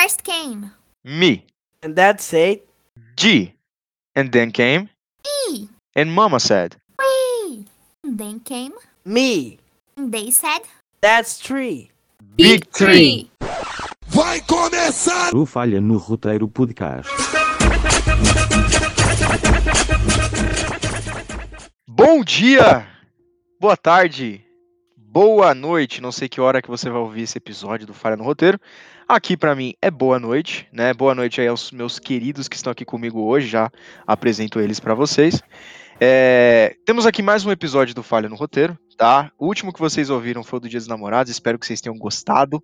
First came Me. And Dad said, G. And then came. E. And Mama said. We. And then came. Me. And they said. That's three. Big Three. Vai começar! O Falha no Roteiro Podcast. Bom dia! Boa tarde! Boa noite! Não sei que hora que você vai ouvir esse episódio do Falha no Roteiro. Aqui pra mim é boa noite, né? Boa noite aí aos meus queridos que estão aqui comigo hoje, já apresento eles pra vocês. É, temos aqui mais um episódio do Falha no Roteiro, tá? O último que vocês ouviram foi o do Dia dos Namorados, espero que vocês tenham gostado.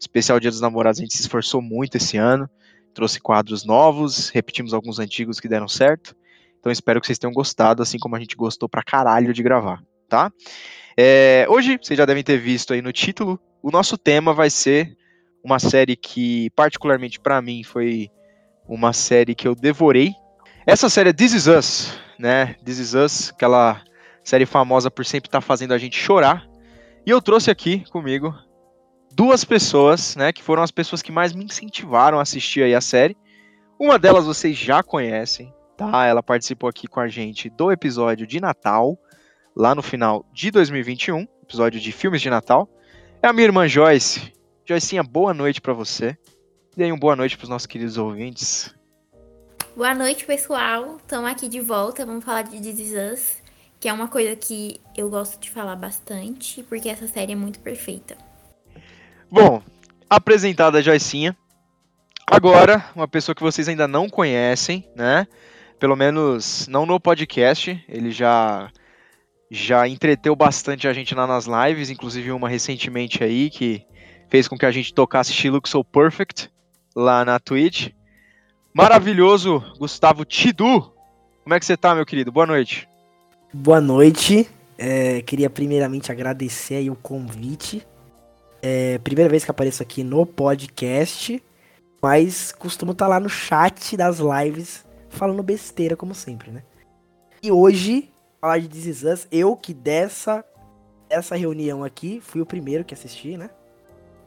Especial Dia dos Namorados, a gente se esforçou muito esse ano, trouxe quadros novos, repetimos alguns antigos que deram certo. Então espero que vocês tenham gostado, assim como a gente gostou pra caralho de gravar, tá? É, hoje, vocês já devem ter visto aí no título, o nosso tema vai ser uma série que, particularmente pra mim, foi uma série que eu devorei. Essa série é This Is Us, né? This Is Us, aquela série famosa por sempre estar fazendo a gente chorar. E eu trouxe aqui comigo duas pessoas, né, que foram as pessoas que mais me incentivaram a assistir aí a série. Uma delas vocês já conhecem, tá? Ela participou aqui com a gente do episódio de Natal, lá no final de 2021, episódio de filmes de Natal. É a minha irmã Joyce. Joycinha, boa noite pra você. E aí, um boa noite pros nossos queridos ouvintes. Boa noite, pessoal. Estamos aqui de volta. Vamos falar de This Is Us, que é uma coisa que eu gosto de falar bastante, porque essa série é muito perfeita. Bom, apresentada a Joicinha. Agora, uma pessoa que vocês ainda não conhecem, né? Pelo menos não no podcast. Ele já já entreteu bastante a gente lá nas lives, inclusive uma recentemente aí que fez com que a gente tocasse She Looks So Perfect lá na Twitch. Maravilhoso, Gustavo Tidu. Como é que você tá, meu querido? Boa noite. Boa noite. É, queria primeiramente agradecer aí o convite. É, primeira vez que apareço aqui no podcast, mas costumo estar lá no chat das lives falando besteira, como sempre, né? E hoje, falar de This Is Us, eu que dessa, dessa reunião aqui fui o primeiro que assisti, né?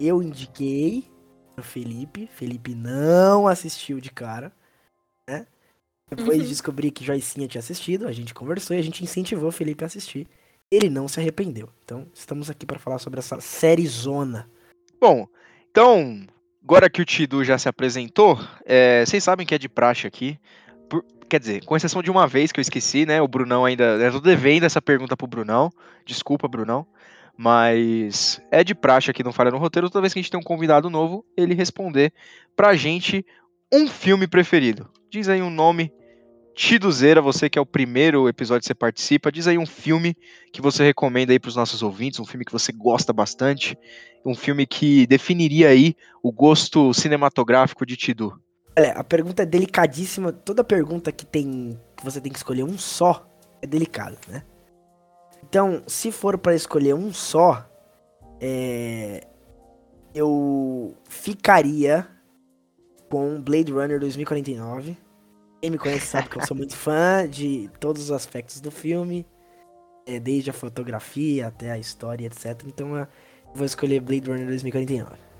Eu indiquei o Felipe, Felipe não assistiu de cara, né? Depois Uhum. descobri que Joicinha tinha assistido, a gente conversou e a gente incentivou o Felipe a assistir. Ele não se arrependeu. Então, estamos aqui para falar sobre essa série Zona. Bom, então, agora que o Tidu já se apresentou, é, vocês sabem que é de praxe aqui. Por- quer dizer, com exceção de uma vez que eu esqueci, né? O Brunão ainda. Eu tô devendo essa pergunta pro Brunão. Desculpa, Brunão. Mas é de praxe aqui no Falha no Roteiro, toda vez que a gente tem um convidado novo, ele responder pra gente um filme preferido. Diz aí um nome. Tiduzeira, você que é o primeiro episódio que você participa, diz aí um filme que você recomenda aí pros nossos ouvintes, um filme que você gosta bastante, um filme que definiria aí o gosto cinematográfico de Tidu. Olha, a pergunta é delicadíssima. Toda pergunta que tem que você tem que escolher um só é delicada, né? Então, se for para escolher um só, é, eu ficaria com Blade Runner 2049. Quem me conhece sabe que eu sou muito fã de todos os aspectos do filme, é, desde a fotografia até a história, etc. Então, eu vou escolher Blade Runner 2049.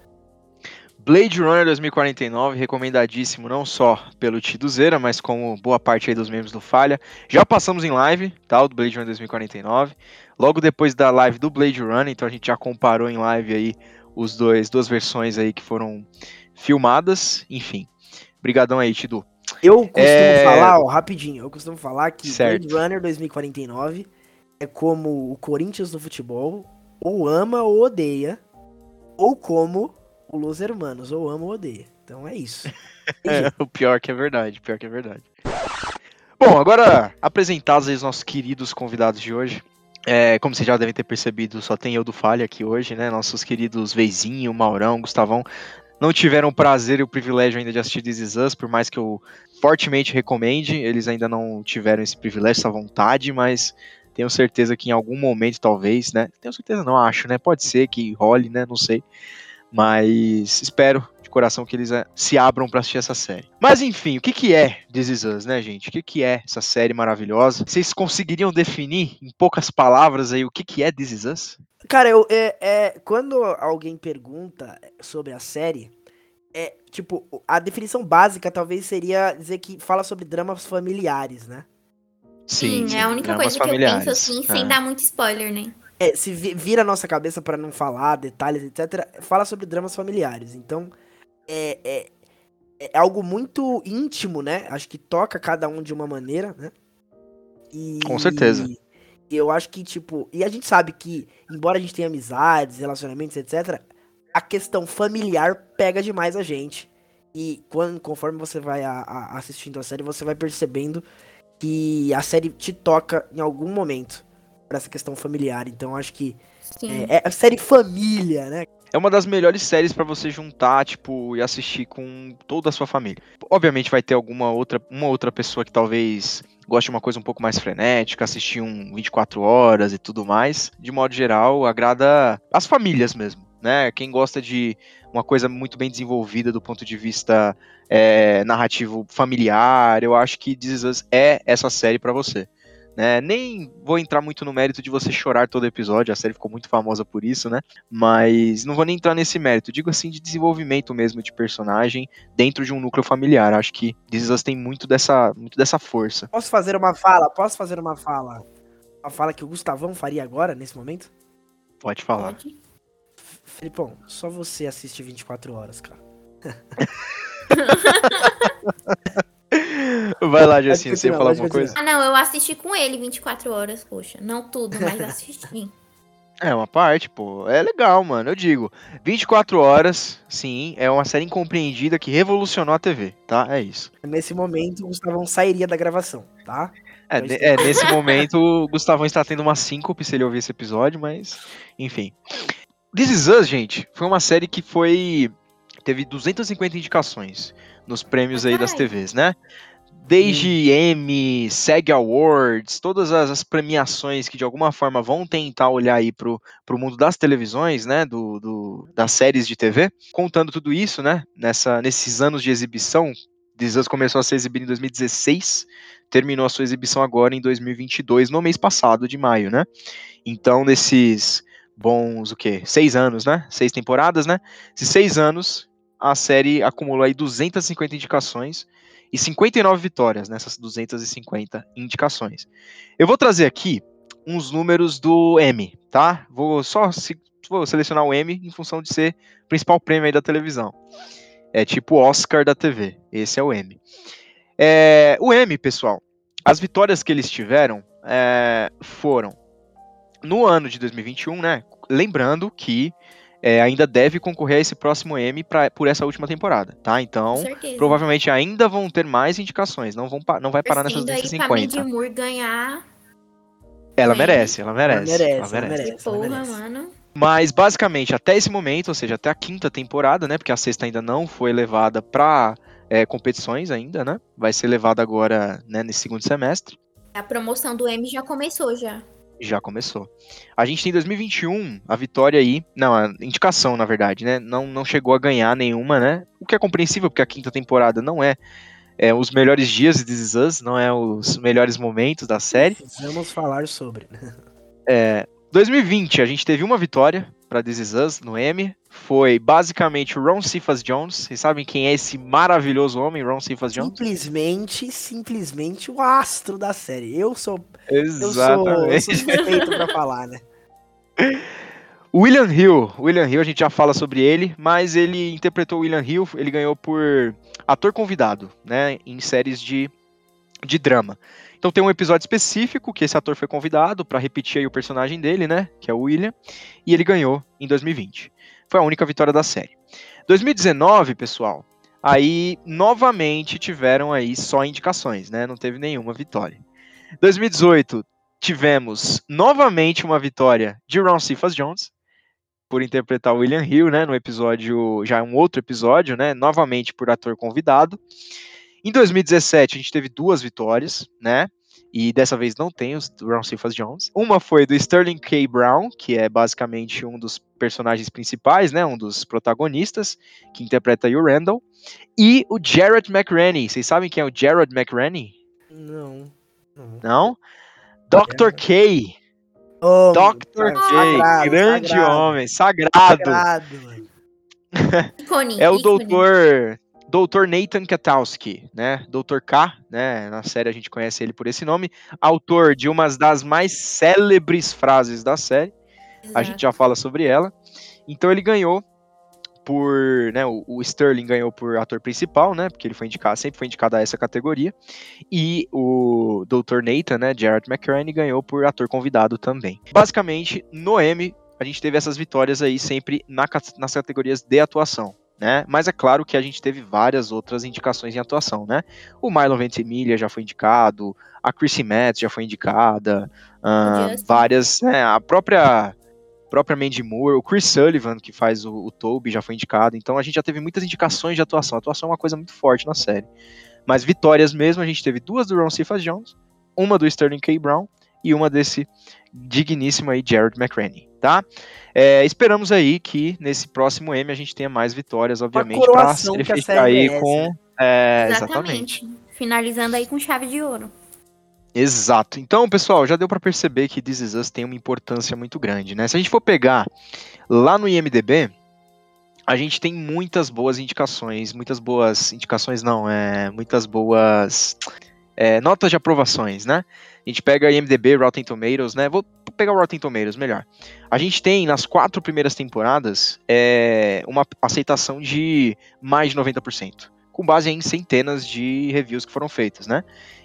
Blade Runner 2049, recomendadíssimo não só pelo Tiduzeira, mas como boa parte aí dos membros do Falha. Já passamos em live, tá? O do Blade Runner 2049. Logo depois da live do Blade Runner, então a gente já comparou em live aí os dois, duas versões aí que foram filmadas. Enfim, brigadão aí, Tidu. Eu costumo É- falar, ó, rapidinho, eu costumo falar que Certo. Blade Runner 2049 é como o Corinthians do futebol, ou ama ou odeia, ou como Los Hermanos, ou ama ou odeia. Então é isso. É, o pior que é verdade, pior que é verdade. Bom, agora apresentados aí os nossos queridos convidados de hoje. É, como vocês já devem ter percebido, só tem eu do Falha aqui hoje, né? Nossos queridos Veizinho, Maurão, Gustavão não tiveram o prazer e o privilégio ainda de assistir This Is Us, por mais que eu fortemente recomende, eles ainda não tiveram esse privilégio, essa vontade, mas tenho certeza que em algum momento, talvez, né? Tenho certeza, não acho, né? Pode ser que role, né? Não sei. Mas espero de coração que eles eh, se abram pra assistir essa série. Mas enfim, o que, que é This Is Us, né, gente? O que, que é essa série maravilhosa? Vocês conseguiriam definir em poucas palavras aí o que, que é This Is Us? Cara, eu, é, é, quando alguém pergunta sobre a série, é, tipo, a definição básica talvez seria dizer que fala sobre dramas familiares, né? Sim, sim, é a única dramas coisa que eu penso assim, sem É. dar muito spoiler, né? É, se vi- vira a nossa cabeça pra não falar detalhes, etc., fala sobre dramas familiares. Então, é, é, é algo muito íntimo, né? Acho que toca cada um de uma maneira, né? E Com certeza. Eu acho que, tipo, e a gente sabe que, embora a gente tenha amizades, relacionamentos, etc., a questão familiar pega demais a gente. E quando, conforme você vai a- a- assistindo a série, você vai percebendo que a série te toca em algum momento pra essa questão familiar. Então acho que é, é a série família, né? É uma das melhores séries pra você juntar, tipo, e assistir com toda a sua família. Obviamente vai ter alguma outra, uma outra pessoa que talvez goste de uma coisa um pouco mais frenética, assistir um 24 horas e tudo mais. De modo geral, agrada as famílias mesmo, né? Quem gosta de uma coisa muito bem desenvolvida do ponto de vista é, narrativo familiar, eu acho que This Is Us é essa série pra você. Né? Nem vou entrar muito no mérito de você chorar todo episódio, a série ficou muito famosa por isso, né? Mas não vou nem entrar nesse mérito. Digo assim de desenvolvimento mesmo de personagem dentro de um núcleo familiar. Acho que This Us tem muito dessa, muito dessa força. Posso fazer uma fala? Posso fazer uma fala? Uma fala que o Gustavão faria agora, nesse momento? Pode falar. Pode. Felipão, só você assiste 24 horas, cara. Vai lá, Jacinho, você ia falar alguma coisa? Ah, não, eu assisti com ele 24 horas, poxa. Não tudo, mas assisti. É, uma parte, pô. É legal, mano. Eu digo, 24 horas, sim, é uma série incompreendida que revolucionou a TV, tá? É isso. Nesse momento, o Gustavão sairia da gravação, tá? É, é. nesse momento, o Gustavão está tendo uma síncope se ele ouvir esse episódio, mas, enfim. This Is Us, gente, foi uma série que foi. Teve 250 indicações nos prêmios aí das. TVs, né? Desde Emmy, SEG Awards, todas as, as premiações que de alguma forma vão tentar olhar aí pro, pro mundo das televisões, né? Do, do- das séries de TV. Contando tudo isso, né? Nessa, nesses anos de exibição, This começou a ser exibido em 2016 terminou a sua exibição agora em 2022, no mês passado de maio, né? Então, nesses bons, o quê? Seis anos, né? Seis temporadas, né? Esses seis anos, a série acumulou aí 250 indicações e 59 vitórias nessas 250 indicações. Eu vou trazer aqui uns números do M, tá? Vou só se- vou selecionar o M em função de ser o principal prêmio aí da televisão. É tipo Oscar da TV. Esse é o M. É, o M, pessoal, as vitórias que eles tiveram é, foram no ano de 2021, né? Lembrando que é, ainda deve concorrer a esse próximo M pra, por essa última temporada, tá? Então, provavelmente ainda vão ter mais indicações, não, vão, pa- não vai parar nessas Torcendo aí pra 250. Mandy Moore ganhar. Ela Sim. merece, ela merece. Ela merece, ela ela merece. merece. ela Porra, merece. mano. Mas basicamente até esse momento, ou seja, até a quinta temporada, né? Porque a sexta ainda não foi levada para competições ainda, né? Vai ser levada agora, né, nesse segundo semestre. A promoção do M já começou já. Já começou. A gente tem 2021, a vitória aí, não, a indicação na verdade, né? Não, não chegou a ganhar nenhuma, né? O que é compreensível, porque a quinta temporada não é, é os melhores dias de This Is Us, não é os melhores momentos da série. Precisamos falar sobre. né? 2020, a gente teve uma vitória para This Is Us no M. Foi basicamente o Ron Cephas Jones. Vocês sabem quem é esse maravilhoso homem, Ron Cephas Jones? Simplesmente, simplesmente o astro da série. Eu sou, eu sou, eu sou Exatamente. suspeito pra falar, né? William Hill. William Hill, a gente já fala sobre ele, mas ele interpretou o William Hill, ele ganhou por ator convidado, né, em séries de, de drama. Então tem um episódio específico que esse ator foi convidado para repetir o personagem dele, né, que é o William, e ele ganhou em 2020. Foi a única vitória da série. 2019, pessoal, aí novamente tiveram aí só indicações, né, não teve nenhuma vitória. 2018 tivemos novamente uma vitória de Ron Cephas Jones, por interpretar William Hill, né, no episódio, já um outro episódio, né, novamente por ator convidado. Em 2017 a gente teve duas vitórias, né, e dessa vez não tem os do Ron Cephas Jones. Uma foi do Sterling K. Brown, que é basicamente um dos personagens principais, né, um dos protagonistas, que interpreta aí o Randall, e o Jared McRaney. Vocês sabem quem é o Jared McRaney? Não. não. Não? Dr. K. Oh, Dr. K. sagrado, grande sagrado, homem, sagrado. Sagrado, É o doutor Dr. Nathan Katowski, né? Dr. K, né? Na série a gente conhece ele por esse nome, autor de uma das mais célebres frases da série. A gente já fala sobre ela. Então ele ganhou por, né, o, o Sterling ganhou por ator principal, né, porque ele foi indicado, sempre foi indicado a essa categoria, e o Dr. Nathan, né, Jared McCraney ganhou por ator convidado também. Basicamente, no Emmy, a gente teve essas vitórias aí sempre na nas categorias de atuação. Né? Mas é claro que a gente teve várias outras indicações em atuação, né? O Milo Ventimiglia já foi indicado, a Chrissy Metz já foi indicada, Justin. várias, né? A própria própria Mandy Moore, o Chris Sullivan, que faz o, o Toby, já foi indicado. Então a gente já teve muitas indicações de atuação. A atuação é uma coisa muito forte na série. Mas vitórias mesmo, a gente teve duas do Ron Cephas Jones, uma do Sterling K. Brown e uma desse digníssimo aí Jared McCraney, tá? É, esperamos aí que nesse próximo M a gente tenha mais vitórias, obviamente, para série aí merece, com... É, exatamente. Exatamente. Finalizando aí com chave de ouro. Exato. Então, pessoal, já deu pra perceber que This Is Us tem uma importância muito grande, né? Se a gente for pegar lá no IMDb, a gente tem muitas boas indicações, muitas boas indicações não, é muitas boas é, notas de aprovações, né? A gente pega IMDb, Rotten Tomatoes, né? Vou pegar o Rotten Tomatoes melhor. A gente tem nas quatro primeiras temporadas é, uma aceitação de mais de 90%, com base em centenas de reviews que foram feitas, né?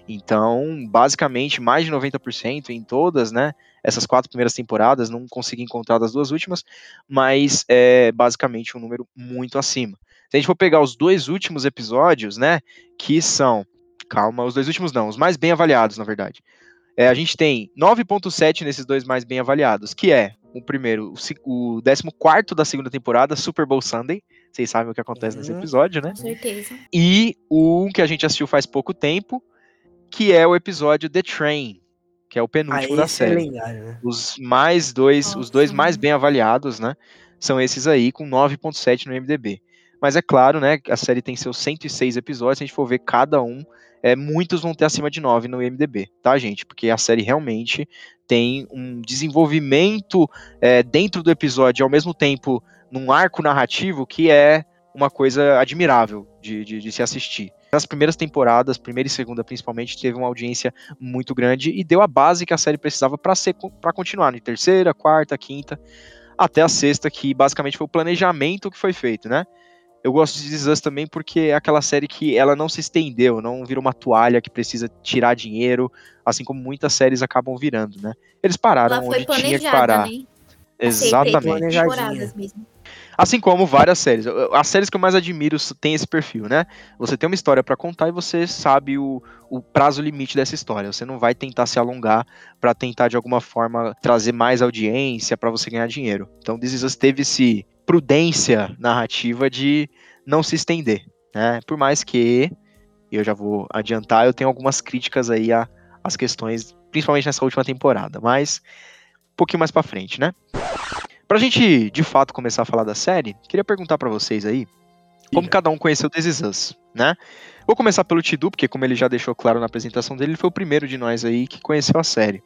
Então, basicamente, mais de 90% em todas, né? Essas quatro primeiras temporadas, não consegui encontrar das duas últimas, mas é basicamente um número muito acima. Se a gente for pegar os dois últimos episódios, né? Que são. Calma, os dois últimos não, os mais bem avaliados, na verdade. É, a gente tem 9.7 nesses dois mais bem avaliados, que é o primeiro, o, se- o 14 da segunda temporada, Super Bowl Sunday. Vocês sabem o que acontece nesse Uhum. episódio, né? Com certeza. E o um que a gente assistiu faz pouco tempo, que é o episódio The Train, que é o Ah, penúltimo da esse é série. lendário, né? Os mais dois, os dois Nossa. mais bem avaliados, né? São esses aí, com 9.7 no MDB. Mas é claro, né? A série tem seus 106 episódios, se a gente for ver cada um, é, muitos vão ter acima de 9 no MDB, tá, gente? Porque a série realmente tem um desenvolvimento é, dentro do episódio, ao mesmo tempo num arco narrativo que é uma coisa admirável de, de, de se assistir. Nas primeiras temporadas, primeira e segunda principalmente, teve uma audiência muito grande e deu a base que a série precisava para continuar em terceira, quarta, quinta, até a sexta, que basicamente foi o planejamento que foi feito, né? Eu gosto de This Is Us também porque é aquela série que ela não se estendeu, não virou uma toalha que precisa tirar dinheiro, assim como muitas séries acabam virando, né? Eles pararam Ela foi onde tinha que parar. né? Exatamente. Planejadinha. Temporadas mesmo. Assim como várias séries. As séries que eu mais admiro têm esse perfil, né? Você tem uma história pra contar e você sabe o, o prazo limite dessa história. Você não vai tentar se alongar pra tentar de alguma forma trazer mais audiência pra você ganhar dinheiro. Então, This Is Us teve esse prudência narrativa de não se estender, né? Por mais que e eu já vou adiantar, eu tenho algumas críticas aí às questões, principalmente nessa última temporada, mas um pouquinho mais pra frente, né? Pra gente, de fato, começar a falar da série, queria perguntar pra vocês aí como Diga. cada um conheceu This Is Us, né? Vou começar pelo Tidu, porque como ele já deixou claro na apresentação dele, ele foi o primeiro de nós aí que conheceu a série.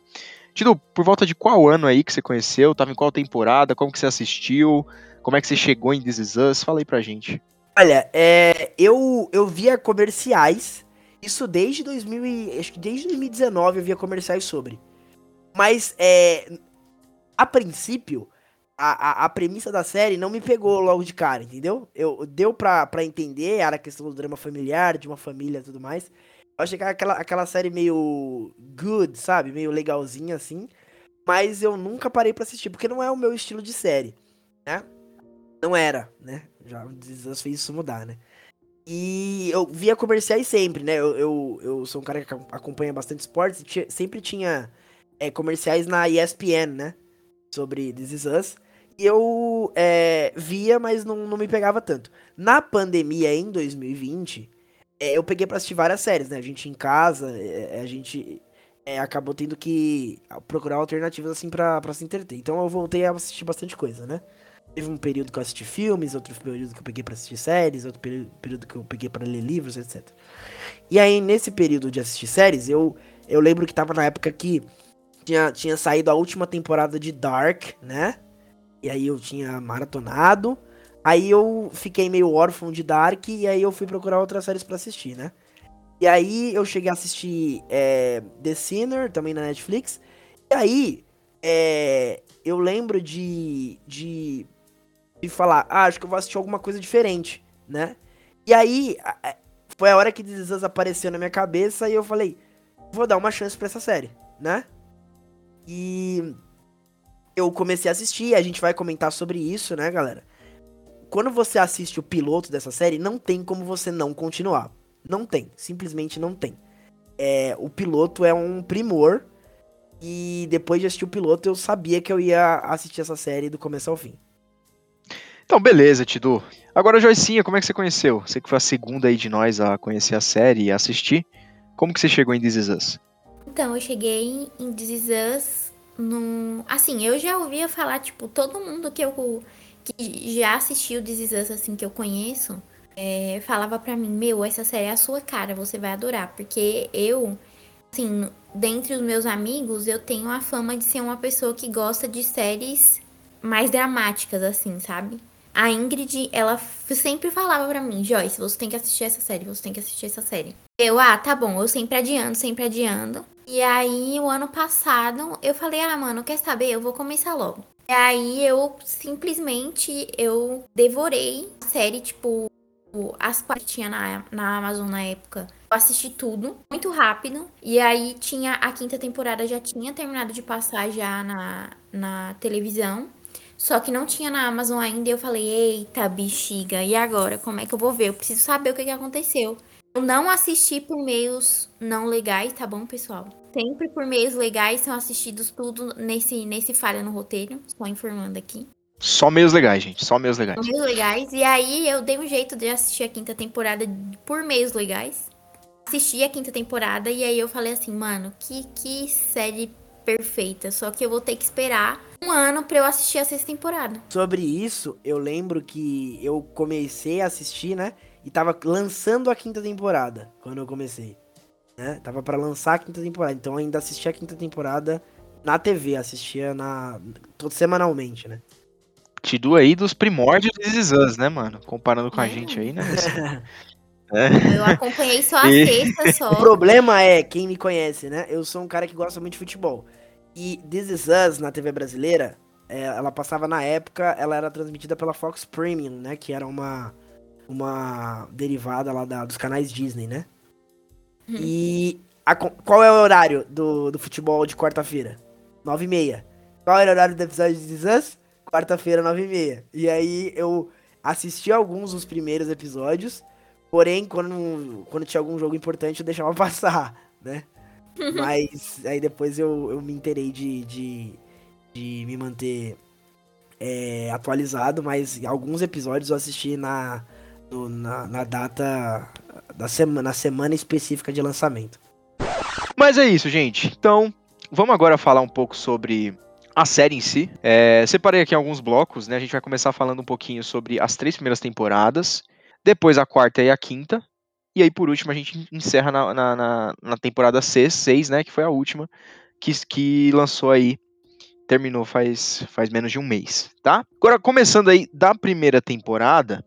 Tidu, por volta de qual ano aí que você conheceu? Tava em qual temporada? Como que você assistiu? Como é que você chegou em This Is Us? Fala aí pra gente. Olha, é, eu, eu via comerciais, isso desde 2000 e, acho que desde 2019 eu via comerciais sobre. Mas, é, a princípio, a, a, a premissa da série não me pegou logo de cara, entendeu? Eu, deu pra, pra entender, era a questão do drama familiar, de uma família e tudo mais. Eu achei que era aquela, aquela série meio good, sabe? Meio legalzinha assim. Mas eu nunca parei pra assistir, porque não é o meu estilo de série, né? Não era, né? Já o This Is Us fez isso mudar, né? E eu via comerciais sempre, né? Eu, eu, eu sou um cara que acompanha bastante esportes e sempre tinha é, comerciais na ESPN, né? Sobre This Is Us. E eu é, via, mas não, não me pegava tanto. Na pandemia, em 2020, é, eu peguei pra assistir várias séries, né? A gente em casa, é, a gente é, acabou tendo que procurar alternativas assim pra se entreter. Então eu voltei a assistir bastante coisa, né? Teve um período que eu assisti filmes, outro período que eu peguei pra assistir séries, outro período, que eu peguei pra ler livros, etc. E aí, nesse período de assistir séries, eu, eu lembro que tava na época que tinha, tinha saído a última temporada de Dark, né? E aí eu tinha maratonado. Aí eu fiquei meio órfão de Dark e aí eu fui procurar outras séries pra assistir, né? E aí eu cheguei a assistir é, The Sinner, também na Netflix. E aí é, eu lembro de, de, de falar, ah, acho que eu vou assistir alguma coisa diferente, né? E aí foi a hora que This apareceu na minha cabeça e eu falei, vou dar uma chance pra essa série, né? E eu comecei a assistir, a gente vai comentar sobre isso, né, galera? Quando você assiste o piloto dessa série, não tem como você não continuar. Não tem, simplesmente não tem. É, o piloto é um primor e depois de assistir o piloto eu sabia que eu ia assistir essa série do começo ao fim. Então, beleza, Tidu. Agora, Joicinha, como é que você conheceu? Você que foi a segunda aí de nós a conhecer a série e assistir. Como que você chegou em This Is Us? Então, eu cheguei em This Is Us num... Assim, eu já ouvia falar, tipo, todo mundo que eu que já assistiu This Is Us, assim, que eu conheço, é, falava pra mim, meu, essa série é a sua cara, você vai adorar. Porque eu, assim, dentre os meus amigos, eu tenho a fama de ser uma pessoa que gosta de séries mais dramáticas, assim, sabe? A Ingrid, ela sempre falava pra mim, Joyce, você tem que assistir essa série, você tem que assistir essa série. Eu, ah, tá bom, eu sempre adiando, sempre adiando. E aí, o ano passado, eu falei, ah, mano, quer saber? Eu vou começar logo. E aí, eu simplesmente, eu devorei a série, tipo, as partes que tinha na, na Amazon na época. Eu assisti tudo, muito rápido. E aí, tinha, a quinta temporada já tinha terminado de passar já na, na televisão. Só que não tinha na Amazon ainda e eu falei, eita bexiga, e agora? Como é que eu vou ver? Eu preciso saber o que, que aconteceu. Eu não assisti por meios não legais, tá bom, pessoal? Sempre por meios legais são assistidos tudo nesse, nesse falha no roteiro, só informando aqui. Só meios legais, gente. Só meios legais. São meios legais. E aí eu dei um jeito de assistir a quinta temporada por meios legais. Assisti a quinta temporada e aí eu falei assim, mano, que, que série perfeita. Só que eu vou ter que esperar um ano pra eu assistir a sexta temporada. Sobre isso, eu lembro que eu comecei a assistir, né? E tava lançando a quinta temporada quando eu comecei. Né? Tava pra lançar a quinta temporada. Então eu ainda assistia a quinta temporada na TV, assistia na todo semanalmente, né? Tidu aí dos primórdios Is Us, né, mano? Comparando com a É. gente aí, né? É. Eu acompanhei só a E- sexta O só. problema é, quem me conhece, né? Eu sou um cara que gosta muito de futebol. E This Is Us, na TV brasileira, é, ela passava na época, ela era transmitida pela Fox Premium, né? Que era uma, uma derivada lá da- dos canais Disney, né? E a qual é o horário do, do futebol de quarta-feira? 9 e meia. Qual era o horário do episódio de This Is Us? Quarta-feira, 9 e meia. E aí eu assisti alguns dos primeiros episódios, porém, quando, quando tinha algum jogo importante, eu deixava passar, né? Mas aí depois eu, eu me inteirei de, de, de me manter é, atualizado, mas alguns episódios eu assisti na, no- na, na data da semana, na semana específica de lançamento. Mas é isso, gente. Então, vamos agora falar um pouco sobre a série em si. É, separei aqui alguns blocos, né? A gente vai começar falando um pouquinho sobre as três primeiras temporadas, depois a quarta e a quinta, e aí por último a gente encerra na, na, na- na temporada 6, 6, né? Que foi a última, que, que lançou aí, terminou faz, faz menos de um mês, tá? Agora, começando aí da primeira temporada,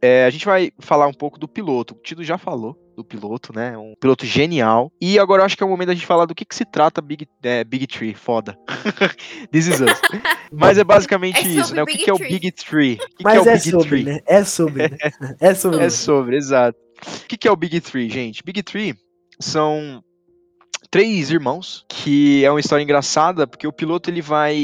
é, a gente vai falar um pouco do piloto. O Tido já falou do piloto, né? Um piloto genial. E agora eu acho que é o momento da gente falar do que, que se trata Big, é, Big Tree. Foda. This is us. Mas é basicamente É isso, né? O que, que é o Tree. Big Tree? O que, que Mas é o é, Big sobre, Tree? né? É sobre, né? É sobre. É sobre, exato. O que, que é o Big Three, gente? Big Three são três irmãos, que é uma história engraçada, porque o piloto ele vai.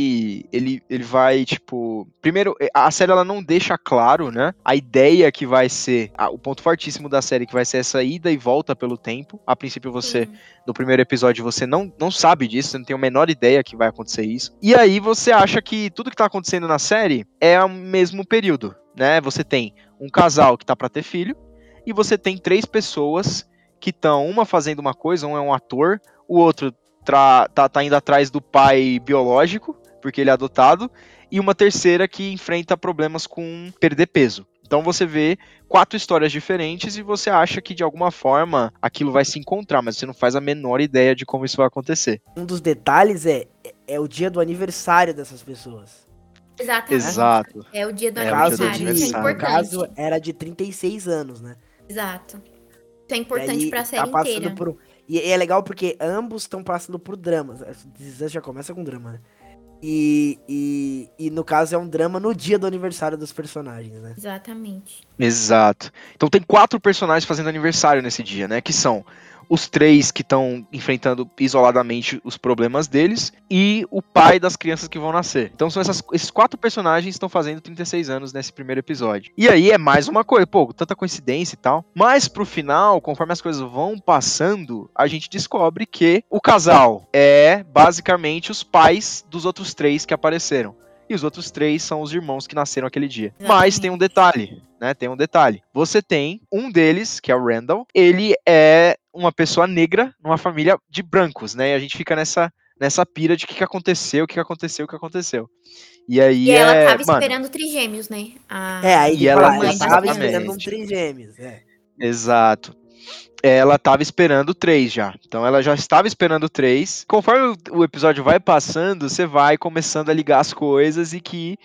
Ele, ele vai, tipo. Primeiro, a série ela não deixa claro, né? A ideia que vai ser. ah, o ponto fortíssimo da série que vai ser essa ida e volta pelo tempo. A princípio, você Sim. no primeiro episódio você não, não sabe disso, você não tem a menor ideia que vai acontecer isso. E aí você acha que tudo que tá acontecendo na série é o mesmo período, né? Você tem um casal que tá pra ter filho e você tem três pessoas que estão uma fazendo uma coisa, um é um ator, o outro tra- tá, tá indo atrás do pai biológico, porque ele é adotado, e uma terceira que enfrenta problemas com perder peso. Então você vê quatro histórias diferentes e você acha que de alguma forma aquilo vai se encontrar, mas você não faz a menor ideia de como isso vai acontecer. Um dos detalhes é, é o dia do aniversário dessas pessoas. Exatamente. Exato. É o dia do É, No o caso, dia do aniversário. Isso é aniversário. no caso, era de 36 anos, né? Exato. Isso é importante aí pra tá série passando inteira. por E é legal porque ambos estão passando por dramas. This já começa com drama, né? E, e, e no caso é um drama no dia do aniversário dos personagens, né? Exatamente. Exato. Então tem quatro personagens fazendo aniversário nesse dia, né? Que são os três que estão enfrentando isoladamente os problemas deles e o pai das crianças que vão nascer. Então são essas- esses quatro personagens que estão fazendo 36 anos nesse primeiro episódio. E aí é mais uma coisa, pô, tanta coincidência e tal. Mas pro final, conforme as coisas vão passando, a gente descobre que o casal é basicamente os pais dos outros três que apareceram. E os outros três são os irmãos que nasceram aquele dia. Mas tem um detalhe, né? Tem um detalhe. Você tem um deles, que é o Randall, ele é uma pessoa negra numa família de brancos, né? E a gente fica nessa, nessa pira de o que, que aconteceu, o que, que aconteceu, o que aconteceu. E aí E ela é, tava mano, esperando trigêmeos, né? A- É, aí E ela- ela tava exatamente. esperando um trigêmeos, é. Exato. Ela estava esperando três já. Então ela já estava esperando três. Conforme o, o episódio vai passando, você vai começando a ligar as coisas e que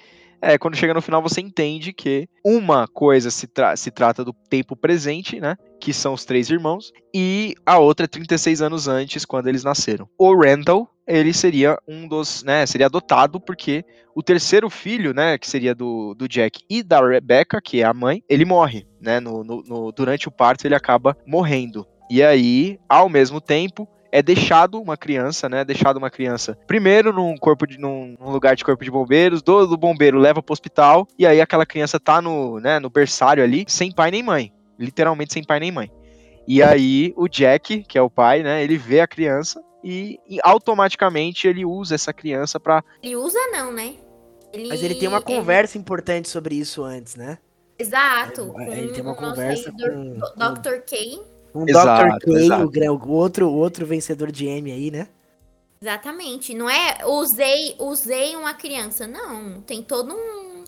é, quando chega no final você entende que uma coisa se, tra- se trata do tempo presente, né? Que são os três irmãos, e a outra é 36 anos antes, quando eles nasceram. O Randall, ele seria um dos, né? Seria adotado porque o terceiro filho, né, que seria do, do Jack e da Rebecca, que é a mãe, ele morre, né, no, no- no- durante o parto ele acaba morrendo. E aí, ao mesmo tempo, é deixado uma criança, né, deixado uma criança, primeiro num corpo de, num, num lugar de corpo de bombeiros, do, do bombeiro leva pro hospital, e aí aquela criança tá no, né, no berçário ali, sem pai nem mãe, literalmente sem pai nem mãe. E aí o Jack, que é o pai, né, ele vê a criança e, e automaticamente ele usa essa criança pra Ele usa não, né? Mas ele tem uma conversa importante sobre isso antes, né? Exato. É, ele tem uma o nosso conversa com- Dr. K. Um Exato, Dr. K, exato. o, o outro, outro vencedor de M aí, né? Exatamente. Não é usei, usei uma criança. Não. Tem todo um.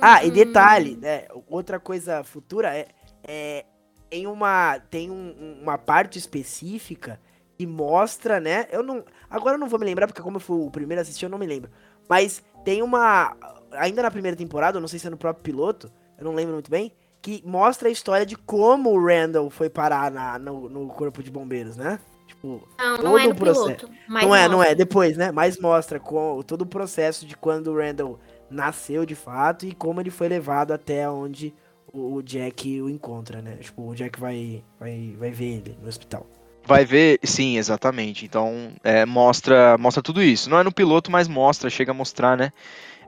Ah, e um- detalhe, né? Outra coisa futura é, é em uma tem um- uma parte específica que mostra, né? Eu não, agora eu não vou me lembrar porque como eu fui o primeiro a assistir eu não me lembro. Mas tem uma ainda na primeira temporada, eu não sei se é no próprio piloto, eu não lembro muito bem, que mostra a história de como o Randall foi parar na, no, no corpo de bombeiros, né? Tipo, Não, todo não é o processo. piloto. Não é, não é, depois, né? Mas mostra com, todo o processo de quando o Randall nasceu de fato e como ele foi levado até onde o, Jack o encontra, né? Tipo, o Jack vai, vai, vai ver ele no hospital. Vai ver, sim, exatamente. Então, é, mostra, mostra tudo isso. Não é no piloto, mas mostra, chega a mostrar, né?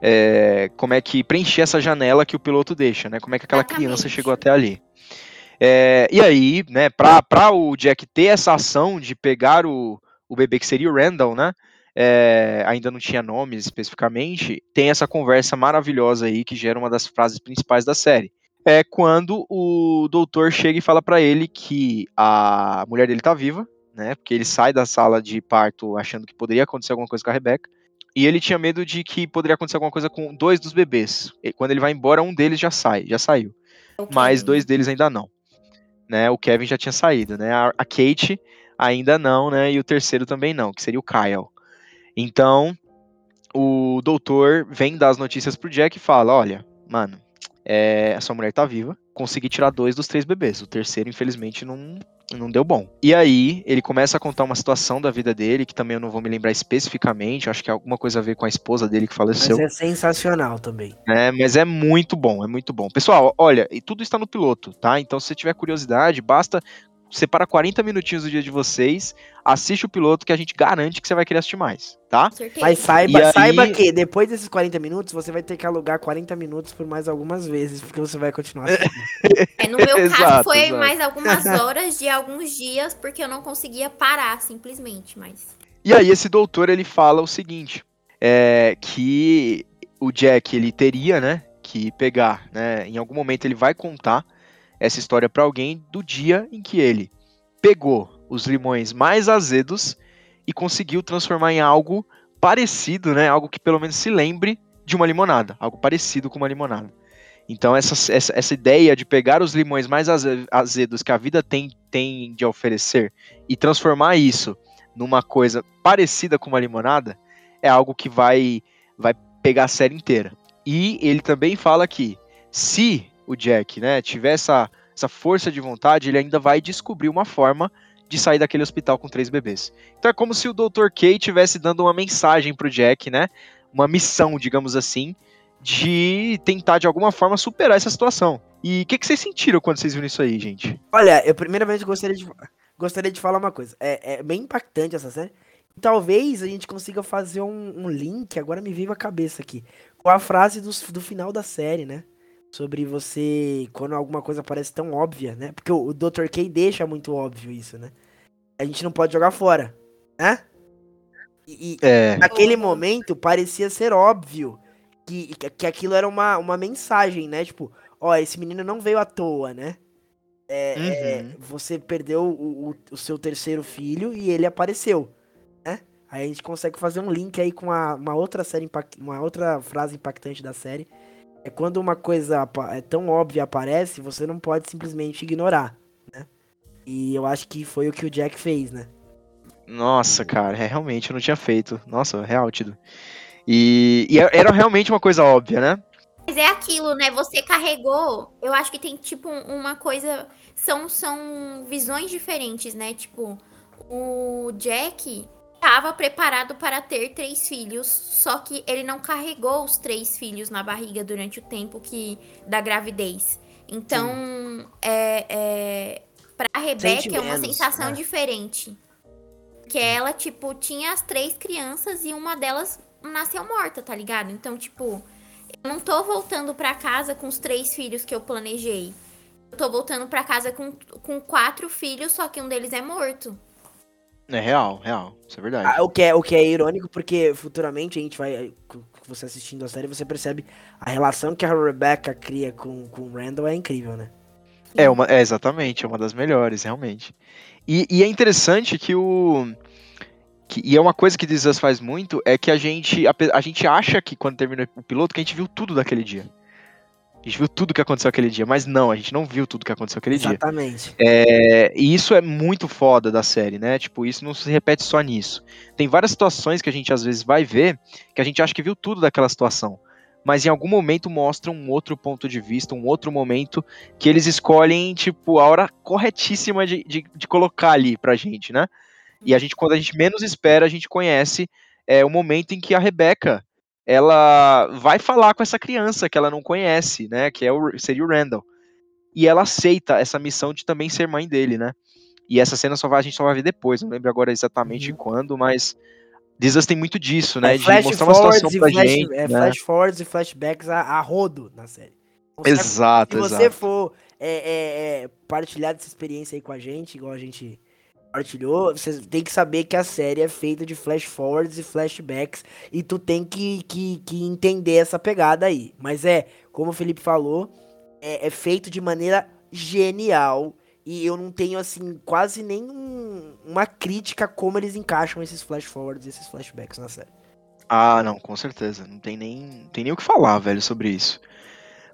é, como é que preencher essa janela que o piloto deixa, né? Como é que aquela Exatamente. criança chegou até ali. É, e aí, né, pra, pra o Jack ter essa ação de pegar o, o bebê que seria o Randall, né? é, ainda não tinha nomes especificamente, tem essa conversa maravilhosa aí que gera uma das frases principais da série. É quando o doutor chega e fala pra ele que a mulher dele tá viva, né? Porque ele sai da sala de parto achando que poderia acontecer alguma coisa com a Rebecca. E ele tinha medo de que poderia acontecer alguma coisa com dois dos bebês. E quando ele vai embora, um deles já sai, já saiu. Mas dois deles ainda não. Né? O Kevin já tinha saído, né? A, a Kate ainda não, né? E o terceiro também não, que seria o Kyle. Então, o doutor vem dar as notícias pro Jack e fala: Olha, mano, é, a sua mulher tá viva. Consegui tirar dois dos três bebês. O terceiro, infelizmente, não, não deu bom. E aí, ele começa a contar uma situação da vida dele, que também eu não vou me lembrar especificamente. Acho que é alguma coisa a ver com a esposa dele que Mas faleceu. é sensacional também. É, mas é muito bom, é muito bom. Pessoal, olha, e tudo está no piloto, tá? Então, se você tiver curiosidade, basta separa 40 minutinhos do dia de vocês, assiste o piloto que a gente garante que você vai querer assistir mais, tá? Mas saiba, aí- saiba que depois desses 40 minutos, você vai ter que alugar 40 minutos por mais algumas vezes, porque você vai continuar assistindo. É, no meu caso Exato, foi exato. mais algumas horas de alguns dias, porque eu não conseguia parar, simplesmente, mas. E aí esse doutor ele fala o seguinte, é, que o Jack ele teria, né, que pegar, né, em algum momento ele vai contar essa história pra alguém do dia em que ele pegou os limões mais azedos e conseguiu transformar em algo parecido, né, algo que pelo menos se lembre de uma limonada, algo parecido com uma limonada. Então essa, essa, essa ideia de pegar os limões mais aze- azedos que a vida tem, tem de oferecer e transformar isso numa coisa parecida com uma limonada é algo que vai vai pegar a série inteira. E ele também fala que se o Jack, né, tiver essa, essa força de vontade, ele ainda vai descobrir uma forma de sair daquele hospital com três bebês. Então é como se o Dr. K estivesse dando uma mensagem pro Jack, né? Uma missão, digamos assim, de tentar de alguma forma superar essa situação. E o que, que, vocês sentiram quando vocês viram isso aí, gente? Olha, eu primeiramente gostaria de, gostaria de falar uma coisa. É, é bem impactante essa série. Talvez a gente consiga fazer um, um, link, agora me veio a cabeça aqui, com a frase do, do final da série, né? Sobre você, quando alguma coisa parece tão óbvia, né? Porque o, Dr. K deixa muito óbvio isso, né? A gente não pode jogar fora, né? E, é. naquele momento parecia ser óbvio que, que aquilo era uma, uma mensagem, né? Tipo, ó, esse menino não veio à toa, né? É, uhum. é, você perdeu o, o, o, seu terceiro filho e ele apareceu. Aí a gente consegue fazer um link aí com uma, uma outra série, uma outra frase impactante da série. É quando uma coisa é tão óbvia aparece, você não pode simplesmente ignorar, né? E eu acho que foi o que o Jack fez, né? Nossa, cara, é, realmente eu não tinha feito. Nossa, real, Tido. E, e era realmente uma coisa óbvia, né? Mas é aquilo, né? Você carregou. Eu acho que tem, tipo, uma coisa. São, são visões diferentes, né? Tipo, o Jack, estava preparado para ter três filhos, só que ele não carregou os três filhos na barriga durante o tempo que da gravidez. Então, é, é para Rebeca é uma sensação né? diferente. Que ela, tipo, tinha as três crianças e uma delas nasceu morta, tá ligado? Então, tipo, eu não tô voltando para casa com os três filhos que eu planejei. Eu tô voltando para casa com, com quatro filhos, só que um deles é morto. É real, real. Isso é verdade. Ah, o, que é, o que é irônico, porque futuramente a gente vai. Você assistindo a série, você percebe a relação que a Rebecca cria com, com o Randall é incrível, né? É, uma, é exatamente, é uma das melhores, realmente. E, e é interessante que o. Que, e é uma coisa que This Us faz muito, é que a gente, a, a gente acha que quando termina o piloto, que a gente viu tudo daquele dia. A gente viu tudo que aconteceu aquele dia, mas não, a gente não viu tudo que aconteceu aquele Exatamente. dia. Exatamente. É, e isso é muito foda da série, né? Tipo, isso não se repete só nisso. Tem várias situações que a gente às vezes vai ver que a gente acha que viu tudo daquela situação. Mas em algum momento mostra um outro ponto de vista, um outro momento que eles escolhem, tipo, a hora corretíssima de, de, de colocar ali pra gente, né? E a gente, quando a gente menos espera, a gente conhece é, o momento em que a Rebeca ela vai falar com essa criança que ela não conhece, né? Que é o, seria o Randall. E ela aceita essa missão de também ser mãe dele, né? E essa cena só vai, a gente só vai ver depois, não lembro agora exatamente uhum. quando, mas Disney tem muito disso, né? É, de mostrar uma situação pra flash, gente. É, né? Flash forwards e flashbacks a, a rodo na série. Então, exato, se você exato. for é, é, é, partilhar dessa experiência aí com a gente, igual a gente compartilhou, você tem que saber que a série é feita de flash forwards e flashbacks e tu tem que, que, que entender essa pegada aí. Mas é, como o Felipe falou, é, é feito de maneira genial e eu não tenho, assim, quase nem uma crítica como eles encaixam esses flash forwards e esses flashbacks na série. Ah, não, com certeza. Não tem nem, não tem nem o que falar, velho, sobre isso.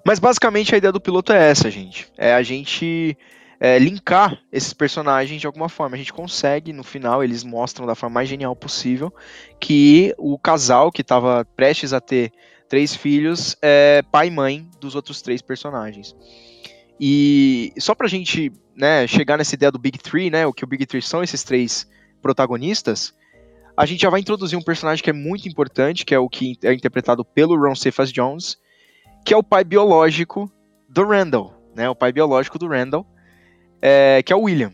Mas basicamente a ideia do piloto é essa, gente. É a gente é, linkar esses personagens de alguma forma. A gente consegue, no final, eles mostram da forma mais genial possível que o casal que estava prestes a ter três filhos é pai e mãe dos outros três personagens. E só pra gente né, chegar nessa ideia do Big Three, né, o que o Big Three são esses três protagonistas, a gente já vai introduzir um personagem que é muito importante, que é o que é interpretado pelo Ron Cephas Jones, que é o pai biológico do Randall, né, o pai biológico do Randall, é, que é o William.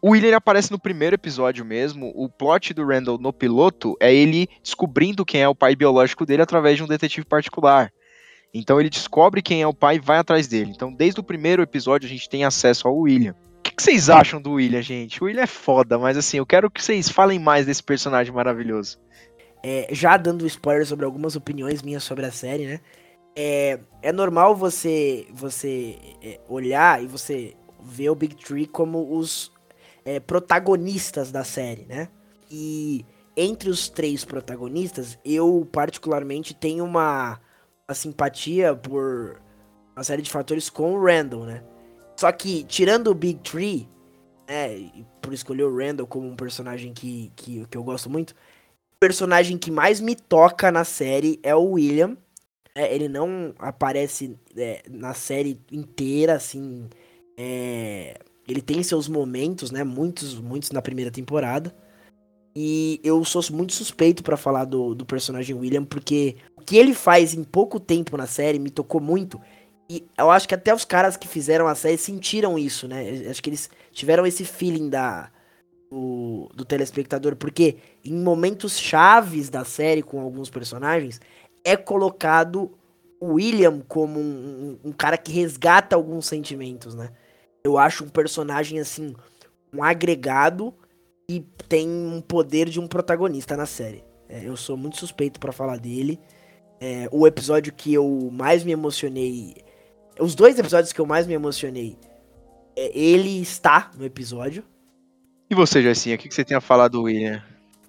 O William aparece no primeiro episódio mesmo. O plot do Randall no piloto é ele descobrindo quem é o pai biológico dele através de um detetive particular. Então ele descobre quem é o pai e vai atrás dele. Então, desde o primeiro episódio, a gente tem acesso ao William. O que, que vocês acham do William, gente? O William é foda, mas assim, eu quero que vocês falem mais desse personagem maravilhoso. É, já dando spoiler sobre algumas opiniões minhas sobre a série, né? É, é normal você você é, olhar e você vê o Big Tree como os é, protagonistas da série, né? E entre os três protagonistas, eu particularmente tenho uma, uma simpatia por uma série de fatores com o Randall, né? Só que, tirando o Big Tree, né, por escolher o Randall como um personagem que, que, que eu gosto muito, personagem que mais me toca na série é o William. É, ele não aparece é, na série inteira, assim. É, ele tem seus momentos, né? Muitos, muitos na primeira temporada. E eu sou muito suspeito para falar do, do personagem William, porque o que ele faz em pouco tempo na série me tocou muito. E eu acho que até os caras que fizeram a série sentiram isso, né? Eu acho que eles tiveram esse feeling da, do, do telespectador, porque em momentos chaves da série com alguns personagens, é colocado o William como um, um, um cara que resgata alguns sentimentos, né? Eu acho um personagem, assim, um agregado e tem um poder de um protagonista na série. É, eu sou muito suspeito para falar dele. É, o episódio que eu mais me emocionei. Os dois episódios que eu mais me emocionei. É, ele está no episódio. E você, Jessinha, o que, que você tinha falado do William?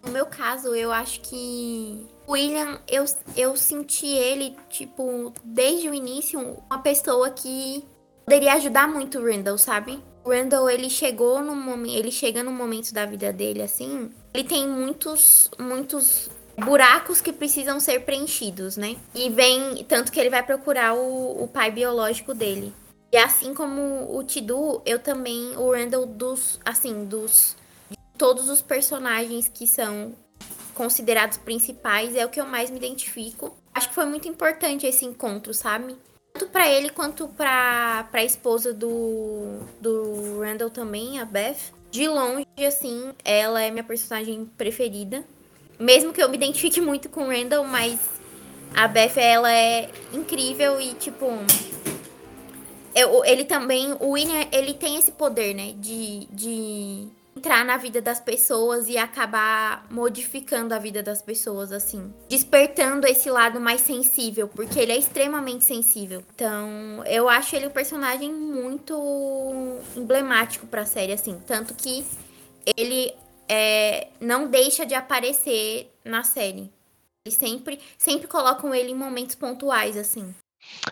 No meu caso, eu acho que o William, eu, eu senti ele, tipo, desde o início, uma pessoa que poderia ajudar muito o Randall, sabe? O Randall, ele chegou no momento, ele chega no momento da vida dele assim, ele tem muitos muitos buracos que precisam ser preenchidos, né? E vem tanto que ele vai procurar o, o pai biológico dele. E assim como o Tidu, eu também o Randall dos assim, dos de todos os personagens que são considerados principais é o que eu mais me identifico. Acho que foi muito importante esse encontro, sabe? Tanto para ele quanto para a esposa do, do Randall também, a Beth. De longe, assim, ela é minha personagem preferida. Mesmo que eu me identifique muito com o Randall, mas a Beth, ela é incrível e, tipo... Eu, ele também... O William, ele tem esse poder, né? De... de entrar na vida das pessoas e acabar modificando a vida das pessoas, assim. Despertando esse lado mais sensível, porque ele é extremamente sensível. Então, eu acho ele um personagem muito emblemático pra série, assim. Tanto que ele é, não deixa de aparecer na série. Eles sempre, sempre colocam ele em momentos pontuais, assim.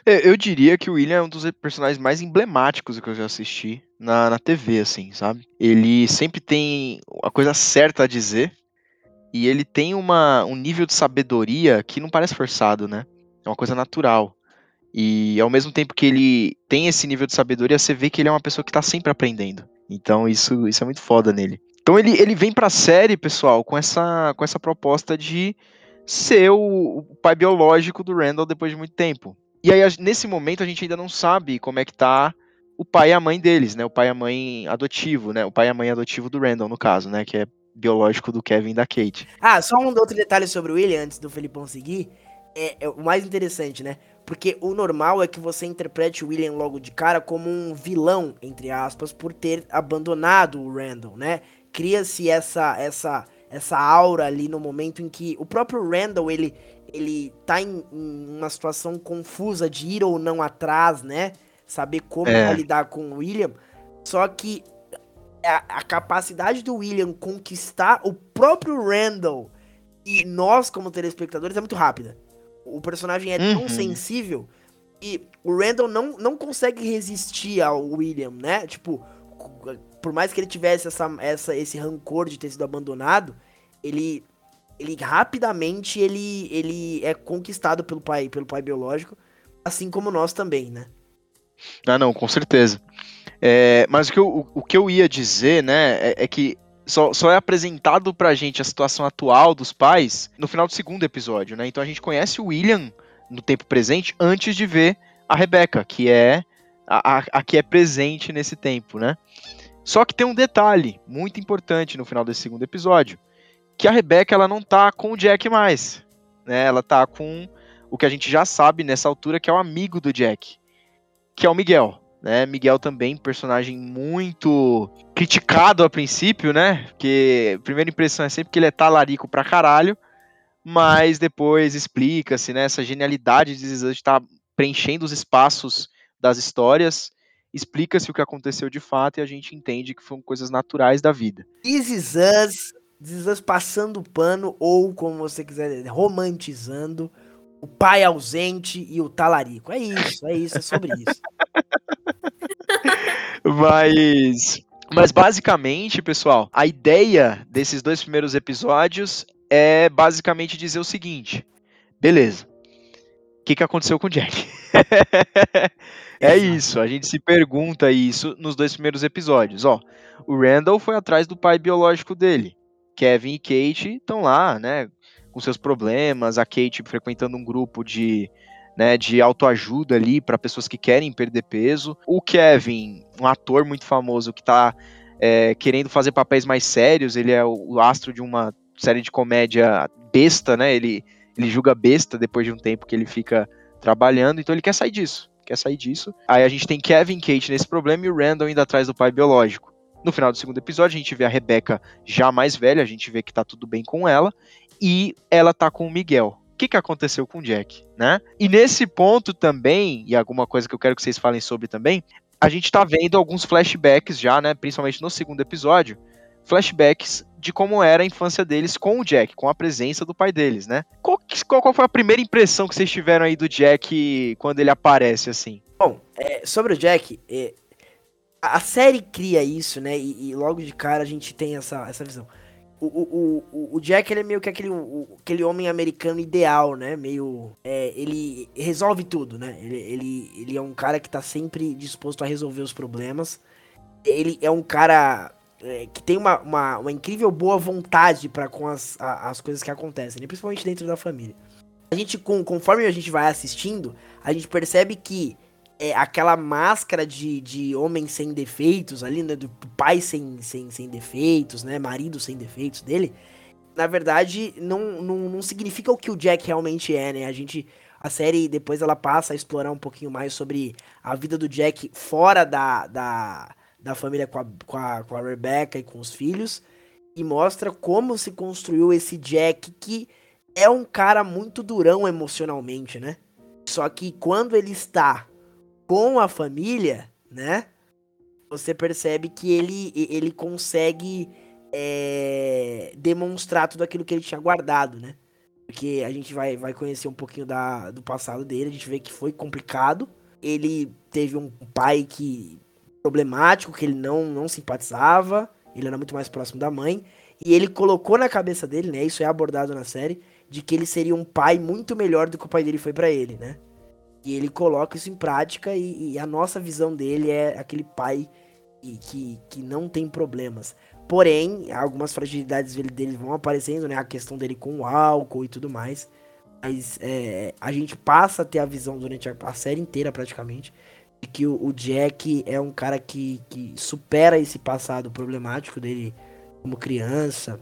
É, eu diria que o William é um dos personagens mais emblemáticos que eu já assisti na, na TV, assim, sabe? Ele sempre tem a coisa certa a dizer e ele tem uma, um nível de sabedoria que não parece forçado, né? É uma coisa natural. E ao mesmo tempo que ele tem esse nível de sabedoria, você vê que ele é uma pessoa que tá sempre aprendendo. Então isso, isso é muito foda nele. Então ele, ele vem pra série, pessoal, com essa, com essa proposta de ser o, o pai biológico do Randall depois de muito tempo. E aí, nesse momento, a gente ainda não sabe como é que tá o pai e a mãe deles, né? O pai e a mãe adotivo, né? O pai e a mãe adotivo do Randall, no caso, né? Que é biológico do Kevin e da Kate. Ah, só um outro detalhe sobre o William, antes do Felipão seguir. É, é, o mais interessante, né? Porque o normal é que você interprete o William logo de cara como um vilão, entre aspas, por ter abandonado o Randall, né? Cria-se essa, essa, essa aura ali no momento em que o próprio Randall, ele, ele tá em, em, uma situação confusa de ir ou não atrás, né? Saber como é. lidar com o William. Só que a, a, capacidade do William conquistar o próprio Randall e nós, como telespectadores, é muito rápida. O personagem é uhum. tão sensível e o Randall não, não consegue resistir ao William, né? Tipo, por mais que ele tivesse essa, essa, esse rancor de ter sido abandonado, ele ele rapidamente ele, ele é conquistado pelo pai, pelo pai biológico, assim como nós também, né? Ah, não, com certeza. É, mas o que, eu, o, que eu ia dizer, né, é, é, que só, só é apresentado pra gente a situação atual dos pais no final do segundo episódio, né? Então a gente conhece o William no tempo presente antes de ver a Rebecca, que é a, a, a que é presente nesse tempo, né? Só que tem um detalhe muito importante no final desse segundo episódio que a Rebecca ela não tá com o Jack mais, né? Ela tá com o que a gente já sabe nessa altura que é o amigo do Jack, que é o Miguel, né? Miguel também personagem muito criticado a princípio, né? Porque a primeira impressão é sempre que ele é talarico pra caralho, mas depois explica-se, né? Essa genialidade de estar tá preenchendo os espaços das histórias explica-se o que aconteceu de fato e a gente entende que foram coisas naturais da vida. This is us passando pano, ou como você quiser, romantizando o pai ausente e o talarico. É isso, é isso, é sobre isso. Mas. Mas basicamente, pessoal, a ideia desses dois primeiros episódios é basicamente dizer o seguinte: beleza, o que, que aconteceu com o Jack? é isso, a gente se pergunta isso nos dois primeiros episódios. Ó, o Randall foi atrás do pai biológico dele. Kevin e Kate estão lá, né, com seus problemas. A Kate frequentando um grupo de, né, de autoajuda ali para pessoas que querem perder peso. O Kevin, um ator muito famoso que tá é, querendo fazer papéis mais sérios. Ele é o, astro de uma série de comédia besta, né? Ele, ele julga besta depois de um tempo que ele fica trabalhando, então ele quer sair disso. Quer sair disso. Aí a gente tem Kevin Kate nesse problema e o Randall indo atrás do pai biológico. No final do segundo episódio, a gente vê a Rebecca já mais velha, a gente vê que tá tudo bem com ela, e ela tá com o Miguel. O que, que aconteceu com o Jack, né? E nesse ponto também, e alguma coisa que eu quero que vocês falem sobre também, a gente tá vendo alguns flashbacks já, né? Principalmente no segundo episódio, flashbacks de como era a infância deles com o Jack, com a presença do pai deles, né? Qual, qual, qual foi a primeira impressão que vocês tiveram aí do Jack quando ele aparece, assim? Bom, é, sobre o Jack, é, a a série cria isso, né? E, e logo de cara a gente tem essa, essa visão. O, o, o, Jack, ele é meio que aquele, o- aquele homem americano ideal, né? Meio. é, ele resolve tudo, né? Ele, ele, ele é um cara que tá sempre disposto a resolver os problemas. Ele é um cara é, que tem uma, uma, uma incrível boa vontade para com as, a- as coisas que acontecem, né? principalmente dentro da família. A gente, com, conforme a gente vai assistindo, a gente percebe que é, aquela máscara de, de homem sem defeitos ali, né? Do pai sem, sem, sem defeitos, né? Marido sem defeitos dele. Na verdade, não, não, não significa o que o Jack realmente é, né? A gente. A série depois ela passa a explorar um pouquinho mais sobre a vida do Jack fora da, da, da família com a, com, a, com a Rebecca e com os filhos. E mostra como se construiu esse Jack que é um cara muito durão emocionalmente, né? Só que quando ele está com a família, né? Você percebe que ele, ele consegue é, demonstrar tudo aquilo que ele tinha guardado, né? Porque a gente vai, vai conhecer um pouquinho da, do passado dele, a gente vê que foi complicado. Ele teve um pai que problemático, que ele não, não simpatizava, ele era muito mais próximo da mãe, e ele colocou na cabeça dele, né? Isso é abordado na série, de que ele seria um pai muito melhor do que o pai dele foi pra ele, né? E ele coloca isso em prática e, e a nossa visão dele é aquele pai que, que, que não tem problemas. Porém, algumas fragilidades dele, dele vão aparecendo, né? A questão dele com o álcool e tudo mais. Mas é, a gente passa a ter a visão durante a, a série inteira, praticamente, de que o, o Jack é um cara que, que supera esse passado problemático dele como criança,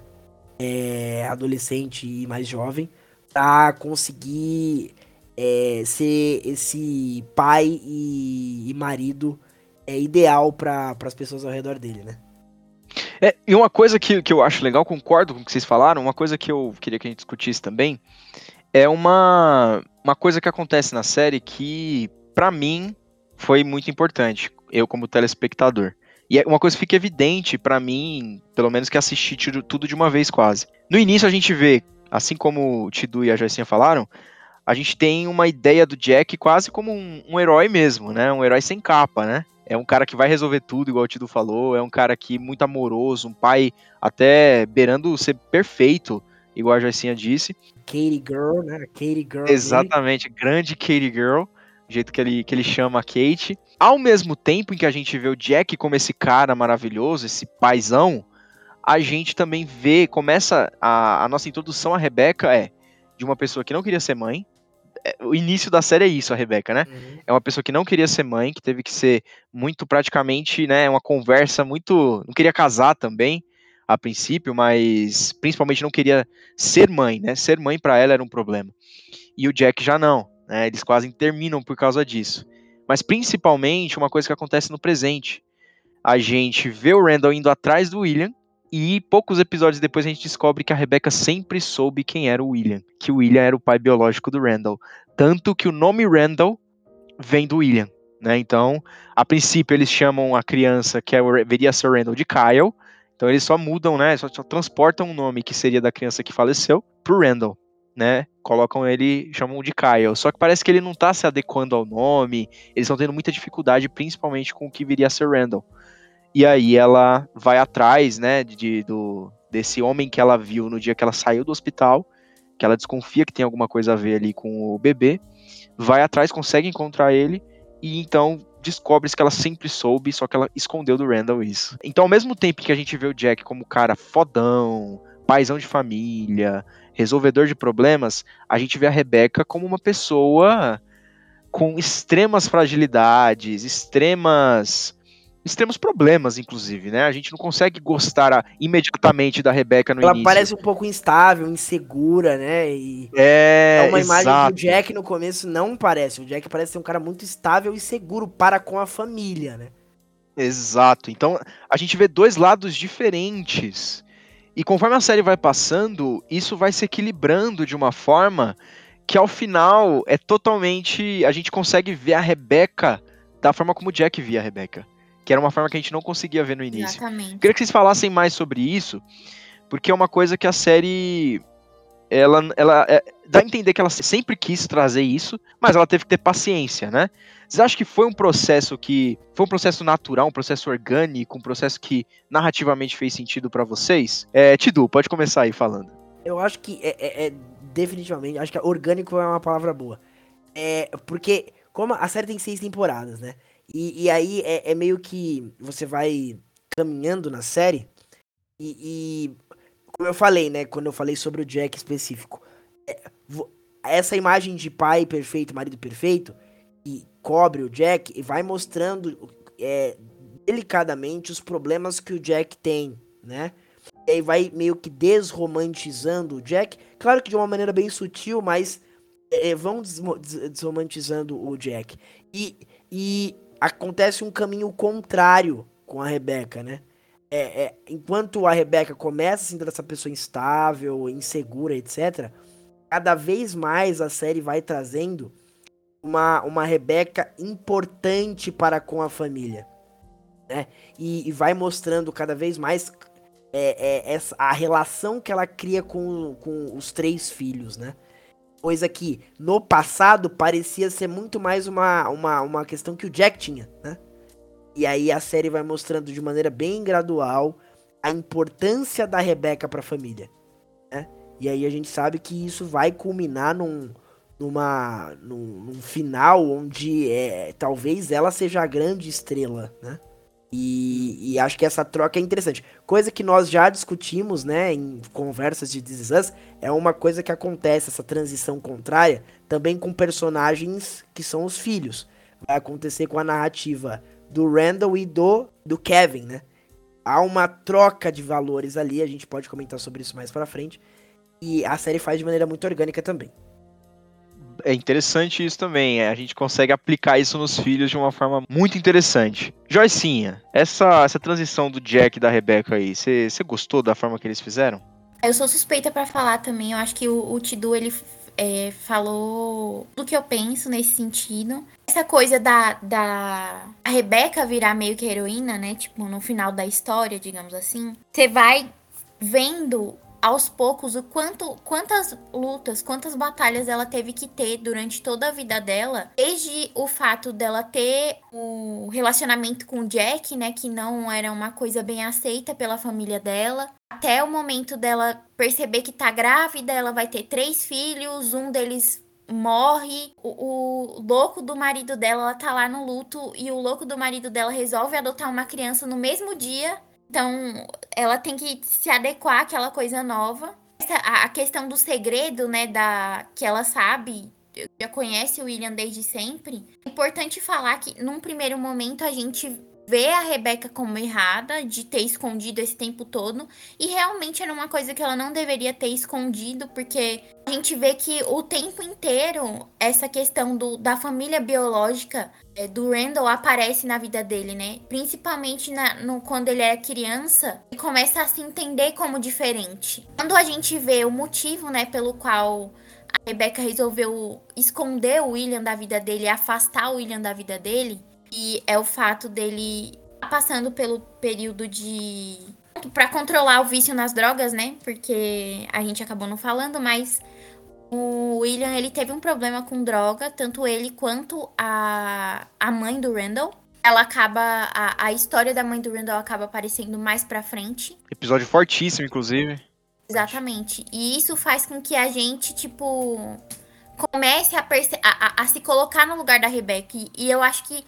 é, adolescente e mais jovem, pra conseguir é, ser esse pai e, e marido é ideal para as pessoas ao redor dele, né? É, e uma coisa que, que eu acho legal, concordo com o que vocês falaram, uma coisa que eu queria que a gente discutisse também, é uma, uma coisa que acontece na série que, pra mim, foi muito importante, eu como telespectador. E é uma coisa fica evidente pra mim, pelo menos que assisti tudo- tudo de uma vez quase. No início a gente vê, assim como o Tidu e a Joicinha falaram, a gente tem uma ideia do Jack quase como um, um herói mesmo, né? Um herói sem capa, né? É um cara que vai resolver tudo, igual o Tidu falou. É um cara que muito amoroso, um pai até beirando ser perfeito, igual a Joicinha disse. Katie Girl, né? Katie Girl. dele. Exatamente, grande Katie Girl, do jeito que ele, que ele chama a Kate. Ao mesmo tempo em que a gente vê o Jack como esse cara maravilhoso, esse paizão, a gente também vê, começa a, a nossa introdução à Rebeca é de uma pessoa que não queria ser mãe. É, O início da série é isso, a Rebeca, né? Uhum. É uma pessoa que não queria ser mãe, que teve que ser muito praticamente, né, uma conversa muito, não queria casar também a princípio, mas principalmente não queria ser mãe, né? Ser mãe pra ela era um problema. E o Jack já não, né? Eles quase terminam por causa disso. Mas principalmente uma coisa que acontece no presente. A gente vê o Randall indo atrás do William e poucos episódios depois a gente descobre que a Rebecca sempre soube quem era o William, que o William era o pai biológico do Randall, tanto que o nome Randall vem do William, né? Então, a princípio eles chamam a criança que é deveria ser o Randall de Kyle, então eles só mudam, né? Só, só transportam o nome que seria da criança que faleceu pro Randall, né? Colocam ele, chamam de Kyle. Só que parece que ele não tá se adequando ao nome. Eles estão tendo muita dificuldade, principalmente com o que viria a ser Randall. E aí ela vai atrás, né? De, do, desse homem que ela viu no dia que ela saiu do hospital, que ela desconfia que tem alguma coisa a ver ali com o bebê, vai atrás, consegue encontrar ele e então descobre que ela sempre soube, só que ela escondeu do Randall isso. Então, ao mesmo tempo que a gente vê o Jack como cara fodão, paizão de família, resolvedor de problemas, a gente vê a Rebecca como uma pessoa com extremas fragilidades, extremas extremos problemas, inclusive, né? A gente não consegue gostar a, imediatamente da Rebeca no Ela início. parece um pouco instável, insegura, né? E é, é uma imagem exato. do Jack no começo não parece. O Jack parece ser um cara muito estável e seguro para com a família, né? Exato. Então, a gente vê dois lados diferentes. E conforme a série vai passando, isso vai se equilibrando de uma forma que ao final é totalmente. A gente consegue ver a Rebeca da forma como o Jack via a Rebeca. Que era uma forma que a gente não conseguia ver no início. Exatamente. Queria que vocês falassem mais sobre isso, porque é uma coisa que a série. Ela, ela é, dá a entender que ela sempre quis trazer isso, mas ela teve que ter paciência, né? Vocês acham que foi um processo que. Foi um processo natural, um processo orgânico, um processo que narrativamente fez sentido para vocês? É, Tidu, pode começar aí falando. Eu acho que é, é, é definitivamente, acho que orgânico é uma palavra boa. É, porque, como a série tem seis temporadas, né? E, e aí é, é, meio que você vai caminhando na série. E, e, como eu falei, né? Quando eu falei sobre o Jack específico. É, essa imagem de pai perfeito, marido perfeito, que cobre o Jack e vai mostrando é, delicadamente os problemas que o Jack tem, né? E aí vai meio que desromantizando o Jack. Claro que de uma maneira bem sutil, mas é, vão desromantizando o Jack. E, e acontece um caminho contrário com a Rebeca, né? É, é, enquanto a Rebeca começa a ser essa pessoa instável, insegura, etc., cada vez mais a série vai trazendo uma, uma Rebeca importante para com a família. Né? E, e vai mostrando cada vez mais é, é, essa, a relação que ela cria com, com os três filhos, né? Coisa que no passado parecia ser muito mais uma, uma, uma questão que o Jack tinha, né? E aí a série vai mostrando de maneira bem gradual a importância da Rebeca para a família, né? E aí a gente sabe que isso vai culminar num, numa, num, num final onde é, talvez ela seja a grande estrela, né? E, e, acho que essa troca é interessante. Coisa que nós já discutimos, né, em conversas de This Is Us, é uma coisa que acontece, essa transição contrária, também com personagens que são os filhos. Vai acontecer com a narrativa do Randall e do, do Kevin, né? Há uma troca de valores ali, a gente pode comentar sobre isso mais pra frente. E a série faz de maneira muito orgânica também é interessante isso também. É, a gente consegue aplicar isso nos filhos de uma forma muito interessante. Joycinha, essa, essa transição do Jack e da Rebecca aí, você gostou da forma que eles fizeram? Eu sou suspeita para falar também. Eu acho que o, o Tidu, ele é, falou do que eu penso nesse sentido. Essa coisa da, da a Rebeca virar meio que heroína, né? Tipo, no final da história, digamos assim. Você vai vendo aos poucos o quanto quantas lutas, quantas batalhas ela teve que ter durante toda a vida dela, desde o fato dela ter o relacionamento com o Jack, né, que não era uma coisa bem aceita pela família dela, até o momento dela perceber que tá grávida, ela vai ter três filhos, um deles morre, o, o, louco do marido dela, ela tá lá no luto e o louco do marido dela resolve adotar uma criança no mesmo dia então, ela tem que se adequar àquela coisa nova. Essa, a, a questão do segredo, né, da que ela sabe, já conhece o William desde sempre. É importante falar que num primeiro momento a gente vê a Rebeca como errada de ter escondido esse tempo todo. E realmente era uma coisa que ela não deveria ter escondido, porque a gente vê que o tempo inteiro essa questão do, da família biológica é, do Randall aparece na vida dele, né? Principalmente na, no, quando ele é criança e começa a se entender como diferente. Quando a gente vê o motivo, né, pelo qual a Rebecca resolveu esconder o William da vida dele, afastar o William da vida dele, e é o fato dele passando pelo período de para controlar o vício nas drogas, né? Porque a gente acabou não falando, mas o William ele teve um problema com droga, tanto ele quanto a, a mãe do Randall. ela acaba. A, a história da mãe do Randall acaba aparecendo mais pra frente. Episódio fortíssimo, inclusive. Exatamente. E isso faz com que a gente, tipo, comece a, a, a- a se colocar no lugar da Rebecca. E, e eu acho que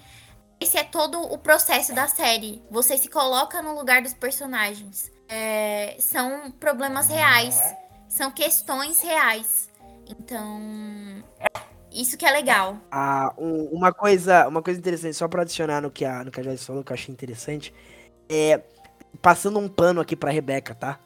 esse é todo o processo da série. Você se coloca no lugar dos personagens. É, são problemas reais. São questões reais. Então. Isso que é legal. Ah, um- uma coisa, uma coisa interessante, só pra adicionar no que a, no que a Joyce falou, que eu achei interessante, é passando um pano aqui pra Rebeca, tá?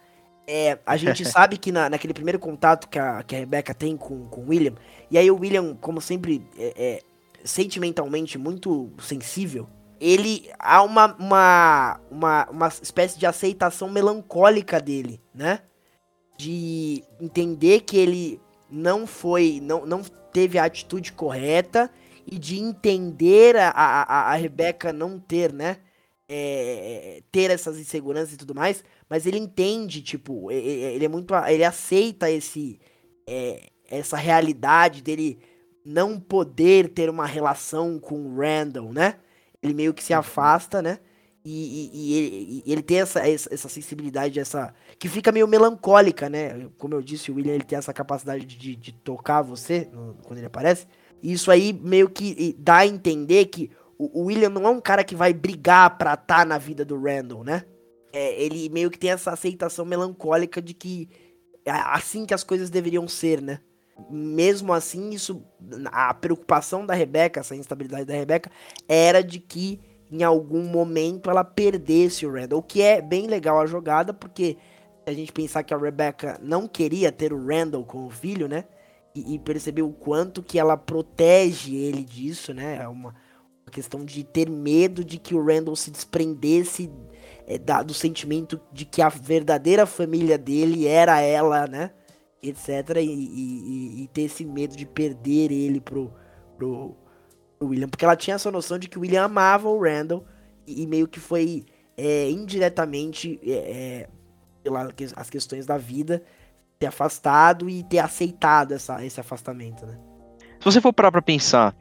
É, a gente sabe que na, naquele primeiro contato que a, que a Rebeca tem com, com o William, e aí o William, como sempre, é, é sentimentalmente muito sensível, ele há uma, uma, uma, uma espécie de aceitação melancólica dele, né? De entender que ele não foi, não, não teve a atitude correta e de entender a, a, a- Rebeca não ter, né? é, ter essas inseguranças e tudo mais, mas ele entende, tipo, ele é muito, ele aceita esse, é, essa realidade dele não poder ter uma relação com o Randall, né? Ele meio que se afasta, né? E, e- e ele, e ele tem essa, essa, essa sensibilidade, essa. Que fica meio melancólica, né? Como eu disse, o William ele tem essa capacidade de, de tocar você no- quando ele aparece. E isso aí meio que dá a entender que o, o William não é um cara que vai brigar pra estar na vida do Randall, né? É, ele meio que tem essa aceitação melancólica de que é assim que as coisas deveriam ser, né? Mesmo assim, isso. A preocupação da Rebeca, essa instabilidade da Rebeca, era de que em algum momento ela perdesse o Randall. O que é bem legal a jogada, porque a gente pensar que a Rebecca não queria ter o Randall como filho, né? E, e o quanto que ela protege ele disso, né? É uma, uma questão de ter medo de que o Randall se desprendesse é, da- do sentimento de que a verdadeira família dele era ela, né? Etc. E, e- e- ter esse medo de perder ele pro, pro, pro William. Porque ela tinha essa noção de que o William amava o Randall e, e meio que foi é, indiretamente, é, é, pela que- as questões da vida, ter afastado e ter aceitado essa, esse afastamento, né? Se você for parar pra pensar,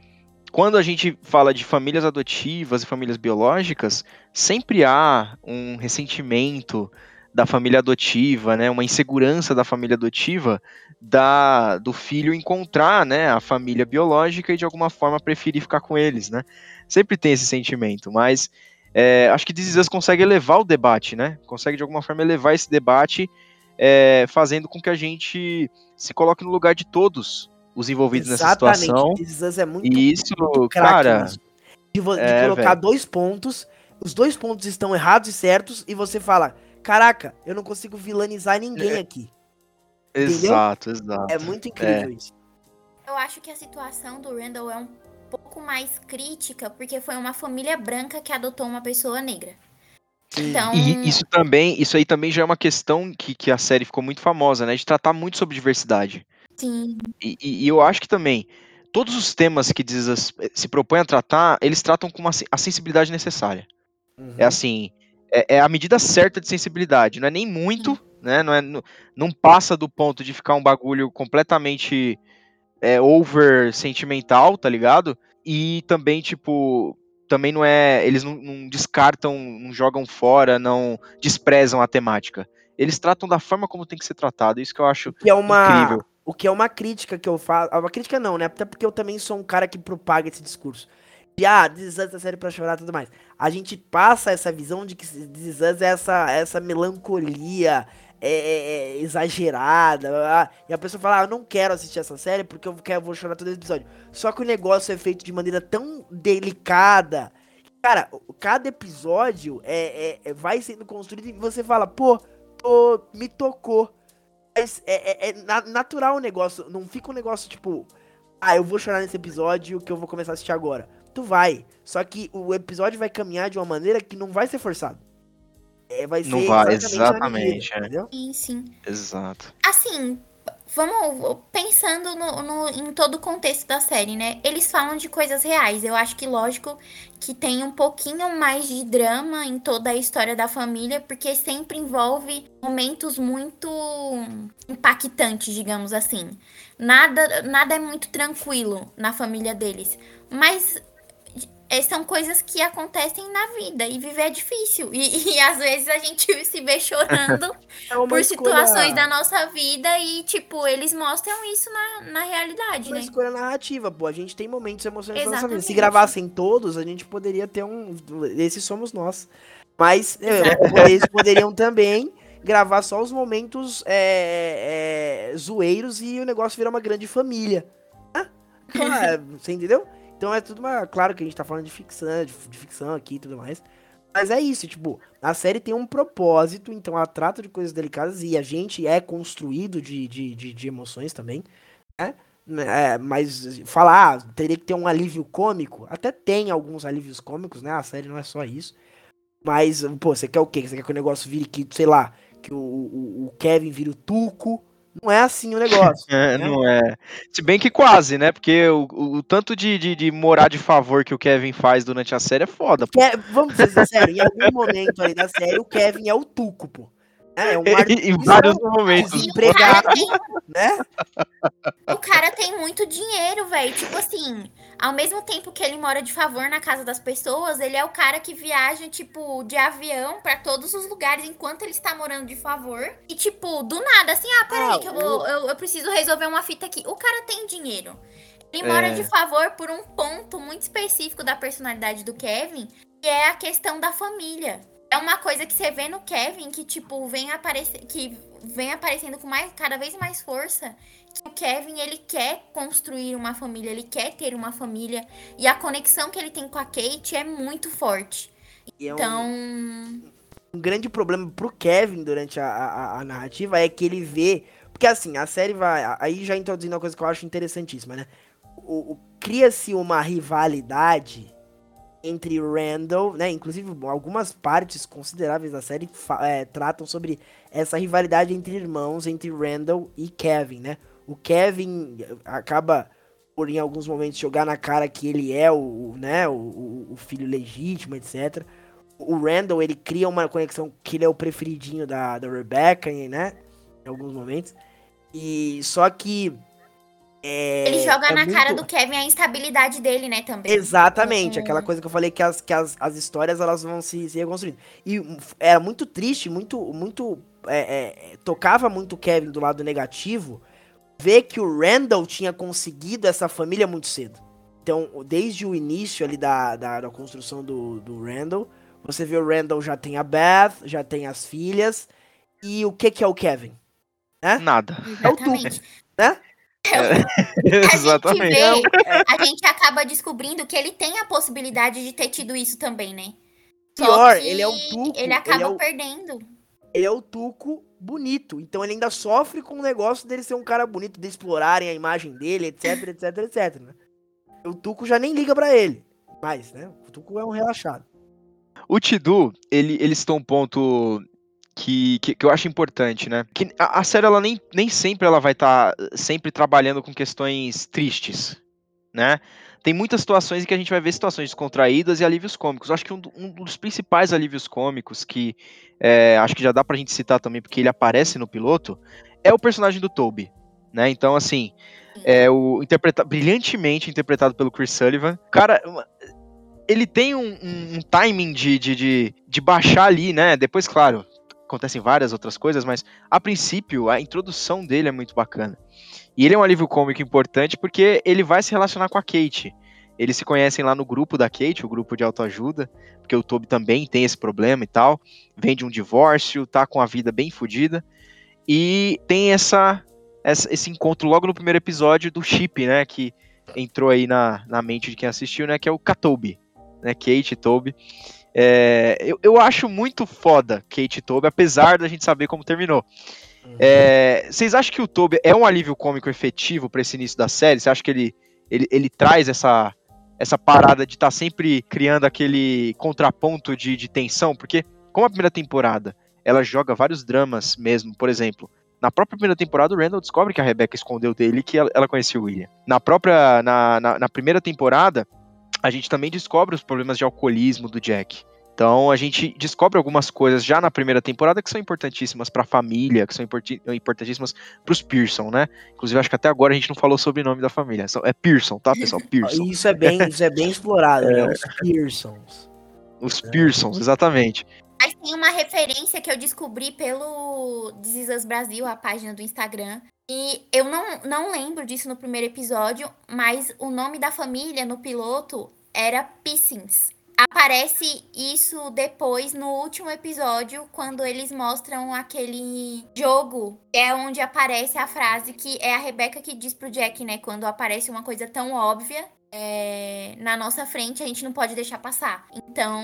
quando a gente fala de famílias adotivas e famílias biológicas, sempre há um ressentimento da família adotiva, né, uma insegurança da família adotiva da do filho encontrar, né, a família biológica e de alguma forma preferir ficar com eles, né? Sempre tem esse sentimento, mas é, acho que Us consegue elevar o debate, né? Consegue de alguma forma elevar esse debate, é, fazendo com que a gente se coloque no lugar de todos os envolvidos nessa situação. Us é muito, E isso, muito cara. De, de é, colocar velho. dois pontos, os dois pontos estão errados e certos, e você fala, caraca, eu não consigo vilanizar ninguém É. aqui. exato, exato. É muito incrível isso. Eu acho que a situação do Randall é um pouco mais crítica, porque foi uma família branca que adotou uma pessoa negra. Então, E isso também, isso aí também já é uma questão que, que a série ficou muito famosa, né? De tratar muito sobre diversidade. sim, E, e- e eu acho que também todos os temas que Is Us se propõe a tratar, eles tratam com uma a sensibilidade necessária. Uhum. É assim, é, é a medida certa de sensibilidade. Não é nem muito, né? Não, é, não, passa do ponto de ficar um bagulho completamente é, over sentimental, tá ligado? E também, tipo, também não é. Eles não, não descartam, não jogam fora, não desprezam a temática. Eles tratam da forma como tem que ser tratado. Isso que eu acho que é uma incrível. o que é uma crítica que eu faço, uma crítica não, né? Até porque eu também sou um cara que propaga esse discurso. Ah, This é série pra chorar e tudo mais. A gente passa essa visão de que This é essa, essa melancolia é, é, é, exagerada. e a pessoa fala, ah, eu não quero assistir essa série porque eu quero, vou chorar todo episódio. Só que o negócio é feito de maneira tão delicada. Cara, cada episódio é, é- é- vai sendo construído e você fala, pô, pô, me tocou. É, é- na- natural o negócio. Não fica um negócio tipo. Ah, eu vou chorar nesse episódio que eu vou começar a assistir agora. Tu vai. Só que o episódio vai caminhar de uma maneira que não vai ser forçado. É, vai ser Não vai, exatamente exatamente, medida, é. entendeu? sim, sim. Exato. Assim, vamos pensando no, no- em todo o contexto da série, né? Eles falam de coisas reais. Eu acho que lógico que tem um pouquinho mais de drama em toda a história da família, porque sempre envolve momentos muito impactantes, digamos assim. Nada, nada é muito tranquilo na família deles. Mas é, são coisas que acontecem na vida e viver é difícil. E, e às vezes a gente se vê chorando É por escolha- situações da nossa vida e, tipo, eles mostram isso na, na realidade, uma né? escolha narrativa, pô. A gente tem momentos emocionantes na nossa vida. Se Exatamente. gravassem todos, a gente poderia ter um. Esses somos nós. Mas é, eles poderiam também gravar só os momentos é, é, zoeiros e o negócio virar uma grande família. Ah, claro, você entendeu? Então é tudo uma. Claro que a gente tá falando de ficção, de, de ficção aqui e tudo mais. Mas é isso, tipo, a série tem um propósito, então ela trata de coisas delicadas e a gente é construído de, de, de, de emoções também, né? É, mas falar, ah, teria que ter um alívio cômico, até tem alguns alívios cômicos, né? A série não é só isso. Mas, pô, você quer o quê? Você quer que o negócio vire que, sei lá, que o, o, o Kevin vire o Tuco? Não é assim o negócio. É, né? não é. Se bem que quase, né? Porque o, o- o tanto de, de, de morar de favor que o Kevin faz durante a série é foda. pô. Que- vamos ser sinceros, em algum momento ali da série, o Kevin é o Tuco, pô. É, um em artista vários momentos. E o cara, desempregado, tem, né? o cara tem muito dinheiro, velho. Tipo assim, ao mesmo tempo que ele mora de favor na casa das pessoas, ele é o cara que viaja, tipo, de avião pra todos os lugares enquanto ele está morando de favor. E, tipo, do nada, assim, ah, peraí, Ah, que eu, vou, eu, eu preciso resolver uma fita aqui. O cara tem dinheiro. Ele mora É. de favor por um ponto muito específico da personalidade do Kevin, que é a questão da família. É uma coisa que você vê no Kevin que, tipo, vem aparecer, que vem aparecendo com mais, cada vez mais força. Que o Kevin, ele quer construir uma família, ele quer ter uma família. E a conexão que ele tem com a Kate é muito forte. E é um- Então, um grande problema pro Kevin durante a, a, a narrativa é que ele vê. Porque assim, a série vai. Aí já introduzindo uma coisa que eu acho interessantíssima, né? O, o- Cria-se uma rivalidade entre Randall, né? Inclusive, algumas partes consideráveis da série é, tratam sobre essa rivalidade entre irmãos, entre Randall e Kevin, né? O Kevin acaba por em alguns momentos jogar na cara que ele é o, né, o- o filho legítimo, etc o Randall, ele cria uma conexão que ele é o preferidinho da, da Rebecca, né? Em alguns momentos. E só que. É- ele joga é na cara muito- do Kevin a instabilidade dele, né, também. Exatamente, Uhum. aquela coisa que eu falei que as, que as, as histórias elas vão se, se reconstruindo. E era muito triste, muito. muito é, é, tocava muito o Kevin do lado negativo ver que o Randall tinha conseguido essa família muito cedo. Então, desde o início ali da, da, da construção do, do Randall, você vê o Randall já tem a Beth, já tem as filhas. E o que, que é o Kevin? Nada. É o Exatamente. né? A Exatamente. gente vê, a gente acaba descobrindo que ele tem a possibilidade de ter tido isso também, né? Só Pior, ele é o Tuco. Ele acaba é o, perdendo. ele é o Tuco bonito. Então ele ainda sofre com o negócio dele ser um cara bonito, de explorarem a imagem dele, etc, etc, etc. Né? O Tuco já nem liga pra ele. Mas, né? O Tuco é um relaxado. O Tidu, ele, ele citou um ponto que, que, que eu acho importante, né? Que a, a série, ela nem, nem sempre ela vai estar sempre trabalhando com questões tristes, né? Tem muitas situações em que a gente vai ver situações descontraídas e alívios cômicos. Acho que um, um dos principais alívios cômicos, que é, acho que já dá pra gente citar também, porque ele aparece no piloto, é o personagem do Toby, né? Então, assim, é o interpreta brilhantemente interpretado pelo Chris Sullivan. Cara, ele tem um, um- um timing de, de, de, de baixar ali, né? Depois, claro, acontecem várias outras coisas, mas a princípio a introdução dele é muito bacana. E ele é um alívio cômico importante porque ele vai se relacionar com a Kate. Eles se conhecem lá no grupo da Kate, o grupo de autoajuda, porque o Toby também tem esse problema e tal. Vem de um divórcio, tá com a vida bem fodida. E tem essa, essa- esse encontro logo no primeiro episódio do Chip, né? Que entrou aí na, na mente de quem assistiu, né? Que é o Katobi, né? Kate e Toby. É, eu, eu acho muito foda Kate e Toby, apesar da gente saber como terminou. É, vocês acham que o Toby é um alívio cômico efetivo pra esse início da série? Você acha que ele, ele, ele traz essa, essa parada de estar sempre criando aquele contraponto de, de tensão? Porque, como a primeira temporada ela joga vários dramas mesmo, por exemplo. Na própria primeira temporada, o Randall descobre que a Rebecca escondeu dele que ela, ela conhecia o William. Na própria. Na, na, na primeira temporada, a gente também descobre os problemas de alcoolismo do Jack. Então a gente descobre algumas coisas já na primeira temporada que são importantíssimas para a família, que são importantíssimas para os Pearson, né? Inclusive acho que até agora a gente não falou sobre o nome da família. É Pearson, tá, pessoal? Pearson. Isso é bem, isso é bem explorado, né? Os Pearsons. Os Pearsons, exatamente. Mas tem uma referência que eu descobri pelo This Is Us Brasil, a página do Instagram. E eu não, não lembro disso no primeiro episódio, mas o nome da família no piloto era Pissins. Aparece isso depois no último episódio, quando eles mostram aquele jogo, é onde aparece a frase que é a Rebeca que diz pro Jack, né? Quando aparece uma coisa tão óbvia é, na nossa frente, a gente não pode deixar passar. Então,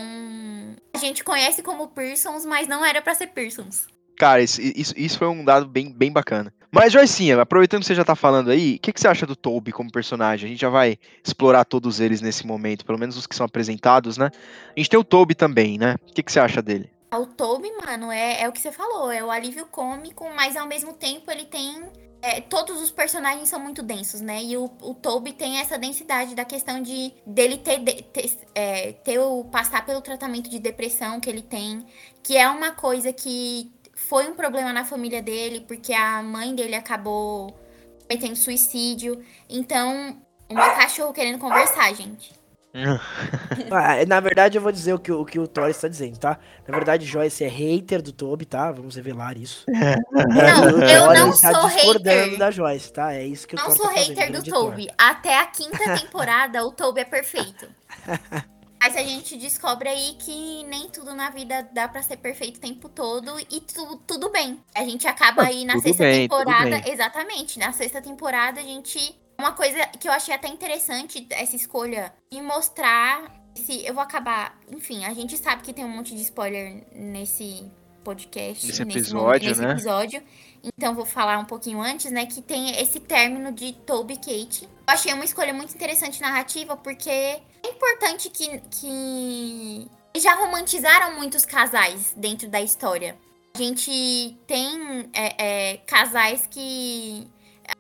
a gente conhece como Pearsons, mas não era pra ser Pearsons. Cara, isso, isso, isso foi um dado bem, bem bacana. Mas, Joicinha, aproveitando que você já tá falando aí, o que, que você acha do Toby como personagem? A gente já vai explorar todos eles nesse momento, pelo menos os que são apresentados, né? A gente tem o Toby também, né? O que, que você acha dele? O Toby, mano, é, é o que você falou, é o alívio cômico, mas ao mesmo tempo ele tem. É, todos os personagens são muito densos, né? E o, o Toby tem essa densidade da questão de dele ter, de- ter, é, ter o passar pelo tratamento de depressão que ele tem, que é uma coisa que foi um problema na família dele, porque a mãe dele acabou cometendo suicídio. Então, meu cachorro querendo conversar, gente. Ah, na verdade, eu vou dizer o que, o que o Thor está dizendo, tá? Na verdade, Joyce é hater do Toby, tá? Vamos revelar isso. Não, o eu não está sou discordando hater. da Joyce, tá? É isso que o Não Thor sou tá fazendo, hater do. Toby. Até a quinta temporada, o Toby é perfeito. Mas a gente descobre aí que nem tudo na vida dá pra ser perfeito o tempo todo e tu- tudo bem. A gente acaba aí na tudo sexta bem, temporada. Exatamente. Na sexta temporada, a gente. Uma coisa que eu achei até interessante essa escolha e mostrar. Se eu vou acabar. Enfim, a gente sabe que tem um monte de spoiler nesse podcast. Nesse episódio, nesse né? episódio. Então vou falar um pouquinho antes, né? Que tem esse término de Toby Kate. Eu achei uma escolha muito interessante narrativa, porque é importante que, que já romantizaram muitos casais dentro da história. A gente tem é, é, casais que.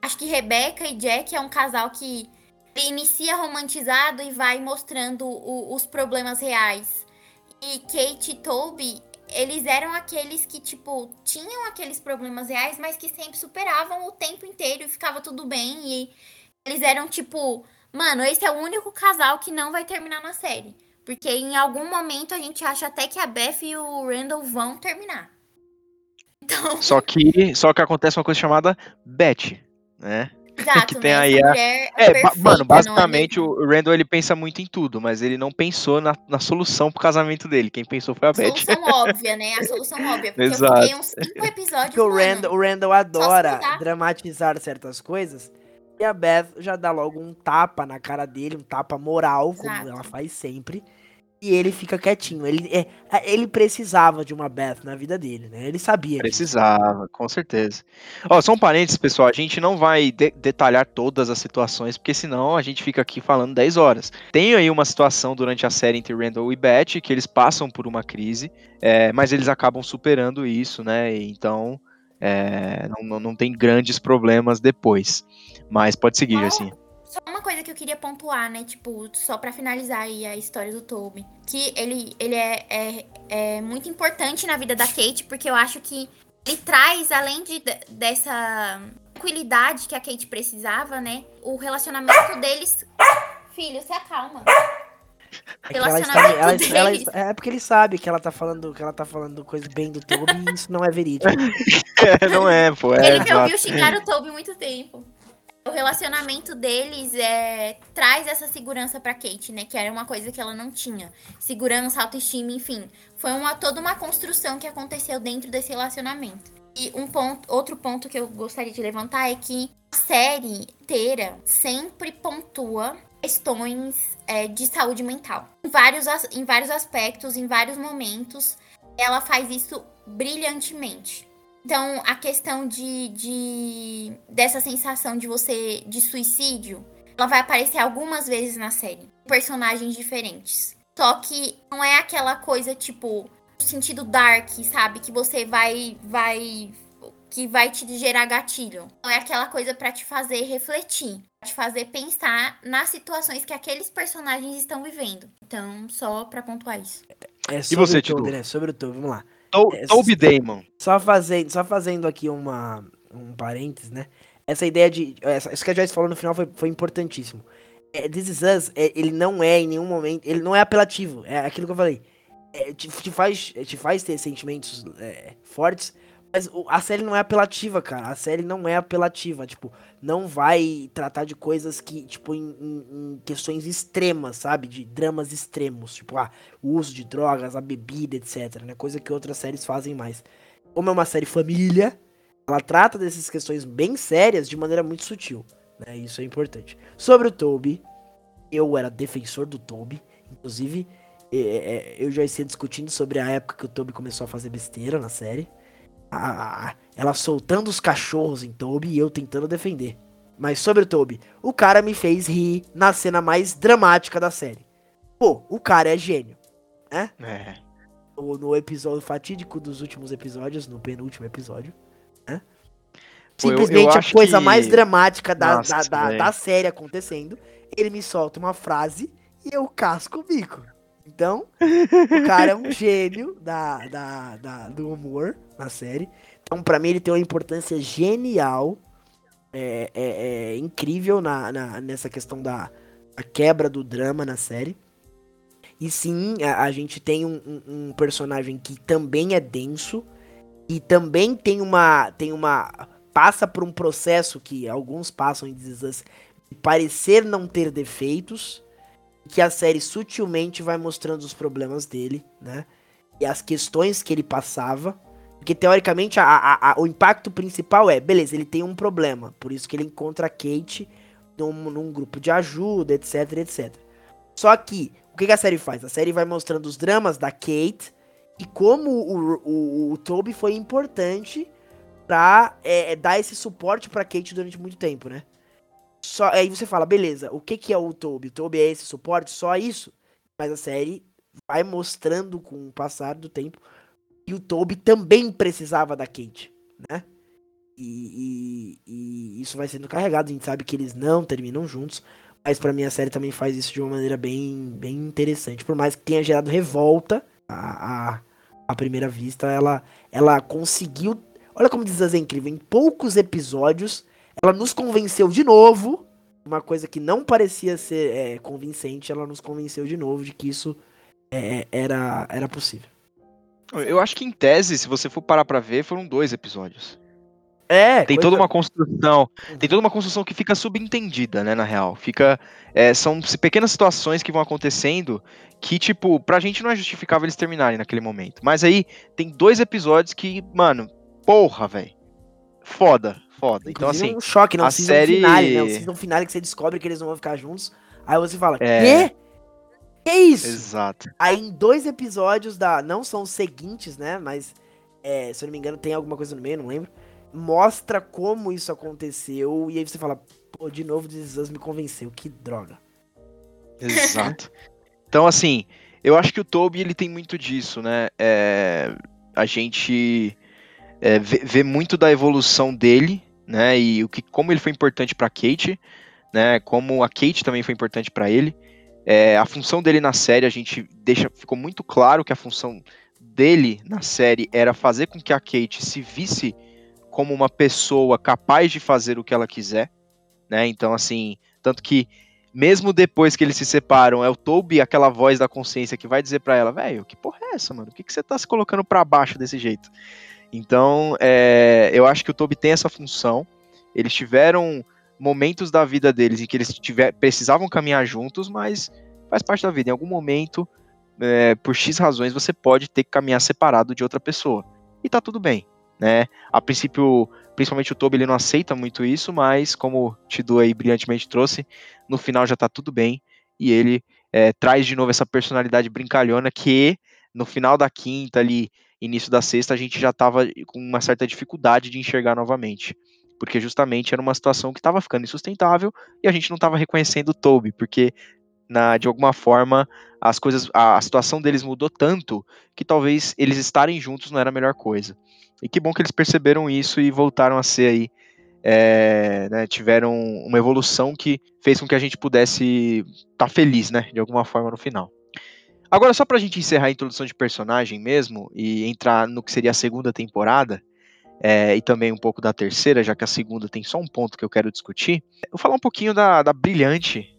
Acho que Rebecca e Jack é um casal que inicia romantizado e vai mostrando o- os problemas reais. E Kate e Toby, eles eram aqueles que, tipo, tinham aqueles problemas reais, mas que sempre superavam o tempo inteiro e ficava tudo bem. E eles eram, tipo, mano, esse é o único casal que não vai terminar na série. Porque em algum momento a gente acha até que a Beth e o Randall vão terminar. Então, Só que, só que acontece uma coisa chamada Beth, né? exato, que tem né? aí a- é, É, perfeita, mano, é basicamente mesmo? o Randall ele pensa muito em tudo, mas ele não pensou na, na solução pro casamento dele. Quem pensou foi a Beth. Solução óbvia, né? A solução óbvia. Porque Exato. eu fiquei uns cinco episódios, Porque o Randall, o Randall adora dramatizar certas coisas. E a Beth já dá logo um tapa na cara dele, um tapa moral, como Exato. ela faz sempre. E ele fica quietinho. Ele, é, ele precisava de uma Beth na vida dele, né? Ele sabia. disso. Precisava, com certeza. Ó, só um parênteses, pessoal. A gente não vai de- detalhar todas as situações, porque senão a gente fica aqui falando 10 horas. Tem aí uma situação durante a série entre Randall e Beth, que eles passam por uma crise, é, mas eles acabam superando isso, né? e Então, é, não, não, não tem grandes problemas depois. Mas pode seguir, assim. Só uma coisa que eu queria pontuar, né? Tipo, só pra finalizar aí a história do Toby. Que ele, ele é, é, é muito importante na vida da Kate, porque eu acho que ele traz, além de, dessa tranquilidade que a Kate precisava, né? O relacionamento deles. Filho, se acalma. É, que ela está- relacionamento ela- ela é porque ele sabe que ela tá falando, que ela tá falando coisa bem do Toby e isso não é verídico. É, não é, pô. É, Ele me ouviu xingar o Toby muito tempo. O relacionamento deles é, traz essa segurança pra Kate, né? Que era uma coisa que ela não tinha. Segurança, autoestima, enfim. Foi uma, toda uma construção que aconteceu dentro desse relacionamento. E um ponto, outro ponto que eu gostaria de levantar é que a série inteira sempre pontua questões é, de saúde mental. Em vários, em vários aspectos, em vários momentos, ela faz isso brilhantemente. Então, a questão de, de dessa sensação de você de suicídio, ela vai aparecer algumas vezes na série, personagens diferentes. Só que não é aquela coisa tipo no sentido dark, sabe, que você vai vai que vai te gerar gatilho. Não é aquela coisa pra te fazer refletir, pra te fazer pensar nas situações que aqueles personagens estão vivendo. Então, só pra pontuar isso. É E você, o Toby, Tidu? né? Sobre o vamos lá. É, Toby Damon. Só fazendo, só fazendo aqui uma, um parênteses, né? Essa ideia de. Essa, isso que a Joyce falou no final foi, foi importantíssimo. É, This Is Us, é, ele não é em nenhum momento. Ele não é apelativo. É aquilo que eu falei. É, te, te faz, te faz ter sentimentos é, fortes, mas a série não é apelativa, cara. A série não é apelativa. Tipo, não vai tratar de coisas que, tipo, em, em- em questões extremas, sabe? De dramas extremos. Tipo, ah, o uso de drogas, a bebida, etc. Né? Coisa que outras séries fazem mais. Como é uma série família, ela trata dessas questões bem sérias de maneira muito sutil. Né? Isso é importante. Sobre o Toby, eu era defensor do Toby. Inclusive, é, é, eu já ia discutindo sobre a época que o Toby começou a fazer besteira na série. A- a- ela soltando os cachorros em Toby e eu tentando defender. Mas sobre o Toby, o cara me fez rir na cena mais dramática da série. Pô, o cara é gênio. É. No, no episódio fatídico dos últimos episódios, no penúltimo episódio, né? Pô, eu- eu Simplesmente a coisa que- mais dramática da, Nossa, da, da, da série acontecendo. Ele me solta uma frase e eu casco o bico. Então, o cara é um gênio da, da, da- do humor na série. Então, pra mim, ele tem uma importância genial, é, é- é incrível na, na- nessa questão da quebra do drama na série. E sim, a, a gente tem um, um- um personagem que também é denso e também tem uma tem uma passa por um processo que alguns passam em Is Us, de parecer não ter defeitos, que a série sutilmente vai mostrando os problemas dele, né? E as questões que ele passava. Porque teoricamente a- a- a- o impacto principal é, beleza, ele tem um problema, por isso que ele encontra a Kate num, num grupo de ajuda, etc, etc. Só que, o que, que a série faz? A série vai mostrando os dramas da Kate e como o, o, o Toby foi importante pra é, dar esse suporte pra Kate durante muito tempo, né? Só, aí você fala, beleza, o que, que é o Toby? O Toby é esse suporte? Só isso? Mas a série vai mostrando com o passar do tempo que o Toby também precisava da Kate, né? E, e- e isso vai sendo carregado. A gente sabe que eles não terminam juntos. Mas pra mim a série também faz isso de uma maneira bem, bem interessante. Por mais que tenha gerado revolta à, à, à primeira vista, ela, ela conseguiu. Olha como diz é incrível. Em poucos episódios, ela nos convenceu de novo. Uma coisa que não parecia ser é, convincente, ela nos convenceu de novo de que isso é, era, era possível. Eu acho que em tese, se você for parar pra ver, foram dois episódios. É, Tem toda uma construção, tem toda uma construção que fica subentendida, né, na real. Fica, é, são pequenas situações que vão acontecendo que, tipo, pra gente não é justificável eles terminarem naquele momento. Mas aí tem dois episódios que, mano, porra, velho. Foda, foda. Então, Inclusive, assim, um choque, não a série- finale, né? O season finale que você descobre que eles não vão ficar juntos. Aí você fala, É. quê? Que isso? exato. Aí em dois episódios da. Não são os seguintes, né? Mas, é, se eu não me engano, tem alguma coisa no meio, não lembro. Mostra como isso aconteceu. E aí você fala, pô, de novo, This Is Us me convenceu. Que droga. Exato. Então, assim, eu acho que o Toby ele tem muito disso, né? É, a gente é, vê, vê muito da evolução dele, né? E o que, como ele foi importante pra Kate, né? Como a Kate também foi importante pra ele. É, a função dele na série, a gente deixa, ficou muito claro que a função dele na série era fazer com que a Kate se visse como uma pessoa capaz de fazer o que ela quiser, né? Então, assim, tanto que mesmo depois que eles se separam, é o Toby, aquela voz da consciência que vai dizer pra ela, velho, que porra é essa, mano? Por que, que você tá se colocando pra baixo desse jeito? Então, é, eu acho que o Toby tem essa função. Eles tiveram momentos da vida deles em que eles tiver, precisavam caminhar juntos, mas faz parte da vida. Em algum momento, é, por X razões, você pode ter que caminhar separado de outra pessoa. E tá tudo bem, né? A princípio, principalmente o Toby, ele não aceita muito isso, mas como o Tidu aí brilhantemente trouxe, no final já tá tudo bem. E ele é, traz de novo essa personalidade brincalhona que no final da quinta ali, início da sexta, a gente já tava com uma certa dificuldade de enxergar novamente. Porque justamente era uma situação que estava ficando insustentável e a gente não estava reconhecendo o Toby, porque na, de alguma forma as coisas, a, a situação deles mudou tanto que talvez eles estarem juntos não era a melhor coisa. E que bom que eles perceberam isso e voltaram a ser aí, é, né, tiveram uma evolução que fez com que a gente pudesse estar feliz, né, de alguma forma no final. Agora, só pra gente encerrar a introdução de personagem mesmo e entrar no que seria a segunda temporada, é, e também um pouco da terceira, já que a segunda tem só um ponto que eu quero discutir, eu vou falar um pouquinho da, da brilhante,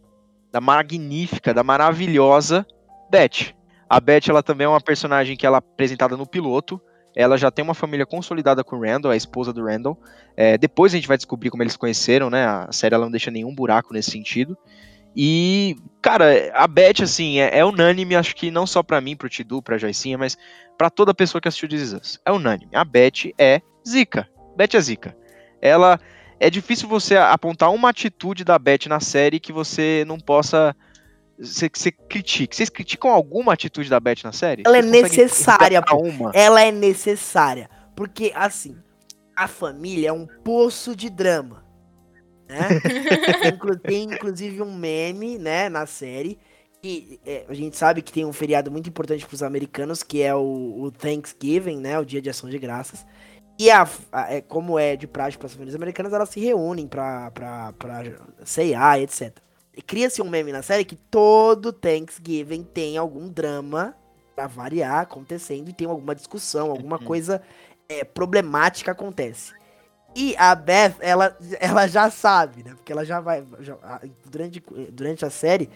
da magnífica, da maravilhosa Beth. A Beth, ela também é uma personagem que ela é apresentada no piloto, ela já tem uma família consolidada com o Randall, a esposa do Randall. É, depois a gente vai descobrir como eles se conheceram, né? A série ela não deixa nenhum buraco nesse sentido. E, cara, a Beth, assim, é, é unânime, acho que não só para mim, pro Tidu, pra Joicinha, mas para toda pessoa que assistiu This Is Us. É unânime. A Beth é zica. Beth é zica. Ela. É difícil você apontar uma atitude da Beth na série que você não possa. Você, você critique. Vocês criticam alguma atitude da Beth na série? Ela é Vocês conseguem necessária, pô. uma? Ela é necessária. Porque, assim, a família é um poço de drama. Né? tem, inclusive um meme, né, na série. Que é, a gente sabe que tem um feriado muito importante para os americanos, que é o, o Thanksgiving, né? O Dia de Ação de Graças. E a, a- é, como é de prática para as famílias americanas, elas se reúnem pra, pra, pra ceiar, etc. E cria-se um meme na série que todo Thanksgiving tem algum drama pra variar acontecendo e tem alguma discussão, alguma Uhum. coisa é, problemática acontece. E a Beth, ela, ela já sabe, né? Porque ela já vai. já- durante, durante a série,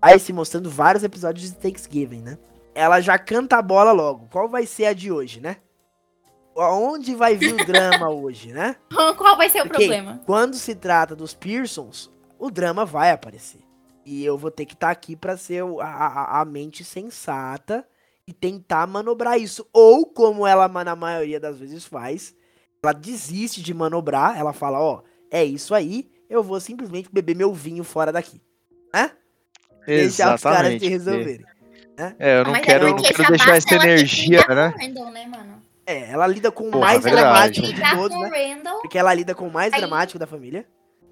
vai se mostrando vários episódios de Thanksgiving, né? Ela já canta a bola logo. Qual vai ser a de hoje, né? Aonde vai vir o drama hoje, né? Qual vai ser o Porque problema? Quando se trata dos Pearsons, o drama vai aparecer. E eu vou ter que estar aqui pra ser o- a, a- a mente sensata e tentar manobrar isso. Ou, como ela, na maioria das vezes, faz, ela desiste de manobrar, ela fala, ó, é isso aí, eu vou simplesmente beber meu vinho fora daqui. Né? Deixar os caras se resolverem. É, eu não é quero, eu não quero deixar essa que energia, né? O Randall, né, mano? É, ela lida com o mais verdade. dramático de Lidar todos, com o né? Randall, Porque ela lida com o mais Aí- dramático da família.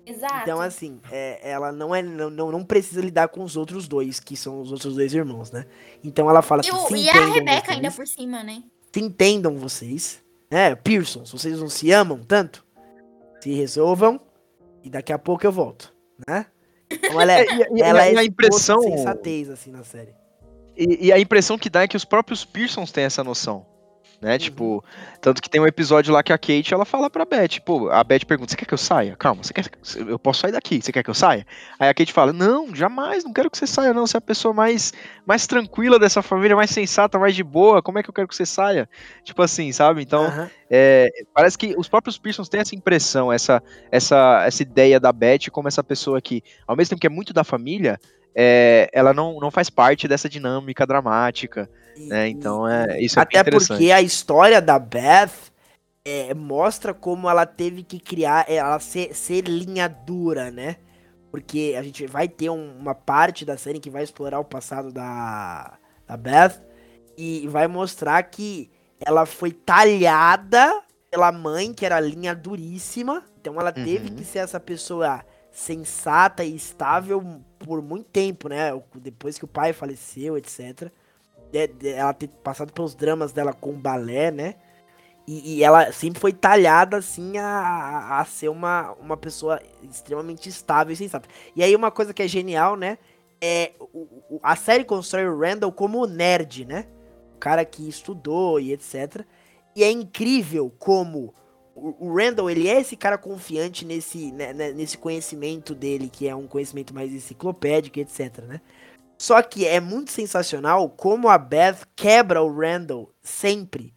exato. Então, assim, é, ela não, é, não, não, não precisa lidar com os outros dois, que são os outros dois irmãos, né? Então ela fala e, assim, se e a Rebeca vocês, ainda por cima, né? se entendam vocês, né? Pearsons, vocês não se amam tanto? Se resolvam e daqui a pouco eu volto, né? Então ela é, E- ela e é a impressão sensatez, assim, na série. E, e a impressão que dá é que os próprios Pearsons têm essa noção. Né, tipo, tanto que tem um episódio lá que a Kate, ela fala pra Beth, pô, a Beth pergunta, você quer que eu saia? Calma, você quer, eu posso sair daqui, você quer que eu saia? Aí a Kate fala, não, jamais, não quero que você saia não, você é a pessoa mais, mais tranquila dessa família, mais sensata, mais de boa, como é que eu quero que você saia? Tipo assim, sabe? Então, Aham. é, parece que os próprios Pearsons têm essa impressão, essa, essa, essa ideia da Beth como essa pessoa que, ao mesmo tempo que é muito da família, é, ela não, não faz parte dessa dinâmica dramática, né? Então é isso é Até porque a história da Beth é, mostra como ela teve que criar, é, ela ser, ser linha dura, né? Porque a gente vai ter um- uma parte da série que vai explorar o passado da, da Beth e vai mostrar que ela foi talhada pela mãe, que era linha duríssima. Então ela teve Uhum. que ser essa pessoa sensata e estável por muito tempo, né? Depois que o pai faleceu, etc de- de- ela ter passado pelos dramas dela com o balé, né? E, e ela sempre foi talhada, assim, a, a, ser uma, uma pessoa extremamente estável e sensata. E aí uma coisa que é genial, né? É o, o- a série constrói o Randall como nerd, né? O cara que estudou e etc. E é incrível como o, Randall, ele é esse cara confiante nesse, né, né, nesse conhecimento dele, que é um conhecimento mais enciclopédico etc, né? Só que é muito sensacional como a Beth quebra o Randall sempre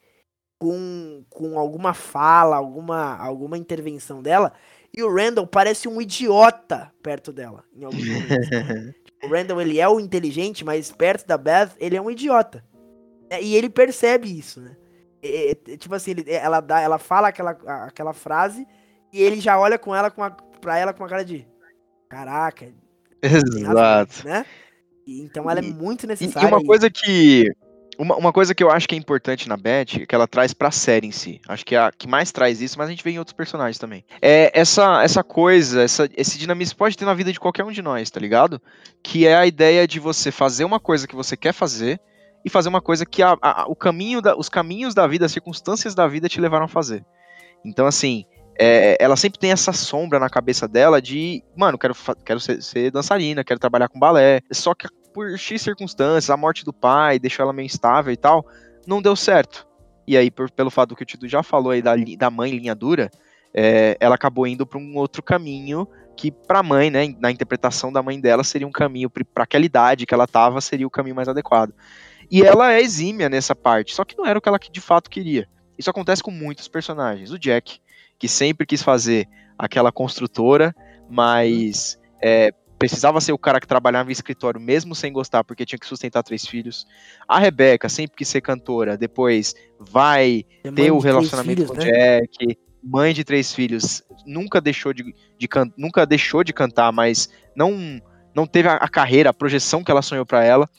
com, com alguma fala, alguma, alguma intervenção dela. E o Randall parece um idiota perto dela, em alguns momentos. o Randall, ele é o inteligente, mas perto da Beth, ele é um idiota. É, E ele percebe isso, né? É, é, tipo assim, ele- ela, dá, ela fala aquela, aquela frase e ele já olha com ela com a, pra ela com uma cara de caraca, tem razão, Exato. né? Então ela é E- muito E, necessária. e uma coisa que. Uma, uma coisa que eu acho que é importante na Beth, que ela traz pra série em si. Acho que é a que mais traz isso, mas a gente vê em outros personagens também. É essa, essa coisa, essa, esse dinamismo pode ter na vida de qualquer um de nós, tá ligado? Que é a ideia de você fazer uma coisa que você quer fazer e fazer uma coisa que a- a- o caminho da, os caminhos da vida, as circunstâncias da vida te levaram a fazer. Então, assim, é, ela sempre tem essa sombra na cabeça dela de, mano, quero, quero ser, ser dançarina, quero trabalhar com balé. Só que por X circunstâncias, a morte do pai deixou ela meio instável e tal, não deu certo. E aí, por- pelo fato que o Tido já falou aí da, da mãe linha dura, é, ela acabou indo para um outro caminho que para a mãe, né, na interpretação da mãe dela, seria um caminho para aquela idade que ela tava, seria o caminho mais adequado. E ela é exímia nessa parte, só que não era o que ela de fato queria. Isso acontece com muitos personagens. O Jack, que sempre quis fazer aquela construtora, mas é, precisava ser o cara que trabalhava em escritório mesmo sem gostar, porque tinha que sustentar três filhos. A Rebeca sempre quis ser cantora, depois vai É ter o relacionamento filhos, com o né? Jack, mãe de três filhos, nunca deixou de, de can- nunca deixou de cantar, mas não não teve a, a carreira, a projeção que ela sonhou pra ela.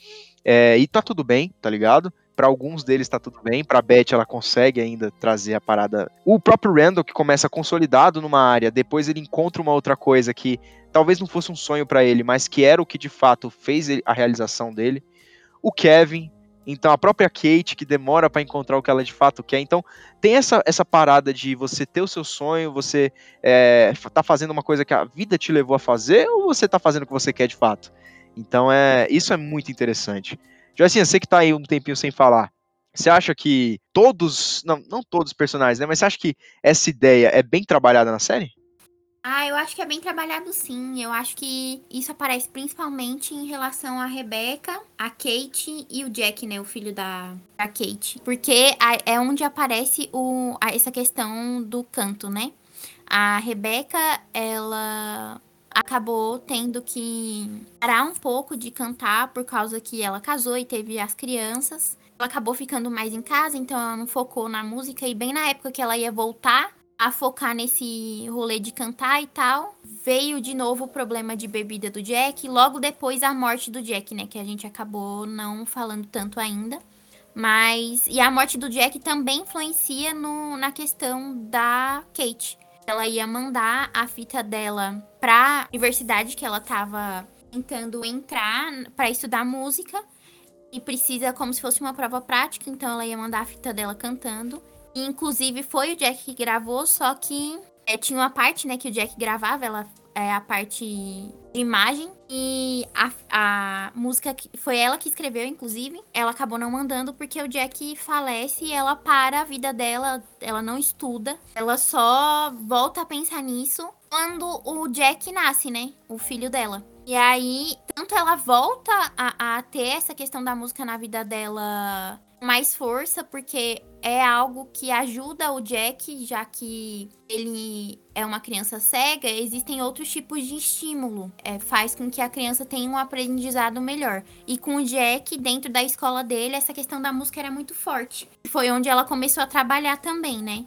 É, e tá tudo bem, tá ligado? Pra alguns deles tá tudo bem, pra Beth ela consegue ainda trazer a parada. O próprio Randall que começa consolidado numa área, depois ele encontra uma outra coisa que talvez não fosse um sonho pra ele, mas que era o que de fato fez a realização dele. O Kevin, então a própria Kate que demora pra encontrar o que ela de fato quer. Então tem essa, essa parada de você ter o seu sonho, você é, tá fazendo uma coisa que a vida te levou a fazer ou você tá fazendo o que você quer de fato? Então é isso é muito interessante. Joycinha, você que tá aí um tempinho sem falar, você acha que todos, não, não todos os personagens, né, mas você acha que essa ideia é bem trabalhada na série? Ah, eu acho que é bem trabalhado sim. Eu acho que isso aparece principalmente em relação a Rebecca, a Kate e o Jack, né? O filho da, da Kate. Porque é onde aparece o, essa questão do canto, né? A Rebecca, ela acabou tendo que parar um pouco de cantar por causa que ela casou e teve as crianças. Ela acabou ficando mais em casa, então ela não focou na música. E bem na época que ela ia voltar a focar nesse rolê de cantar e tal, veio de novo o problema de bebida do Jack. Logo depois a morte do Jack, né? Que a gente acabou não falando tanto ainda. Mas. E a morte do Jack também influencia no, na questão da Kate. Ela ia mandar a fita dela pra universidade que ela tava tentando entrar pra estudar música. E precisa como se fosse uma prova prática, então ela ia mandar a fita dela cantando. E, inclusive foi o Jack que gravou, só que é, tinha uma parte, né, que o Jack gravava, ela é a parte de imagem. E a, a música que foi ela que escreveu, inclusive. Ela acabou não mandando porque o Jack falece e ela para a vida dela, ela não estuda. Ela só volta a pensar nisso quando o Jack nasce, né? O filho dela. E aí, tanto ela volta a, a ter essa questão da música na vida dela mais força, porque é algo que ajuda o Jack, já que ele é uma criança cega, existem outros tipos de estímulo. É, faz com que a criança tenha um aprendizado melhor. E com o Jack, dentro da escola dele, essa questão da música era muito forte. Foi onde ela começou a trabalhar também, né?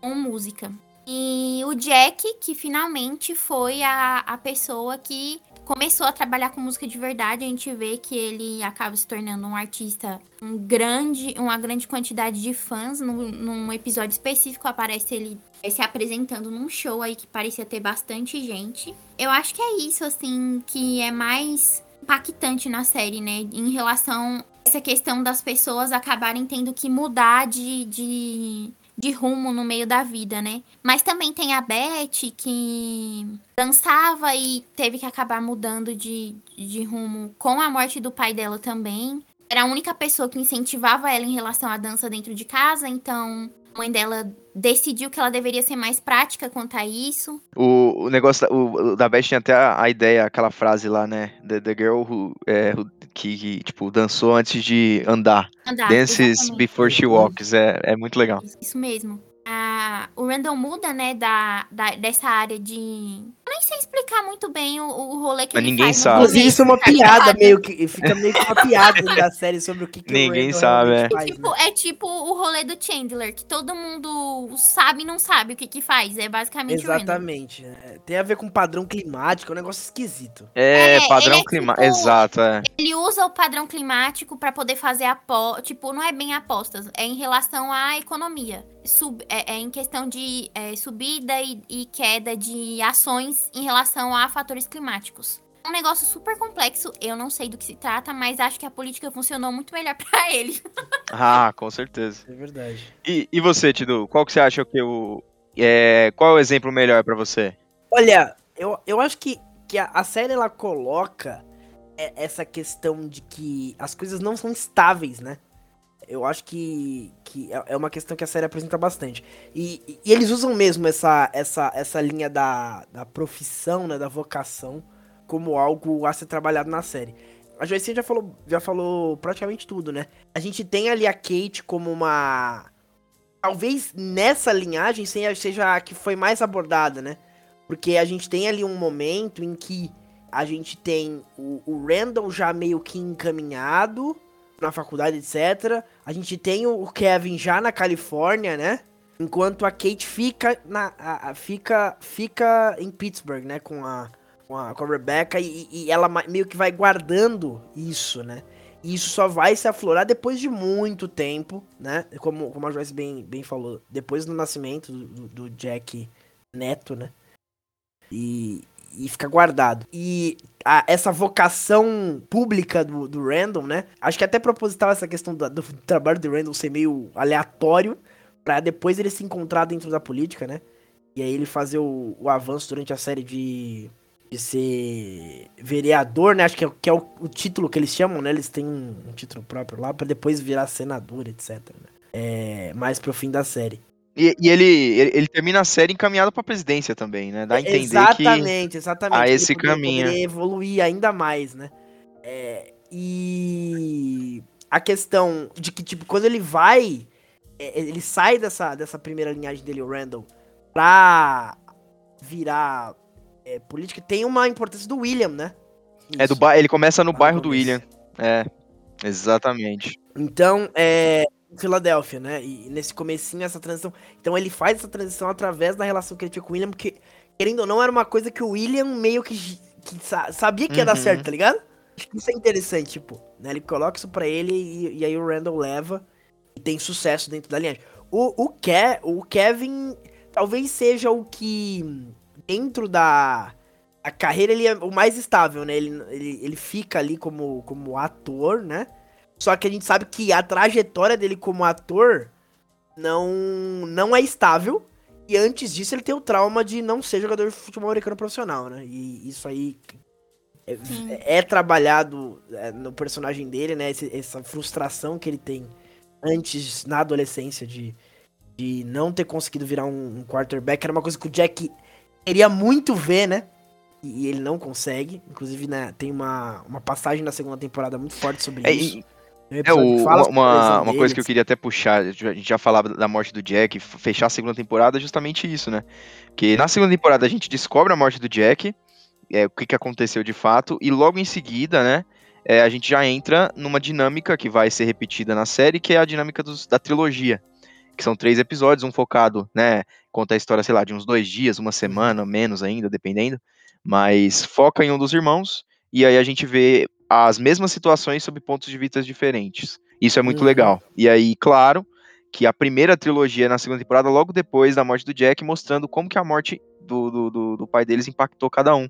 Com música. E o Jack, que finalmente foi a, a pessoa que começou a trabalhar com música de verdade, a gente vê que ele acaba se tornando um artista, um grande, uma grande quantidade de fãs. Num, num episódio específico aparece ele se apresentando num show aí que parecia ter bastante gente. Eu acho que é isso, assim, que é mais impactante na série, né? Em relação a essa questão das pessoas acabarem tendo que mudar de, de, de rumo no meio da vida, né? Mas também tem a Beth, que dançava e teve que acabar mudando de, de rumo com a morte do pai dela também. Era a única pessoa que incentivava ela em relação à dança dentro de casa, então a mãe dela decidiu que ela deveria ser mais prática quanto a isso. O, o negócio da, o, da Beth tinha até a, a ideia, aquela frase lá, né? The, the girl who, é, who- que, que, tipo, dançou antes de andar. Andar, Dances exatamente. before she walks. É, é muito legal. Isso mesmo. Ah, o Randall muda, né, da, da- dessa área de. Eu nem sei explicar muito bem o, o rolê que Mas ele ninguém faz sabe. Inclusive, isso é uma tá piada, meio que. Fica meio que uma piada da série sobre o que, que Ninguém sabe, é. faz, Tipo, né? é tipo o rolê do Chandler, que todo mundo sabe e não sabe o que que faz. É basicamente. Exatamente. é. Tem a ver com padrão climático, é um negócio esquisito. É, É, padrão ele é climático. tipo- Exato, é. Ele usa o padrão climático pra poder fazer apostas. Tipo, não é bem apostas, é em relação à economia. Sub- é, é em questão de é, subida e, e queda de ações em relação a fatores climáticos. É um negócio super complexo, eu não sei do que se trata, mas acho que a política funcionou muito melhor pra ele. Ah, com certeza. É verdade. E, e você, Tidu? Qual que você acha que o. É, qual é o exemplo melhor pra você? Olha, eu, eu acho que, que a, a série ela coloca é essa questão de que as coisas não são estáveis, né? Eu acho que, que é é uma questão que a série apresenta bastante. E, e eles usam mesmo essa, essa, essa linha da, da profissão, né, da vocação, como algo a ser trabalhado na série. A Joyce já falou, já falou praticamente tudo, né? A gente tem ali a Kate como uma. Talvez nessa linhagem seja, a que foi mais abordada, né? Porque a gente tem ali um momento em que a gente tem o, o Randall já meio que encaminhado na faculdade, etc. A gente tem o Kevin já na Califórnia, né? Enquanto a Kate fica na a- a- fica fica em Pittsburgh, né, com a com a, com a Rebecca e, e ela meio que vai guardando isso, né? E isso só vai se aflorar depois de muito tempo, né? Como, como a Joyce bem, bem falou, depois do nascimento do, do Jack Neto, né? E, e fica guardado. E a- essa vocação pública do, do Randall, né? Acho que até proposital essa questão do, do trabalho do Randall ser meio aleatório, pra depois ele se encontrar dentro da política, né? E aí ele fazer o, o avanço durante a série de, de ser vereador, né? Acho que é, que é o, o título que eles chamam, né? Eles têm um, um título próprio lá, pra depois virar senador, etc. né? É, mais pro fim da série. E, e ele, ele, ele termina a série encaminhado pra presidência também, né? Dá a entender que. exatamente, exatamente. a esse poderia- caminho. poderia evoluir ainda mais, né? É, e a questão de que, tipo, quando ele vai, é, ele sai dessa, dessa primeira linhagem dele, o Randall, pra virar é, política, tem uma importância do William, né? É do ba... Ele começa no no bairro do. William. É, exatamente. Então, é. Filadélfia, né? E nesse comecinho, essa transição. Então ele faz essa transição através da relação que ele tinha com o William, porque, querendo ou não, era uma coisa que o William meio que, que sa- sabia que ia dar Uhum. certo, tá ligado? Acho que isso é interessante, tipo, né? Ele coloca isso pra ele e, e aí o Randall leva e tem sucesso dentro da linhagem. O, o, Ke, o Kevin talvez seja o que, dentro da a carreira, ele é o mais estável, né? Ele, ele, ele fica ali como, como ator, né? Só que a gente sabe que a trajetória dele como ator não, não é estável. E antes disso, ele tem o trauma de não ser jogador de futebol americano profissional, né? E isso aí é, é trabalhado é, no personagem dele, né? Esse- essa frustração que ele tem antes, na adolescência, de, de não ter conseguido virar um, um quarterback. Era uma coisa que o Jack queria muito ver, né? E, e ele não consegue. Inclusive, né, tem uma, uma passagem na segunda temporada muito forte sobre É, isso. e- É, o- que uma, uma, uma coisa que eu queria até puxar, a gente já falava da morte do Jack, fechar a segunda temporada é justamente isso, né? Porque na segunda temporada a gente descobre a morte do Jack, é, o que, que aconteceu de fato, e logo em seguida, né, é, a gente já entra numa dinâmica que vai ser repetida na série, que é a dinâmica dos- da trilogia. Que são três episódios, um focado, né? Conta a história, sei lá, de uns dois dias, uma semana, menos ainda, dependendo. Mas foca em um dos irmãos, e aí a gente vê as mesmas situações sob pontos de vista diferentes. Isso é muito Uhum. legal. E aí, claro, que a primeira trilogia na segunda temporada, logo depois da morte do Jack, mostrando como que a morte do, do, do- do pai deles impactou cada um,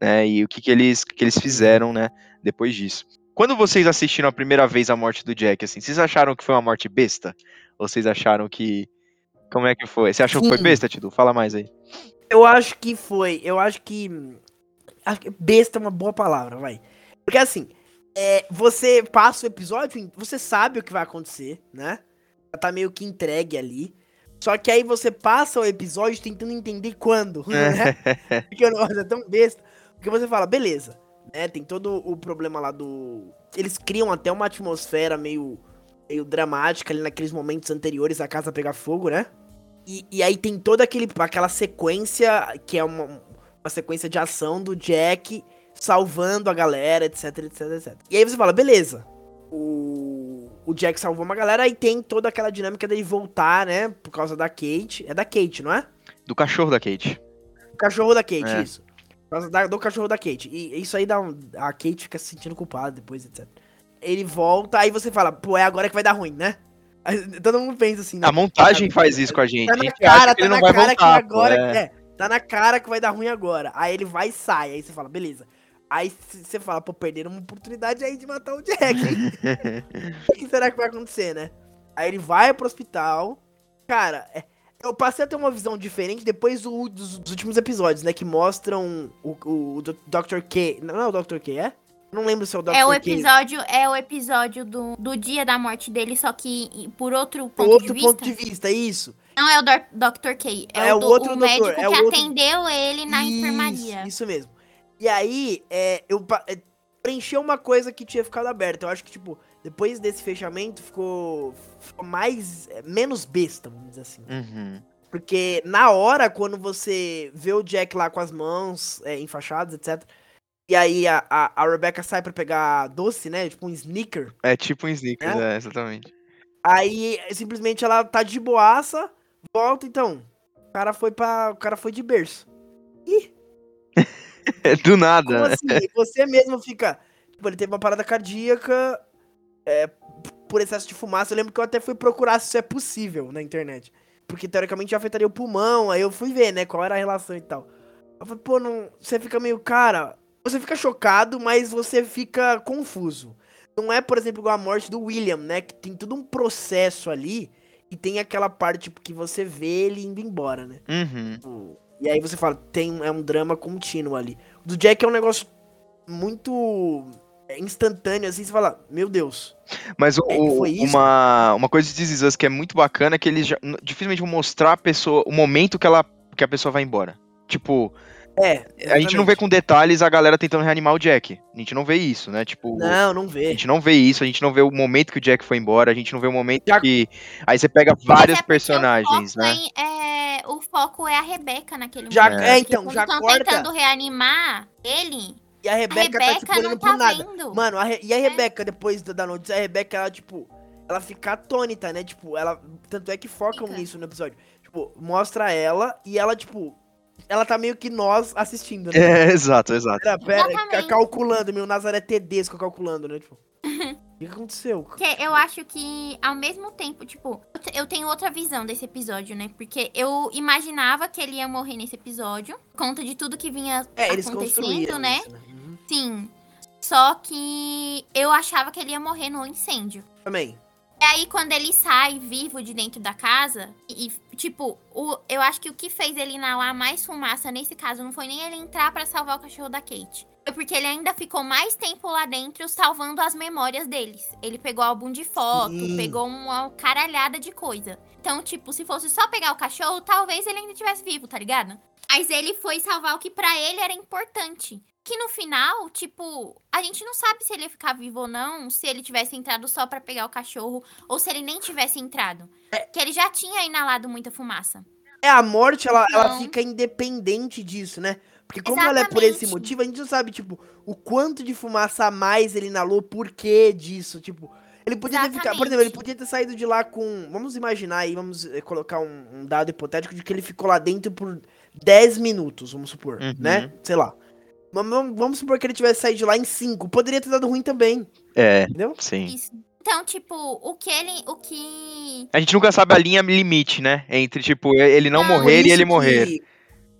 né? E o que, que, eles, que eles fizeram, né? Depois disso. Quando vocês assistiram a primeira vez a morte do Jack, assim, vocês acharam que foi uma morte besta? Ou vocês acharam que. Como é que foi? Você achou que foi Sim. besta, Tidu? Fala mais aí. Eu acho que foi. Eu acho que. acho que Besta é uma boa palavra, vai. Porque assim, é, você passa o episódio, você sabe o que vai acontecer, né? Já tá meio que entregue ali. Só que aí você passa o episódio tentando entender quando, né? Porque o negócio é tão besta. Porque você fala, beleza, né? Tem todo o problema lá do. Eles criam até uma atmosfera meio, meio dramática ali naqueles momentos anteriores a casa pegar fogo, né? E, e aí tem toda aquele, aquela sequência que é uma, uma sequência de ação do Jack salvando a galera, etc, etc, etc. E aí você fala, beleza. O, o Jack salvou uma galera, aí tem toda aquela dinâmica dele voltar, né? Por causa da Kate. É da Kate, não é? Do cachorro da Kate. O cachorro da Kate, É. isso. Por causa da- do cachorro da Kate. E isso aí dá um. A Kate fica se sentindo culpada depois, etc. Ele volta, aí você fala, pô, é agora que vai dar ruim, né? Aí todo mundo pensa assim, né? A montagem faz isso com a gente. Tá na cara, que tá na cara que voltar. agora. pô, é. É, tá na cara que vai dar ruim agora. Aí ele vai e sai. Aí você fala, beleza. Aí você fala, pô, perderam uma oportunidade aí de matar o Jack, hein? o que será que vai acontecer, né? Aí ele vai pro hospital. Cara, é- eu passei a ter uma visão diferente depois do- dos, dos últimos episódios, né? Que mostram o, o, o Dr. K. Não, não é o Dr. K, é? Não lembro se é o Dr. É o K. episódio, é o episódio do, do dia da morte dele, só que por outro ponto outro de vista. ponto de vista, isso. Não é o Dr. K, é, É o, do- outro o doutor, médico é que outro- atendeu ele na Isso, enfermaria. Isso mesmo. E aí, é, eu é, preencheu uma coisa que tinha ficado aberta. Eu acho que, tipo, depois desse fechamento ficou, ficou mais. é, menos besta, vamos dizer assim. Uhum. Porque na hora, quando você vê o Jack lá com as mãos é, enfaixadas, etc. E aí a, a, a Rebecca sai pra pegar doce, né? Tipo um sneaker. É tipo um Snickers, É? é, exatamente. Aí simplesmente ela tá de boaça, volta, então. O cara foi para O cara foi de berço. É do nada. Né? assim? Você mesmo fica. Tipo, ele teve uma parada cardíaca é, por excesso de fumaça. Eu lembro que eu até fui procurar se isso é possível na internet. Porque teoricamente já afetaria o pulmão. Aí eu fui ver, né, qual era a relação e tal. Eu falei, pô, não. Você fica meio, cara. Você fica chocado, mas você fica confuso. Não é, por exemplo, igual a morte do William, né? Que tem todo um processo ali. E tem aquela parte tipo, que você vê ele indo embora, né? Uhum. Tipo, E aí você fala, tem é um drama contínuo ali. O do Jack é um negócio muito é, instantâneo, assim, você fala, meu Deus. Mas o- É, o- foi isso? uma, uma coisa de This Us que é muito bacana é que eles já, dificilmente vão mostrar a pessoa, o momento que, ela, que a pessoa vai embora. Tipo, É, a gente não vê exatamente. com detalhes a galera tentando reanimar o Jack. A gente não vê isso, né? Tipo, Não, não a vê. gente não vê isso, a gente não vê o momento que o Jack foi embora, a gente não vê o momento Já- que. Aí você pega Mas vários é personagens, né? É- o foco é a Rebeca naquele Já, momento. é, então, quando já tão corta. tentando reanimar ele, E a a Rebeca, Rebeca, tá, tipo, olhando não pro tá nada. vendo. Mano, a Re- e a Rebeca, depois da notícia, a Rebeca, ela, tipo, ela fica atônita, né? Tipo, ela. Tanto é que focam Fica. nisso no episódio. Tipo, mostra ela e ela, tipo. Ela tá meio que nós assistindo, né? É, exato, exato. Pera, pera, calculando, meu Nazaré Tedesco calculando, né? Tipo, o que aconteceu? Porque eu acho que, ao mesmo tempo, tipo, eu te- eu tenho outra visão desse episódio, né? Porque eu imaginava que ele ia morrer nesse episódio, conta de tudo que vinha É, acontecendo, né? isso, né? Uhum. Sim. Só que eu achava que ele ia morrer no incêndio. Também. E aí, quando ele sai vivo de dentro da casa, e, tipo, o, eu acho que o que fez ele inalar mais fumaça nesse caso não foi nem ele entrar pra salvar o cachorro da Kate. Foi porque ele ainda ficou mais tempo lá dentro salvando as memórias deles. Ele pegou álbum de foto, Sim. pegou uma caralhada de coisa. Então, tipo, se fosse só pegar o cachorro, talvez ele ainda estivesse vivo, tá ligado? Mas ele foi salvar o que pra ele era importante. Que no final, tipo, a gente não sabe se ele ia ficar vivo ou não, se ele tivesse entrado só pra pegar o cachorro, ou se ele nem tivesse entrado. Que ele já tinha inalado muita fumaça. É, a morte, ela, ela Então- fica independente disso, né? Porque como ela é por esse Exatamente. motivo, a gente não sabe, tipo, o quanto de fumaça a mais ele inalou, por que disso, tipo... Ele podia ter ficado, por exemplo, ele Exatamente. podia ter saído de lá com... Vamos imaginar aí, vamos eh, colocar um, um dado hipotético de que ele ficou lá dentro por 10 minutos, vamos supor, Uhum. né? Sei lá. Vamos- supor que ele tivesse saído de lá em 5. Poderia ter dado ruim também, É, entendeu? sim. Isso. Então, tipo, o que ele. O que. A gente nunca sabe a linha limite, né? Entre, tipo, ele não Não. morrer e ele isso morrer.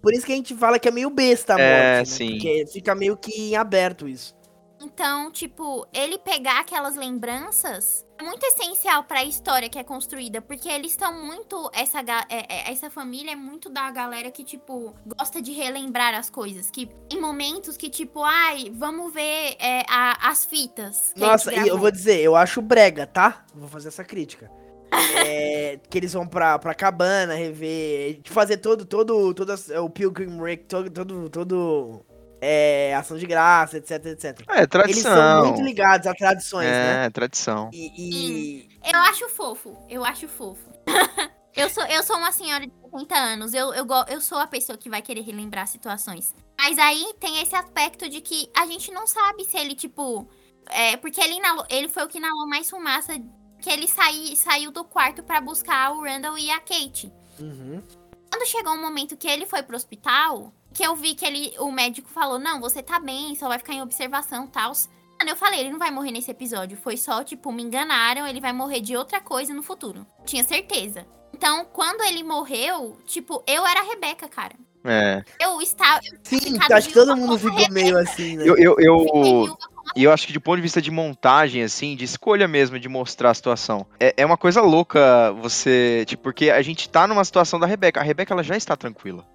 Por isso que a gente fala que é meio besta a morte, É, né? sim. Porque fica meio que em aberto isso. Então, tipo, ele pegar aquelas lembranças é muito essencial pra história que é construída, porque eles estão muito essa é- é- essa família é muito da galera que tipo gosta de relembrar as coisas, que em momentos que tipo, ai, vamos ver é, a- as fitas. que a Nossa, gente e eu vou dizer, eu acho brega, tá? Vou fazer essa crítica. É, que eles vão pra, pra cabana, rever, fazer todo, todo, todo as- o Pilgrim Rake, todo, todo, todo é, ação de graça, etc, etc. É, tradição. Eles são muito ligados a tradições, né? É, tradição. E, e- Eu acho fofo, eu acho fofo. eu, sou, eu sou uma senhora de 70 anos, eu, eu, eu sou a pessoa que vai querer relembrar situações. Mas aí tem esse aspecto de que a gente não sabe se ele, tipo. É, porque ele, inalou, ele foi o que inalou mais fumaça. Que ele saí, saiu do quarto pra buscar o Randall e a Kate. Uhum. Quando chegou um momento que ele foi pro hospital, que eu vi que ele, o médico falou: Não, você tá bem, só vai ficar em observação e tal. Mano, eu falei: Ele não vai morrer nesse episódio. Foi só, tipo, me enganaram, ele vai morrer de outra coisa no futuro. Tinha certeza. Então, quando ele morreu, tipo, eu era a Rebeca, cara. É. Eu estava. eu Sim, acho que todo mundo ficou meio assim, né? Eu, eu, eu, Fiquei viúva com E eu acho que de ponto de vista de montagem, assim, de escolha mesmo de mostrar a situação, é, é uma coisa louca você. Tipo, porque a gente tá numa situação da Rebeca. A Rebeca ela já está tranquila.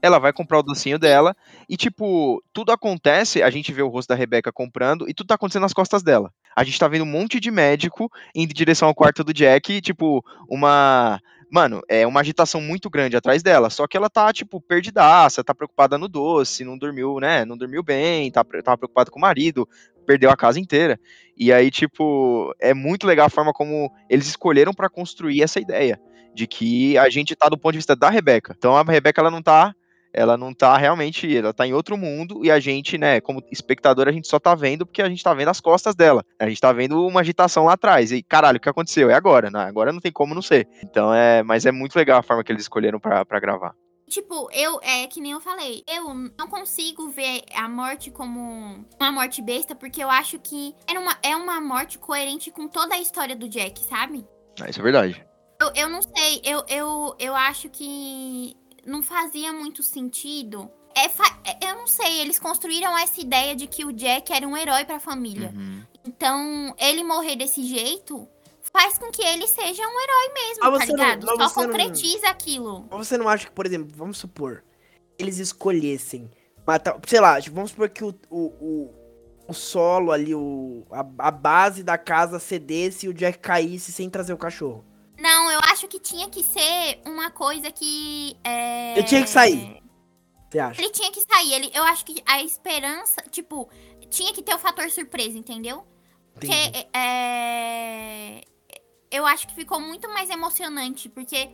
ela vai comprar o docinho dela e, tipo, tudo acontece, a gente vê o rosto da Rebeca comprando e tudo tá acontecendo nas costas dela. A gente tá vendo um monte de médico indo em direção ao quarto do Jack, e, tipo, uma. Mano, é uma agitação muito grande atrás dela. Só que ela tá, tipo, perdidaça, tá preocupada no doce, não dormiu, né? Não dormiu bem, tá, tava preocupada com o marido, perdeu a casa inteira. E aí, tipo, é muito legal a forma como eles escolheram pra construir essa ideia de que a gente tá do ponto de vista da Rebeca. Então a Rebeca ela não tá, ela não tá realmente, ela tá em outro mundo e a gente, né, como espectador, a gente só tá vendo porque a gente tá vendo as costas dela. A gente tá vendo uma agitação lá atrás. E caralho, o que aconteceu? É agora, né? Agora não tem como não ser. Então é, mas é muito legal a forma que eles escolheram pra, pra gravar. Tipo, eu, é que nem eu falei, eu não consigo ver a morte como uma morte besta, porque eu acho que é uma, é uma morte coerente com toda a história do Jack, sabe? Ah, isso é verdade. Eu, eu não sei, eu, eu, eu acho que não fazia muito sentido. É, fa- é- eu não sei, eles construíram essa ideia de que o Jack era um herói pra família. Uhum. Então, ele morrer desse jeito faz com que ele seja um herói mesmo, tá não- ligado? mas Só você não- concretiza aquilo. Mas você não acha que, por exemplo, vamos supor, eles escolhessem matar. Sei lá, tipo, vamos supor que o, o, o, o solo ali, o, a, a base da casa cedesse e o Jack caísse sem trazer o cachorro. Não, eu acho que tinha que ser uma coisa que. É... Ele tinha que sair. Você acha? Ele tinha que sair. Ele, eu acho que a esperança, tipo, tinha que ter o fator surpresa, entendeu? Porque Entendi. é, eu acho que ficou muito mais emocionante, porque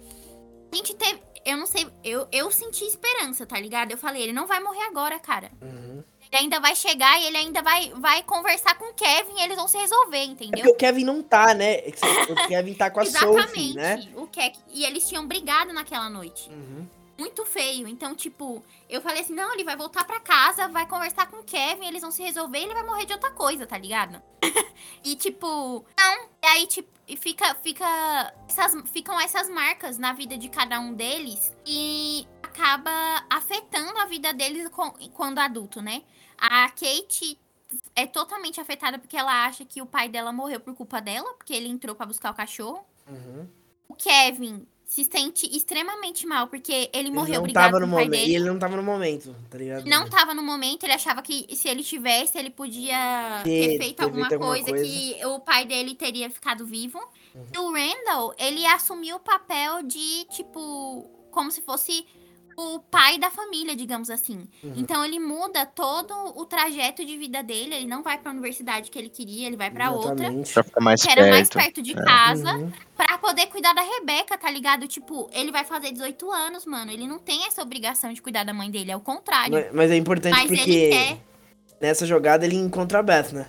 a gente teve. Eu não sei, eu, eu senti esperança, tá ligado? Eu falei, ele não vai morrer agora, cara. Uhum. Ele ainda vai chegar e ele ainda vai, vai conversar com o Kevin e eles vão se resolver, É porque entendeu? o Kevin não tá, né? É O Kevin tá com a Sophie, né? O Ke e eles tinham brigado naquela noite. Uhum. muito feio. Então, tipo, eu falei assim: não, ele vai voltar pra casa, vai conversar com o Kevin, eles vão se resolver e ele vai morrer de outra coisa, tá ligado? e, tipo, não. E aí, tipo, e fica, fica. Essas, ficam essas marcas na vida de cada um deles e acaba afetando a vida deles com- quando adulto, né? A Kate é totalmente afetada porque ela acha que o pai dela morreu por culpa dela, porque ele entrou pra buscar o cachorro. Uhum. O Kevin se sente extremamente mal porque ele Ele morreu no com o pai momento. E dele. ele não tava no momento, tá ligado? Não tava no momento, ele achava que se ele tivesse, ele podia Ter- ter, feito ter alguma, feito alguma coisa, coisa. que o pai dele teria ficado vivo. Uhum. E o Randall, ele assumiu o papel de, tipo, como se fosse o pai da família, digamos assim. Uhum. Então ele muda todo o trajeto de vida dele, ele não vai pra universidade que ele queria, ele vai pra outra. Pra ficar mais que era mais perto. perto de casa. Uhum. Pra poder cuidar da Rebeca, tá ligado? Tipo, ele vai fazer 18 anos, mano. Ele não tem essa obrigação de cuidar da mãe dele, é o contrário. Mas, mas é importante Mas porque ele quer. nessa jogada ele encontra a Beth, né?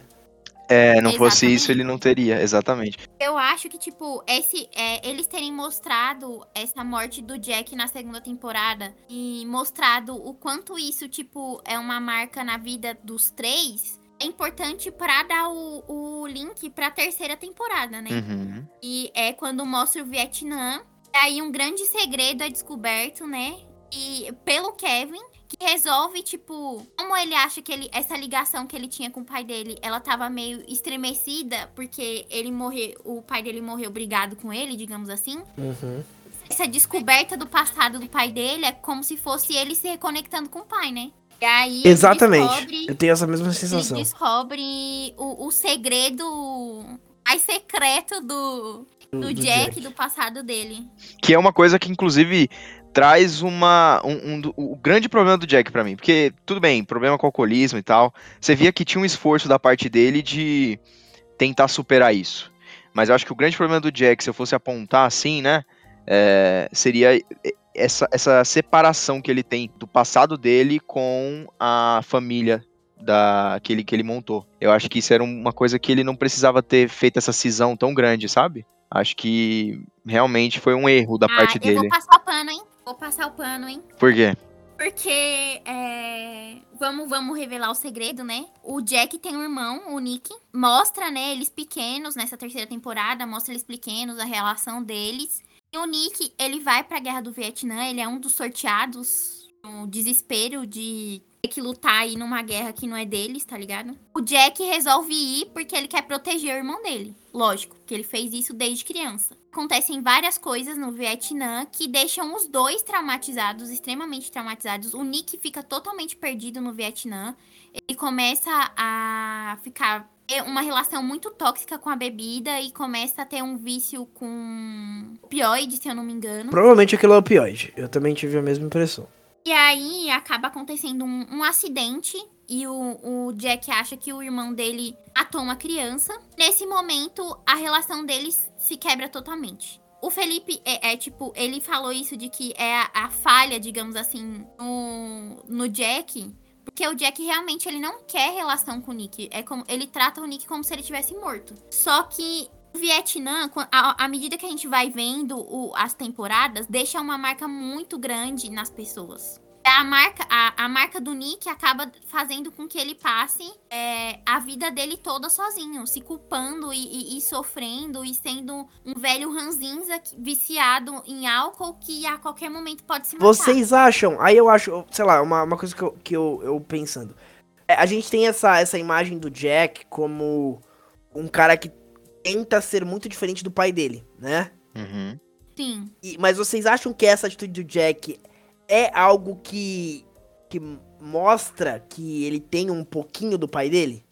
É, não fosse Exatamente. isso, ele não teria, exatamente. Eu acho que, tipo, esse, é, eles terem mostrado essa morte do Jack na segunda temporada e mostrado o quanto isso, tipo, é uma marca na vida dos três. É importante pra dar o, o link pra terceira temporada, né? Uhum. E é quando mostra o Vietnã. Aí um grande segredo é descoberto, né? E pelo Kevin, resolve, tipo, como ele acha que ele, essa ligação que ele tinha com o pai dele, ela tava meio estremecida, porque ele morreu, o pai dele morreu brigado com ele, digamos assim. Uhum. Essa descoberta do passado do pai dele é como se fosse ele se reconectando com o pai, né? E aí ele Exatamente. descobre- Eu tenho essa mesma ele sensação. descobre o, o segredo mais secreto do, do, do Jack, do passado dele. Que é uma coisa que, inclusive, traz uma. Um, um o grande problema do Jack pra mim. Porque, tudo bem, problema com alcoolismo e tal. Você via que tinha um esforço da parte dele de tentar superar isso. Mas eu acho que o grande problema do Jack, se eu fosse apontar assim, né? é, seria essa, essa separação que ele tem do passado dele com a família da, que, ele, que ele montou. Eu acho que isso era uma coisa que ele não precisava ter feito essa cisão tão grande, sabe? Acho que realmente foi um erro da parte Ah, eu vou dele. passar o pano, hein? Vou passar o pano, hein? Por quê? Porque, é, vamos, vamos revelar o segredo, né? O Jack tem um irmão, o Nick. Mostra, né, eles pequenos nessa terceira temporada. Mostra eles pequenos, a relação deles. E o Nick, ele vai pra Guerra do Vietnã. Ele é um dos sorteados no desespero de que lutar aí numa guerra que não é deles, tá ligado? O Jack resolve ir porque ele quer proteger o irmão dele. Lógico, que ele fez isso desde criança. Acontecem várias coisas no Vietnã que deixam os dois traumatizados, extremamente traumatizados. O Nick fica totalmente perdido no Vietnã. Ele começa a ficar uma relação muito tóxica com a bebida e começa a ter um vício com opioide, se eu não me engano. Provavelmente aquilo é opioide. Eu também tive a mesma impressão. E aí acaba acontecendo um, um acidente e o, o Jack acha que o irmão dele matou uma criança. Nesse momento, a relação deles se quebra totalmente. O Felipe é, é, tipo, ele falou isso de que é a, a falha, digamos assim, no, no Jack. Porque o Jack realmente ele não quer relação com o Nick. É como, ele trata o Nick como se ele tivesse morto. Só que o Vietnã, à medida que a gente vai vendo o- as temporadas, deixa uma marca muito grande nas pessoas. A marca, a, a marca do Nick acaba fazendo com que ele passe é, a vida dele toda sozinho, se culpando e, e- e sofrendo e sendo um velho ranzinza viciado em álcool que a qualquer momento pode se matar. Vocês acham? Aí eu acho, sei lá, uma, uma coisa que, eu, que eu, eu pensando. É, a gente tem essa, essa imagem do Jack como um cara que tenta ser muito diferente do pai dele, né? Uhum. Sim. E- mas vocês acham que essa atitude do Jack é algo que, que mostra que ele tem um pouquinho do pai dele?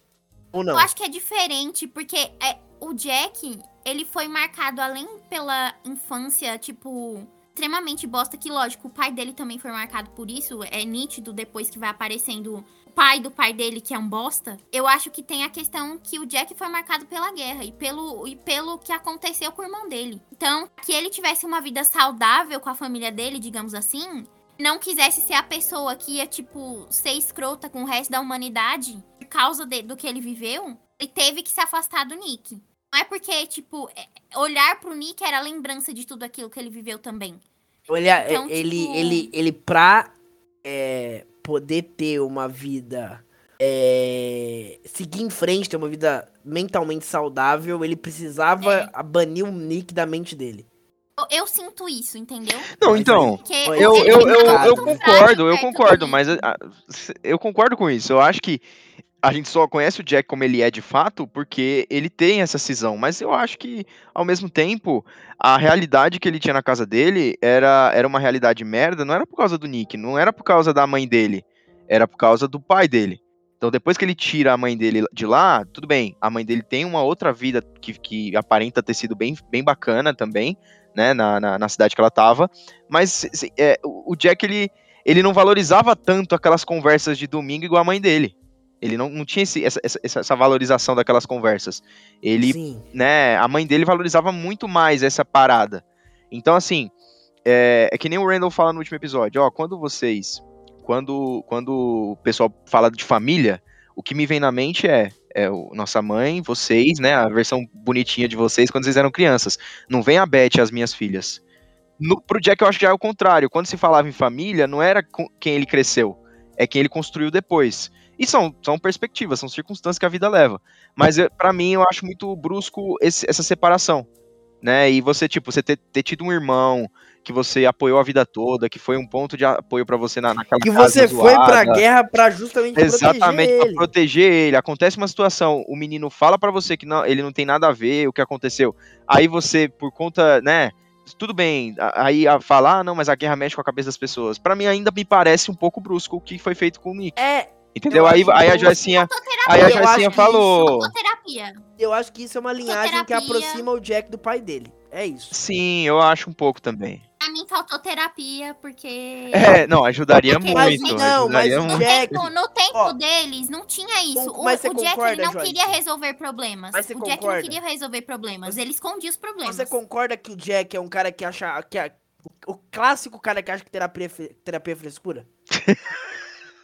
Ou não? Eu acho que é diferente, porque é, o Jack, ele foi marcado além pela infância, tipo, extremamente bosta, que lógico, o pai dele também foi marcado por isso, é nítido depois que vai aparecendo pai do pai dele, que é um bosta. Eu acho que tem a questão que o Jack foi marcado pela guerra e pelo, e pelo que aconteceu com o irmão dele. Então, que ele tivesse uma vida saudável com a família dele, digamos assim, não quisesse ser a pessoa que ia, tipo, ser escrota com o resto da humanidade por causa de- do que ele viveu, ele teve que se afastar do Nick. Não é porque, tipo, é- olhar pro Nick era lembrança de tudo aquilo que ele viveu também. Ele, Então, ele, tipo- ele, ele, pra é, poder ter uma vida. é, seguir em frente, ter uma vida mentalmente saudável, ele precisava banir o Nick da mente dele. Eu, eu sinto isso, entendeu? Não, Mas então. Eu- Eu, eu, eu, muito concordo, eu concordo, do mas Nick. a- a- eu concordo com isso. Eu acho que a gente só conhece o Jack como ele é de fato porque ele tem essa cisão. Mas eu acho que, ao mesmo tempo, a realidade que ele tinha na casa dele era, era uma realidade merda, não era por causa do Nick, não era por causa da mãe dele, era por causa do pai dele. Então, depois que ele tira a mãe dele de lá, tudo bem, a mãe dele tem uma outra vida que, que aparenta ter sido bem, bem bacana também, né, na, na, na cidade que ela tava, mas é, o Jack, ele, ele não valorizava tanto aquelas conversas de domingo igual a mãe dele. Ele não, não tinha esse- essa, essa, valorização daquelas conversas. Ele, Sim. né, a mãe dele valorizava muito mais essa parada. Então, assim, é, é que nem o Randall fala no último episódio, ó, quando vocês, quando, quando o pessoal fala de família, o que me vem na mente é, é o, nossa mãe, vocês, né, a versão bonitinha de vocês quando vocês eram crianças. Não vem a Beth as minhas filhas. No, pro Jack eu acho que já é o contrário. Quando se falava em família, não era com quem ele cresceu, é quem ele construiu depois. E são, são perspectivas, são circunstâncias que a vida leva. Mas pra mim eu acho muito brusco esse- essa separação. Né? E você, tipo, você ter, ter tido um irmão que você apoiou a vida toda, que foi um ponto de apoio pra você na, naquela Que casa você foi pra guerra pra justamente Exatamente, proteger pra ele. proteger ele. Acontece uma situação, o menino fala pra você que não, ele não tem nada a ver o que aconteceu. Aí você, por conta, né? Tudo bem, aí a falar, ah, não, mas a guerra mexe com a cabeça das pessoas. Pra mim ainda me parece um pouco brusco o que foi feito com o Nick. É, Entendeu? eu Aí, acho aí a que- Joicinha, aí a Joicinha falou. Autoterapia. eu acho que isso é uma linhagem que aproxima o Jack do pai dele. É isso. Sim, eu acho um pouco também. Pra mim faltou terapia, porque. É, não, ajudaria Porque- Mas muito. não, mas ajudaria o No muito. Jack- tempo, no tempo Ó. deles, não tinha isso. Con- O, mas o Jack concorda, ele não Joyce? queria resolver problemas. Mas você o Jack concorda? não queria resolver problemas. Ele escondia os problemas. Você concorda que o Jack é um cara que acha. Que é, o clássico cara que acha que terapia, é terapia é frescura?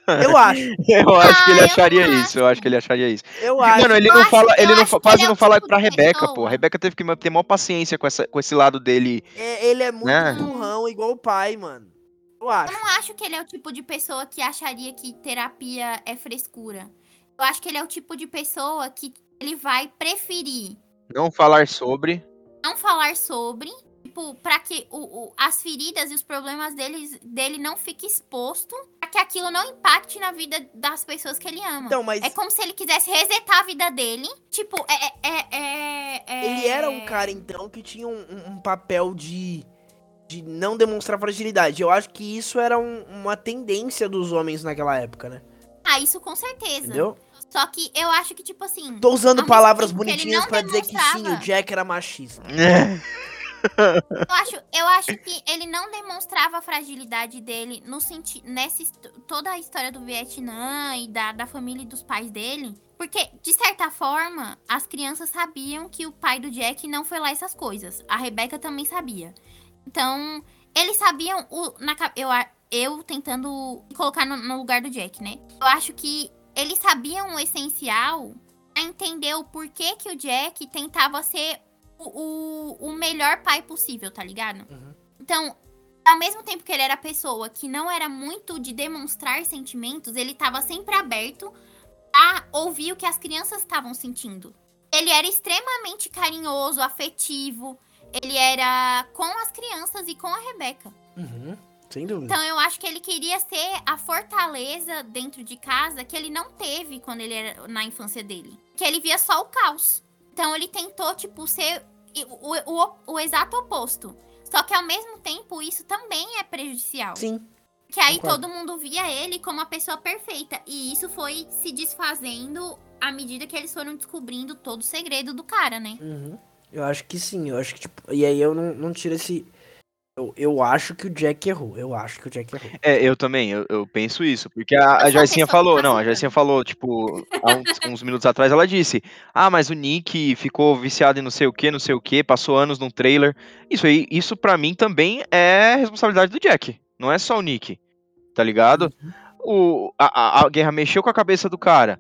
eu acho, Eu acho que ele Ah, acharia isso, eu acho que ele acharia isso. eu acho. mano, ele Eu não acho- fala, eu ele não acho fa- que quase ele é não o fala pra Rebeca, pô. A Rebeca teve que ter maior paciência com, essa, com esse lado dele. É, ele é muito Né? burrão, igual o pai, mano. Eu acho. Eu não acho que ele é o tipo de pessoa que acharia que terapia é frescura. Eu acho que ele é o tipo de pessoa que ele vai preferir Não falar sobre. não falar sobre, tipo, pra que o, o- as feridas e os problemas deles, dele não fiquem exposto, pra que aquilo não impacte na vida das pessoas que ele ama. Então, mas É como se ele quisesse resetar a vida dele. Tipo, é. é, é, é- ele era um cara, então, que tinha um, um- papel de, de não demonstrar fragilidade. Eu acho que isso era um- uma tendência dos homens naquela época, né? Ah, isso com certeza. Entendeu? Só que eu acho que, tipo assim. Tô usando palavras bonitinhas pra dizer que sim, o Jack era machista. Eu acho, eu acho que ele não demonstrava a fragilidade dele no. Nessa toda a história do Vietnã e da, da família e dos pais dele. Porque, de certa forma, as crianças sabiam que o pai do Jack não foi lá essas coisas. A Rebecca também sabia. Então, eles sabiam o. Na, eu, eu tentando colocar no, no lugar do Jack, né? Eu acho que eles sabiam o essencial a entender o porquê que o Jack tentava ser o, o, melhor pai possível, tá ligado? Uhum. Então, ao mesmo tempo que ele era pessoa que não era muito de demonstrar sentimentos, ele tava sempre aberto a ouvir o que as crianças estavam sentindo. Ele era extremamente carinhoso, afetivo. Ele era com as crianças e com a Rebeca. Uhum, sem dúvida. Então eu acho que ele queria ser a fortaleza dentro de casa que ele não teve quando ele era na infância dele. Que ele via só o caos. Então ele tentou, tipo, ser o, o, o exato oposto. Só que ao mesmo tempo isso também é prejudicial. Sim. Que aí Concordo. todo mundo via ele como a pessoa perfeita. E isso foi se desfazendo à medida que eles foram descobrindo todo o segredo do cara, né? Uhum. Eu acho que sim, eu acho que, tipo, e aí eu não, não tiro esse. Eu, eu acho que o Jack errou. Eu acho que o Jack errou. É, eu também, eu, eu penso isso. Porque a, a falou, não, a. Jarcinha falou, tipo, há uns, uns minutos atrás, ela disse: Ah, mas o Nick ficou viciado em não sei o que, não sei o que, passou anos num trailer. Isso aí, isso pra mim também é responsabilidade do Jack. Não é só o Nick. Tá ligado? O, a, a- a guerra mexeu com a cabeça do cara.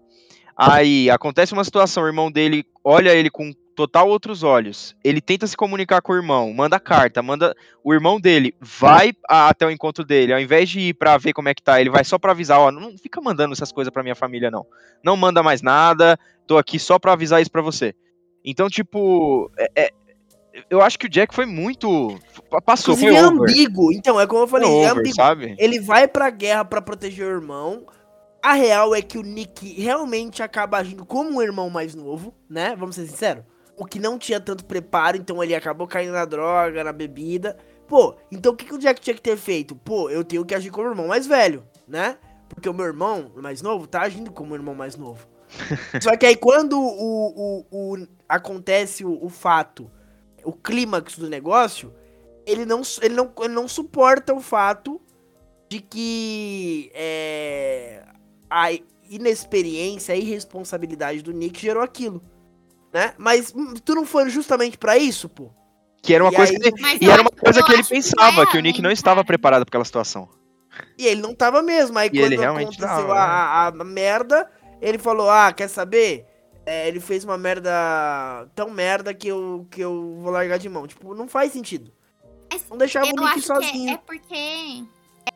Aí acontece uma situação, o irmão dele olha ele com total outros olhos. Ele tenta se comunicar com o irmão, manda carta, manda. O irmão dele vai a- até o encontro dele, ao invés de ir pra ver como é que tá, ele vai só pra avisar, ó, não fica mandando essas coisas pra minha família não. Não manda mais nada, tô aqui só pra avisar isso pra você. Então, tipo, é- é- eu acho que o Jack foi muito passou, foi Inclusive é over. ambíguo. Então, é como eu falei, é over, ambíguo. sabe? Ele vai pra guerra pra proteger o irmão. A real é que o Nick realmente acaba agindo como um irmão mais novo, né? Vamos ser sinceros. O que não tinha tanto preparo, então ele acabou caindo na droga, na bebida. Pô, então o que, que o Jack tinha que ter feito? Pô, eu tenho que agir como irmão mais velho, né? Porque o meu irmão mais novo tá agindo como um irmão mais novo. Só que aí quando o, o, o- acontece o, o fato, o clímax do negócio, ele não, ele, não, ele não suporta o fato de que é, a inexperiência, a irresponsabilidade do Nick gerou aquilo. Né? Mas hum, tu não foi justamente pra isso, pô? Que era uma E coisa aí- que e era uma coisa que ele pensava, vai que o Nick não estava preparado para aquela situação. E ele não tava mesmo. Aí E quando ele realmente aconteceu tava, né? a, a- a merda, ele falou: Ah, quer saber? É, ele fez uma merda tão merda que eu, que eu vou largar de mão. Tipo, não faz sentido. Mas Não deixava o Nick acho que sozinho. é, é porque.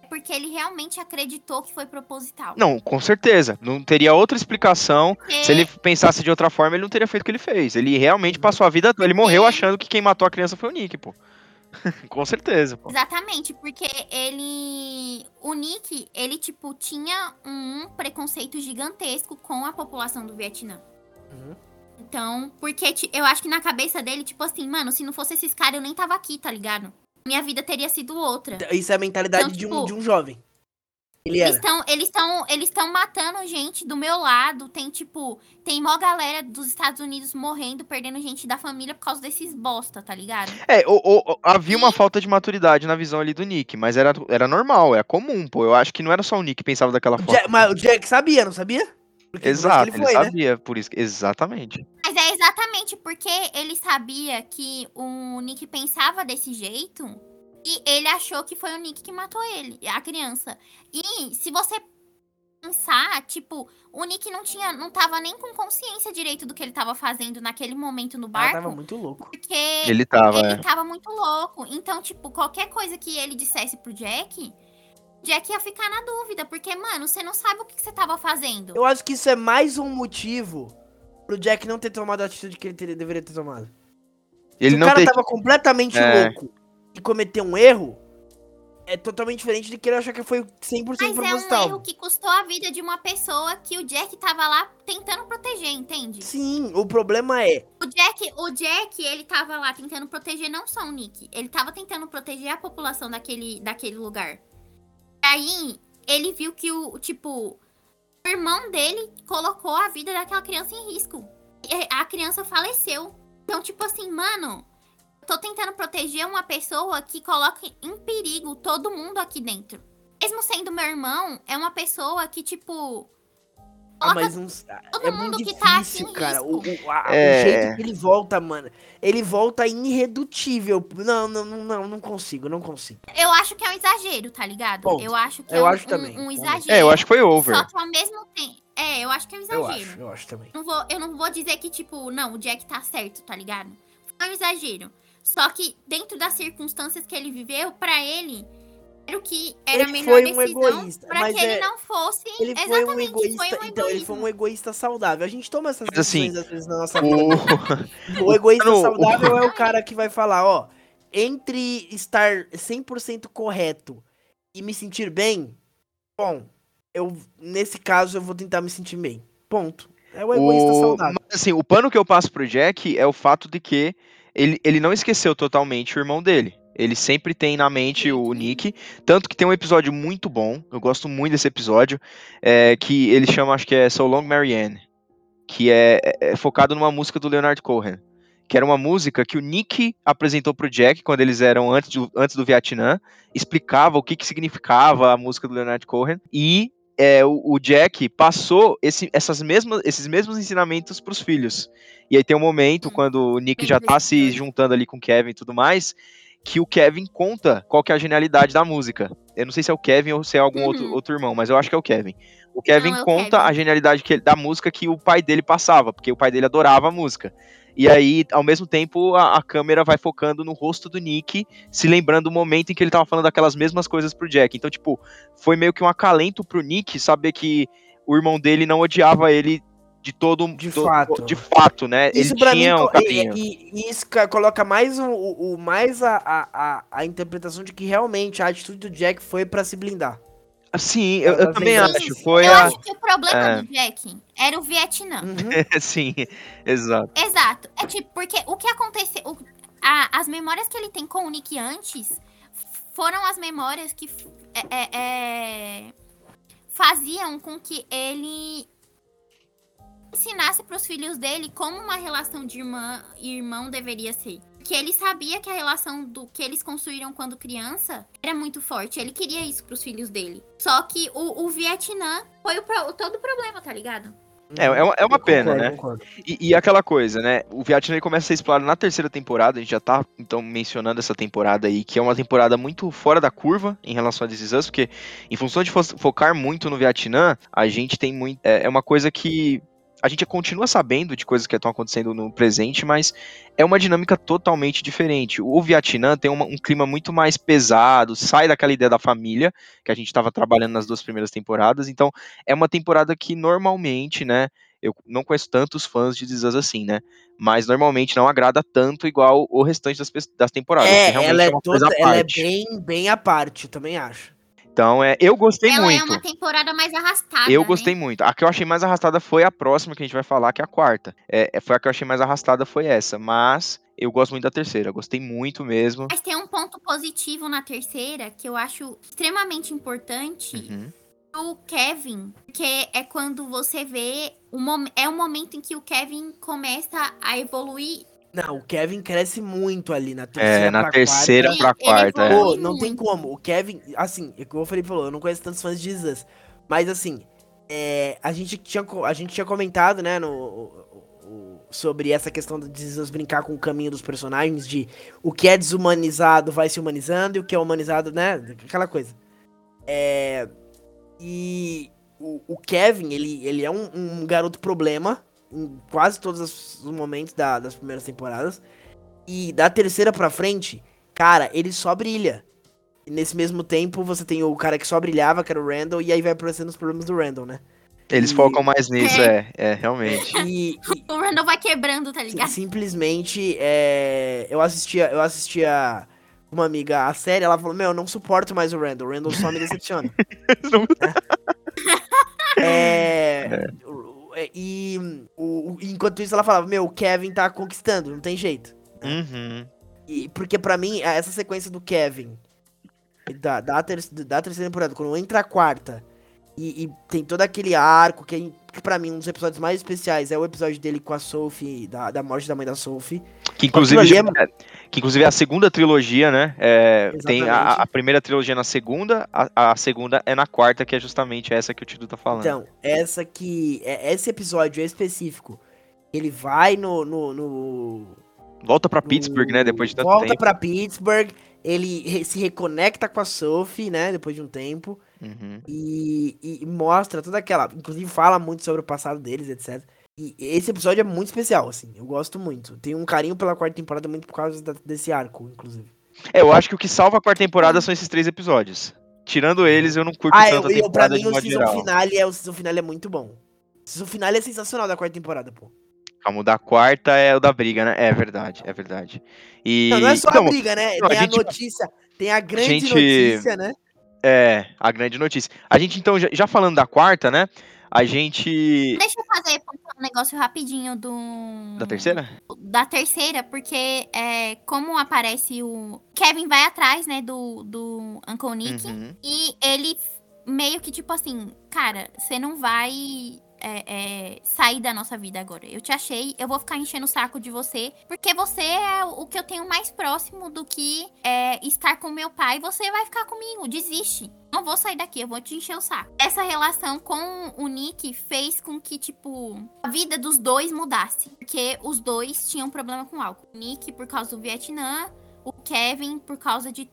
É porque ele realmente acreditou que foi proposital. Não, com certeza. Não teria outra explicação. Porque- Se ele pensasse de outra forma, ele não teria feito o que ele fez. Ele realmente passou a vida. Ele morreu achando que quem matou a criança foi o Nick, pô. com certeza, pô. Exatamente, porque ele. O Nick, ele, tipo, tinha um preconceito gigantesco com a população do Vietnã. Uhum. Então, porque eu acho que na cabeça dele, tipo assim, mano, se não fosse esses caras, eu nem tava aqui, tá ligado? Minha vida teria sido outra. Isso é a mentalidade Então, de, um, tipo, de um jovem. Ele Eles estão eles estão eles estão matando gente do meu lado. Tem tipo, tem mó galera dos Estados Unidos morrendo, perdendo gente da família por causa desses bosta, tá ligado? É, o- o- o- havia uma E- falta de maturidade na visão ali do Nick, mas era, era normal, era comum, pô. Eu acho que não era só o Nick que pensava daquela forma. Jack- mas o Jack sabia, não sabia? Porque Exato, ele, foi, né? sabia, por isso. que- Exatamente. Mas é exatamente porque ele sabia que o Nick pensava desse jeito e ele achou que foi o Nick que matou ele, a criança. E se você pensar, tipo, o Nick não tinha, não tava nem com consciência direito do que ele tava fazendo naquele momento no barco. tava muito louco. Porque Ele tava, ele é. tava muito louco. Então, tipo, qualquer coisa que ele dissesse pro Jack, Jack ia ficar na dúvida. Porque, mano, você não sabe o que você tava fazendo. Eu acho que isso é mais um motivo pro Jack não ter tomado a atitude que ele teria- deveria ter tomado. Ele o não cara ter- tava completamente É. louco. e cometer um erro, é totalmente diferente de que ele achar que foi 100% Mas é um proposital. erro que custou a vida de uma pessoa que o Jack tava lá tentando proteger, entende? Sim, o problema é. O Jack, o Jack, ele tava lá tentando proteger não só o Nick, ele tava tentando proteger a população daquele, daquele lugar. Aí, ele viu que o, tipo, o irmão dele colocou a vida daquela criança em risco. A criança faleceu. Então, tipo assim, mano, tô tentando proteger uma pessoa que coloca em perigo todo mundo aqui dentro. Mesmo sendo meu irmão, é uma pessoa que, tipo, Ah, mas uns- todo é mundo muito que difícil, tá, assim, em cara. O, o- a- o É. jeito que ele volta, mano. Ele volta irredutível. Não, não, não, não, não consigo, não consigo. Eu acho que é um exagero, tá ligado? Ponto. Eu acho que Eu é um, acho também, um, um também. exagero. É, eu acho que foi over. Só que ao mesmo tempo. É, eu acho que é um Eu exagero. acho, eu acho também. Não vou, eu não vou dizer que, tipo, não, o Jack tá certo, tá ligado? Foi um exagero. Só que dentro das circunstâncias que ele viveu, pra ele, era o que era a Ele melhor foi um decisão egoísta, pra mas que ele é- não fosse. Ele foi um exatamente, egoísta. foi um então, ele foi um egoísta saudável. A gente toma essas assim, decisões às vezes na nossa vida. O... O egoísta saudável é o cara que vai falar, ó, entre estar 100% correto e me sentir bem, bom, eu nesse caso eu vou tentar me sentir bem. Ponto. É o egoísta O- saudável. Mas, assim, o pano que eu passo pro Jack é o fato de que ele, ele não esqueceu totalmente o irmão dele. Ele sempre tem na mente o Nick. Tanto que tem um episódio muito bom. Eu gosto muito desse episódio. é, que ele chama, acho que é So Long Marianne. Que é, é focado numa música do Leonard Cohen. Que era uma música que o Nick apresentou pro Jack quando eles eram antes do, antes do Vietnã. Explicava o que, que significava a música do Leonard Cohen. E é, o, o Jack passou esse- essas mesmas, esses mesmos ensinamentos pros filhos. E aí tem um momento, quando o Nick já tá desse se juntando ali com o Kevin e tudo mais, que o Kevin conta qual que é a genialidade da música. Eu não sei se é o Kevin ou se é algum outro, Uhum. outro irmão, mas eu acho que é o Kevin. O Kevin é o conta Kevin. a genialidade que da música que o pai dele passava, porque o pai dele adorava a música. E aí, ao mesmo tempo, a, a câmera vai focando no rosto do Nick, se lembrando do momento em que ele tava falando aquelas mesmas coisas pro Jack. Então, tipo, foi meio que um acalento pro Nick saber que o irmão dele não odiava ele de todo De to- fato. de fato, né? Isso ele pra mim tinha um e, e- e isso ca- coloca mais o, o- mais a, a, a, a interpretação de que realmente a atitude do Jack foi pra se blindar. Sim, eu, eu também acho. Foi Eu a... acho que o problema é. do Jack era o Vietnã. Uhum. Sim, exato. Exato. É tipo, porque o que aconteceu. o- a- as memórias que ele tem com o Nick antes foram as memórias que é- é- é, faziam com que ele ensinasse pros filhos dele como uma relação de irmã e irmão deveria ser. Que ele sabia que a relação do que eles construíram quando criança era muito forte. Ele queria isso pros filhos dele. Só que o, o Vietnã foi o, pro- todo o problema, tá ligado? É, é uma- é uma pena, concordo, né? concordo. E, e aquela coisa, né? O Vietnã começa a ser explorado na terceira temporada. A gente já tá, então, mencionando essa temporada aí, que é uma temporada muito fora da curva em relação a This Is Us, porque em função de fo- focar muito no Vietnã, a gente tem muito. É, é uma coisa que. A gente continua sabendo de coisas que estão acontecendo no presente, mas é uma dinâmica totalmente diferente. O Vietnã tem uma- um clima muito mais pesado, sai daquela ideia da família, que a gente estava trabalhando nas duas primeiras temporadas. Então, é uma temporada que normalmente, né? Eu não conheço tantos fãs de This assim, né? Mas normalmente não agrada tanto igual o restante das, das temporadas. É, ela é, coisa toda, ela é bem, bem à parte, eu também acho. Então, é, eu gostei Ela é muito. uma temporada mais arrastada. Eu né? gostei muito. A que eu achei mais arrastada foi a próxima que a gente vai falar, que é a quarta. É, é, foi a que eu achei mais arrastada, foi essa. Mas eu gosto muito da terceira. Gostei muito mesmo. Mas tem um ponto positivo na terceira que eu acho extremamente importante Uhum. o Kevin, que é quando você vê o é o momento em que o Kevin começa a evoluir. Não, o Kevin cresce muito ali na terceira É, na pra terceira Ele- pra ele quarta. é. evolui Pô, não tem como. O Kevin, assim, é como o Felipe falou, eu não conheço tantos fãs de Jesus. Mas assim, é, a, gente tinha, a gente tinha comentado, né, no, o- o- sobre essa questão de Jesus brincar com o caminho dos personagens, de o que é desumanizado vai se humanizando e o que é humanizado, né? Aquela coisa. É, e o, o Kevin, ele, ele é um, um garoto problema em quase todos os momentos da- das primeiras temporadas. E da terceira pra frente, cara, ele só brilha. E nesse mesmo tempo, você tem o cara que só brilhava, que era o Randall, e aí vai aparecendo os problemas do Randall, né? Eles E- focam mais nisso, é. É, realmente. E, e O Randall vai quebrando, tá ligado? simplesmente, é, eu assistia, eu assistia uma amiga a série, ela falou, meu, eu não suporto mais o Randall. O Randall só me decepciona. É. é, E o- enquanto isso ela falava, meu, o Kevin tá conquistando, não tem jeito. Uhum. E, porque pra mim, essa sequência do Kevin, da, da, ter, da terceira temporada, quando entra a quarta, e, e tem todo aquele arco, que, é- que pra mim um dos episódios mais especiais é o episódio dele com a Sophie, da, da morte da mãe da Sophie. Que inclusive, é- que inclusive é a segunda trilogia, né? É, tem a, a primeira trilogia na segunda, a, a segunda é na quarta, que é justamente essa que o Tidu tá falando. Então, essa que. é- Esse episódio específico, ele vai no. no, no- Volta pra no- Pittsburgh, né? Depois de tanto Volta tempo. pra Pittsburgh, ele se reconecta com a Sophie, né? Depois de um tempo. Uhum. E, e mostra toda aquela. Inclusive fala muito sobre o passado deles, etc. E esse episódio é muito especial, assim. Eu gosto muito. Tenho um carinho pela quarta temporada muito por causa da- desse arco, inclusive. É, eu acho que o que salva a quarta temporada são esses três episódios. Tirando eles, eu não curto Ah, eu, tanto a eu, pra temporada mim o season finale é o season finale é muito bom. O season finale é sensacional da quarta temporada, pô. Calma, o da quarta é o da briga, né? É verdade, é verdade. E... Não, não é só então, a briga, né? não, a tem a, gente- notícia, tem a grande gente- notícia, né? É, a grande notícia. A gente, então, já, já falando da quarta, né? A gente. Deixa eu fazer um negócio rapidinho do. Da terceira? Da terceira, porque é, como aparece o. Kevin vai atrás, né, do, do Uncle Nick. Uhum. E ele meio que, tipo assim, cara, você não vai é, é, sair da nossa vida agora. Eu te achei, eu vou ficar enchendo o saco de você, porque você é o que eu tenho mais próximo do que é, estar com meu pai. Você vai ficar comigo, desiste. Não vou sair daqui, eu vou te encher o saco. Essa relação com o Nick fez com que, tipo, a vida dos dois mudasse. Porque os dois tinham problema com álcool. O Nick por causa do Vietnã, o Kevin por causa de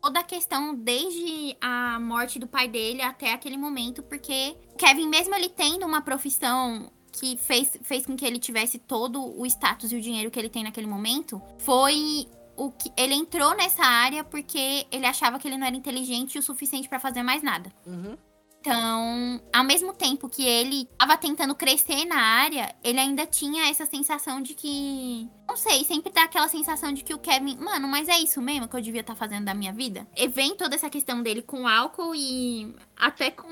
toda a questão desde a morte do pai dele até aquele momento, porque Kevin, mesmo ele tendo uma profissão que fez, fez com que ele tivesse todo o status e o dinheiro que ele tem naquele momento, foi o que ele entrou nessa área porque ele achava que ele não era inteligente o suficiente pra fazer mais nada. Uhum. Então, ao mesmo tempo que ele tava tentando crescer na área, ele ainda tinha essa sensação de que. Não sei, sempre dá aquela sensação de que o Kevin. Mano, mas é isso mesmo que eu devia estar fazendo da minha vida? E vem toda essa questão dele com álcool e até com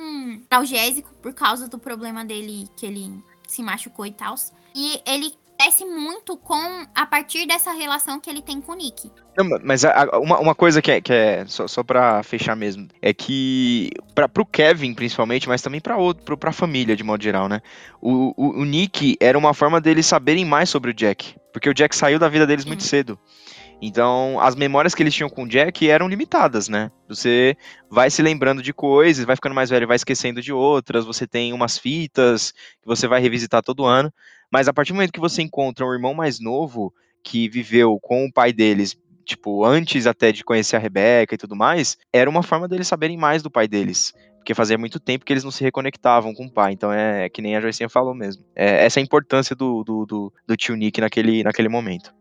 analgésico por causa do problema dele que ele se machucou e tal. E ele cresce muito com a partir dessa relação que ele tem com o Nick. Não, mas a- a- uma, uma coisa que é, que é só, só pra fechar mesmo, é que pra, pro Kevin, principalmente, mas também pra, outro, pro, pra família, de modo geral, né? O, o, o Nick era uma forma deles saberem mais sobre o Jack. Porque o Jack saiu da vida deles muito Sim. cedo. Então, as memórias que eles tinham com o Jack eram limitadas, né? Você vai se lembrando de coisas, vai ficando mais velho, vai esquecendo de outras, você tem umas fitas que você vai revisitar todo ano. Mas a partir do momento que você encontra um irmão mais novo que viveu com o pai deles, tipo, antes até de conhecer a Rebeca e tudo mais, era uma forma deles saberem mais do pai deles. Porque fazia muito tempo que eles não se reconectavam com o pai. Então é que nem a Joicinha falou mesmo. É, essa é a importância do, do, do, do tio Nick naquele, naquele momento.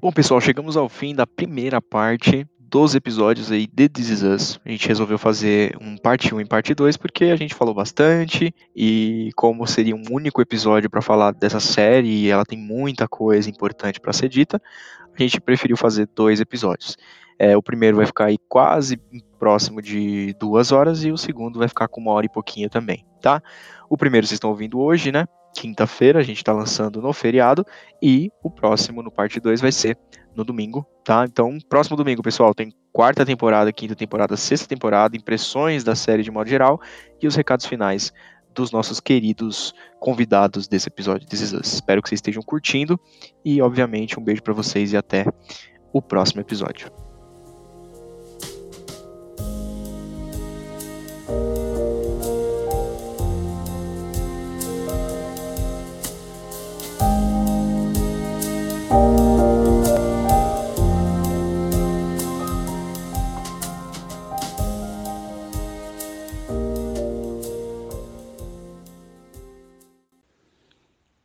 Bom, pessoal, chegamos ao fim da primeira parte dos episódios aí de This Is Us. A gente resolveu fazer um parte 1 e parte 2 porque a gente falou bastante e como seria um único episódio para falar dessa série e ela tem muita coisa importante para ser dita, a gente preferiu fazer dois episódios. É, o primeiro vai ficar aí quase próximo de duas horas e o segundo vai ficar com uma hora e pouquinho também, tá? O primeiro vocês estão ouvindo hoje, né? Quinta-feira, a gente tá lançando no feriado e o próximo, no parte 2, vai ser no domingo, tá? Então, próximo domingo, pessoal, tem quarta temporada, quinta temporada, sexta temporada, impressões da série de modo geral e os recados finais dos nossos queridos convidados desse episódio Us. Espero que vocês estejam curtindo e, obviamente, um beijo pra vocês e até o próximo episódio.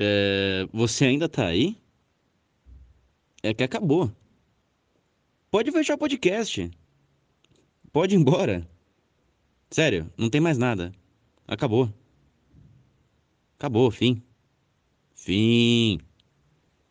É, você ainda tá aí? É que acabou. Pode fechar o podcast. Pode ir embora. Sério, não tem mais nada. Acabou. Acabou, fim. Fim.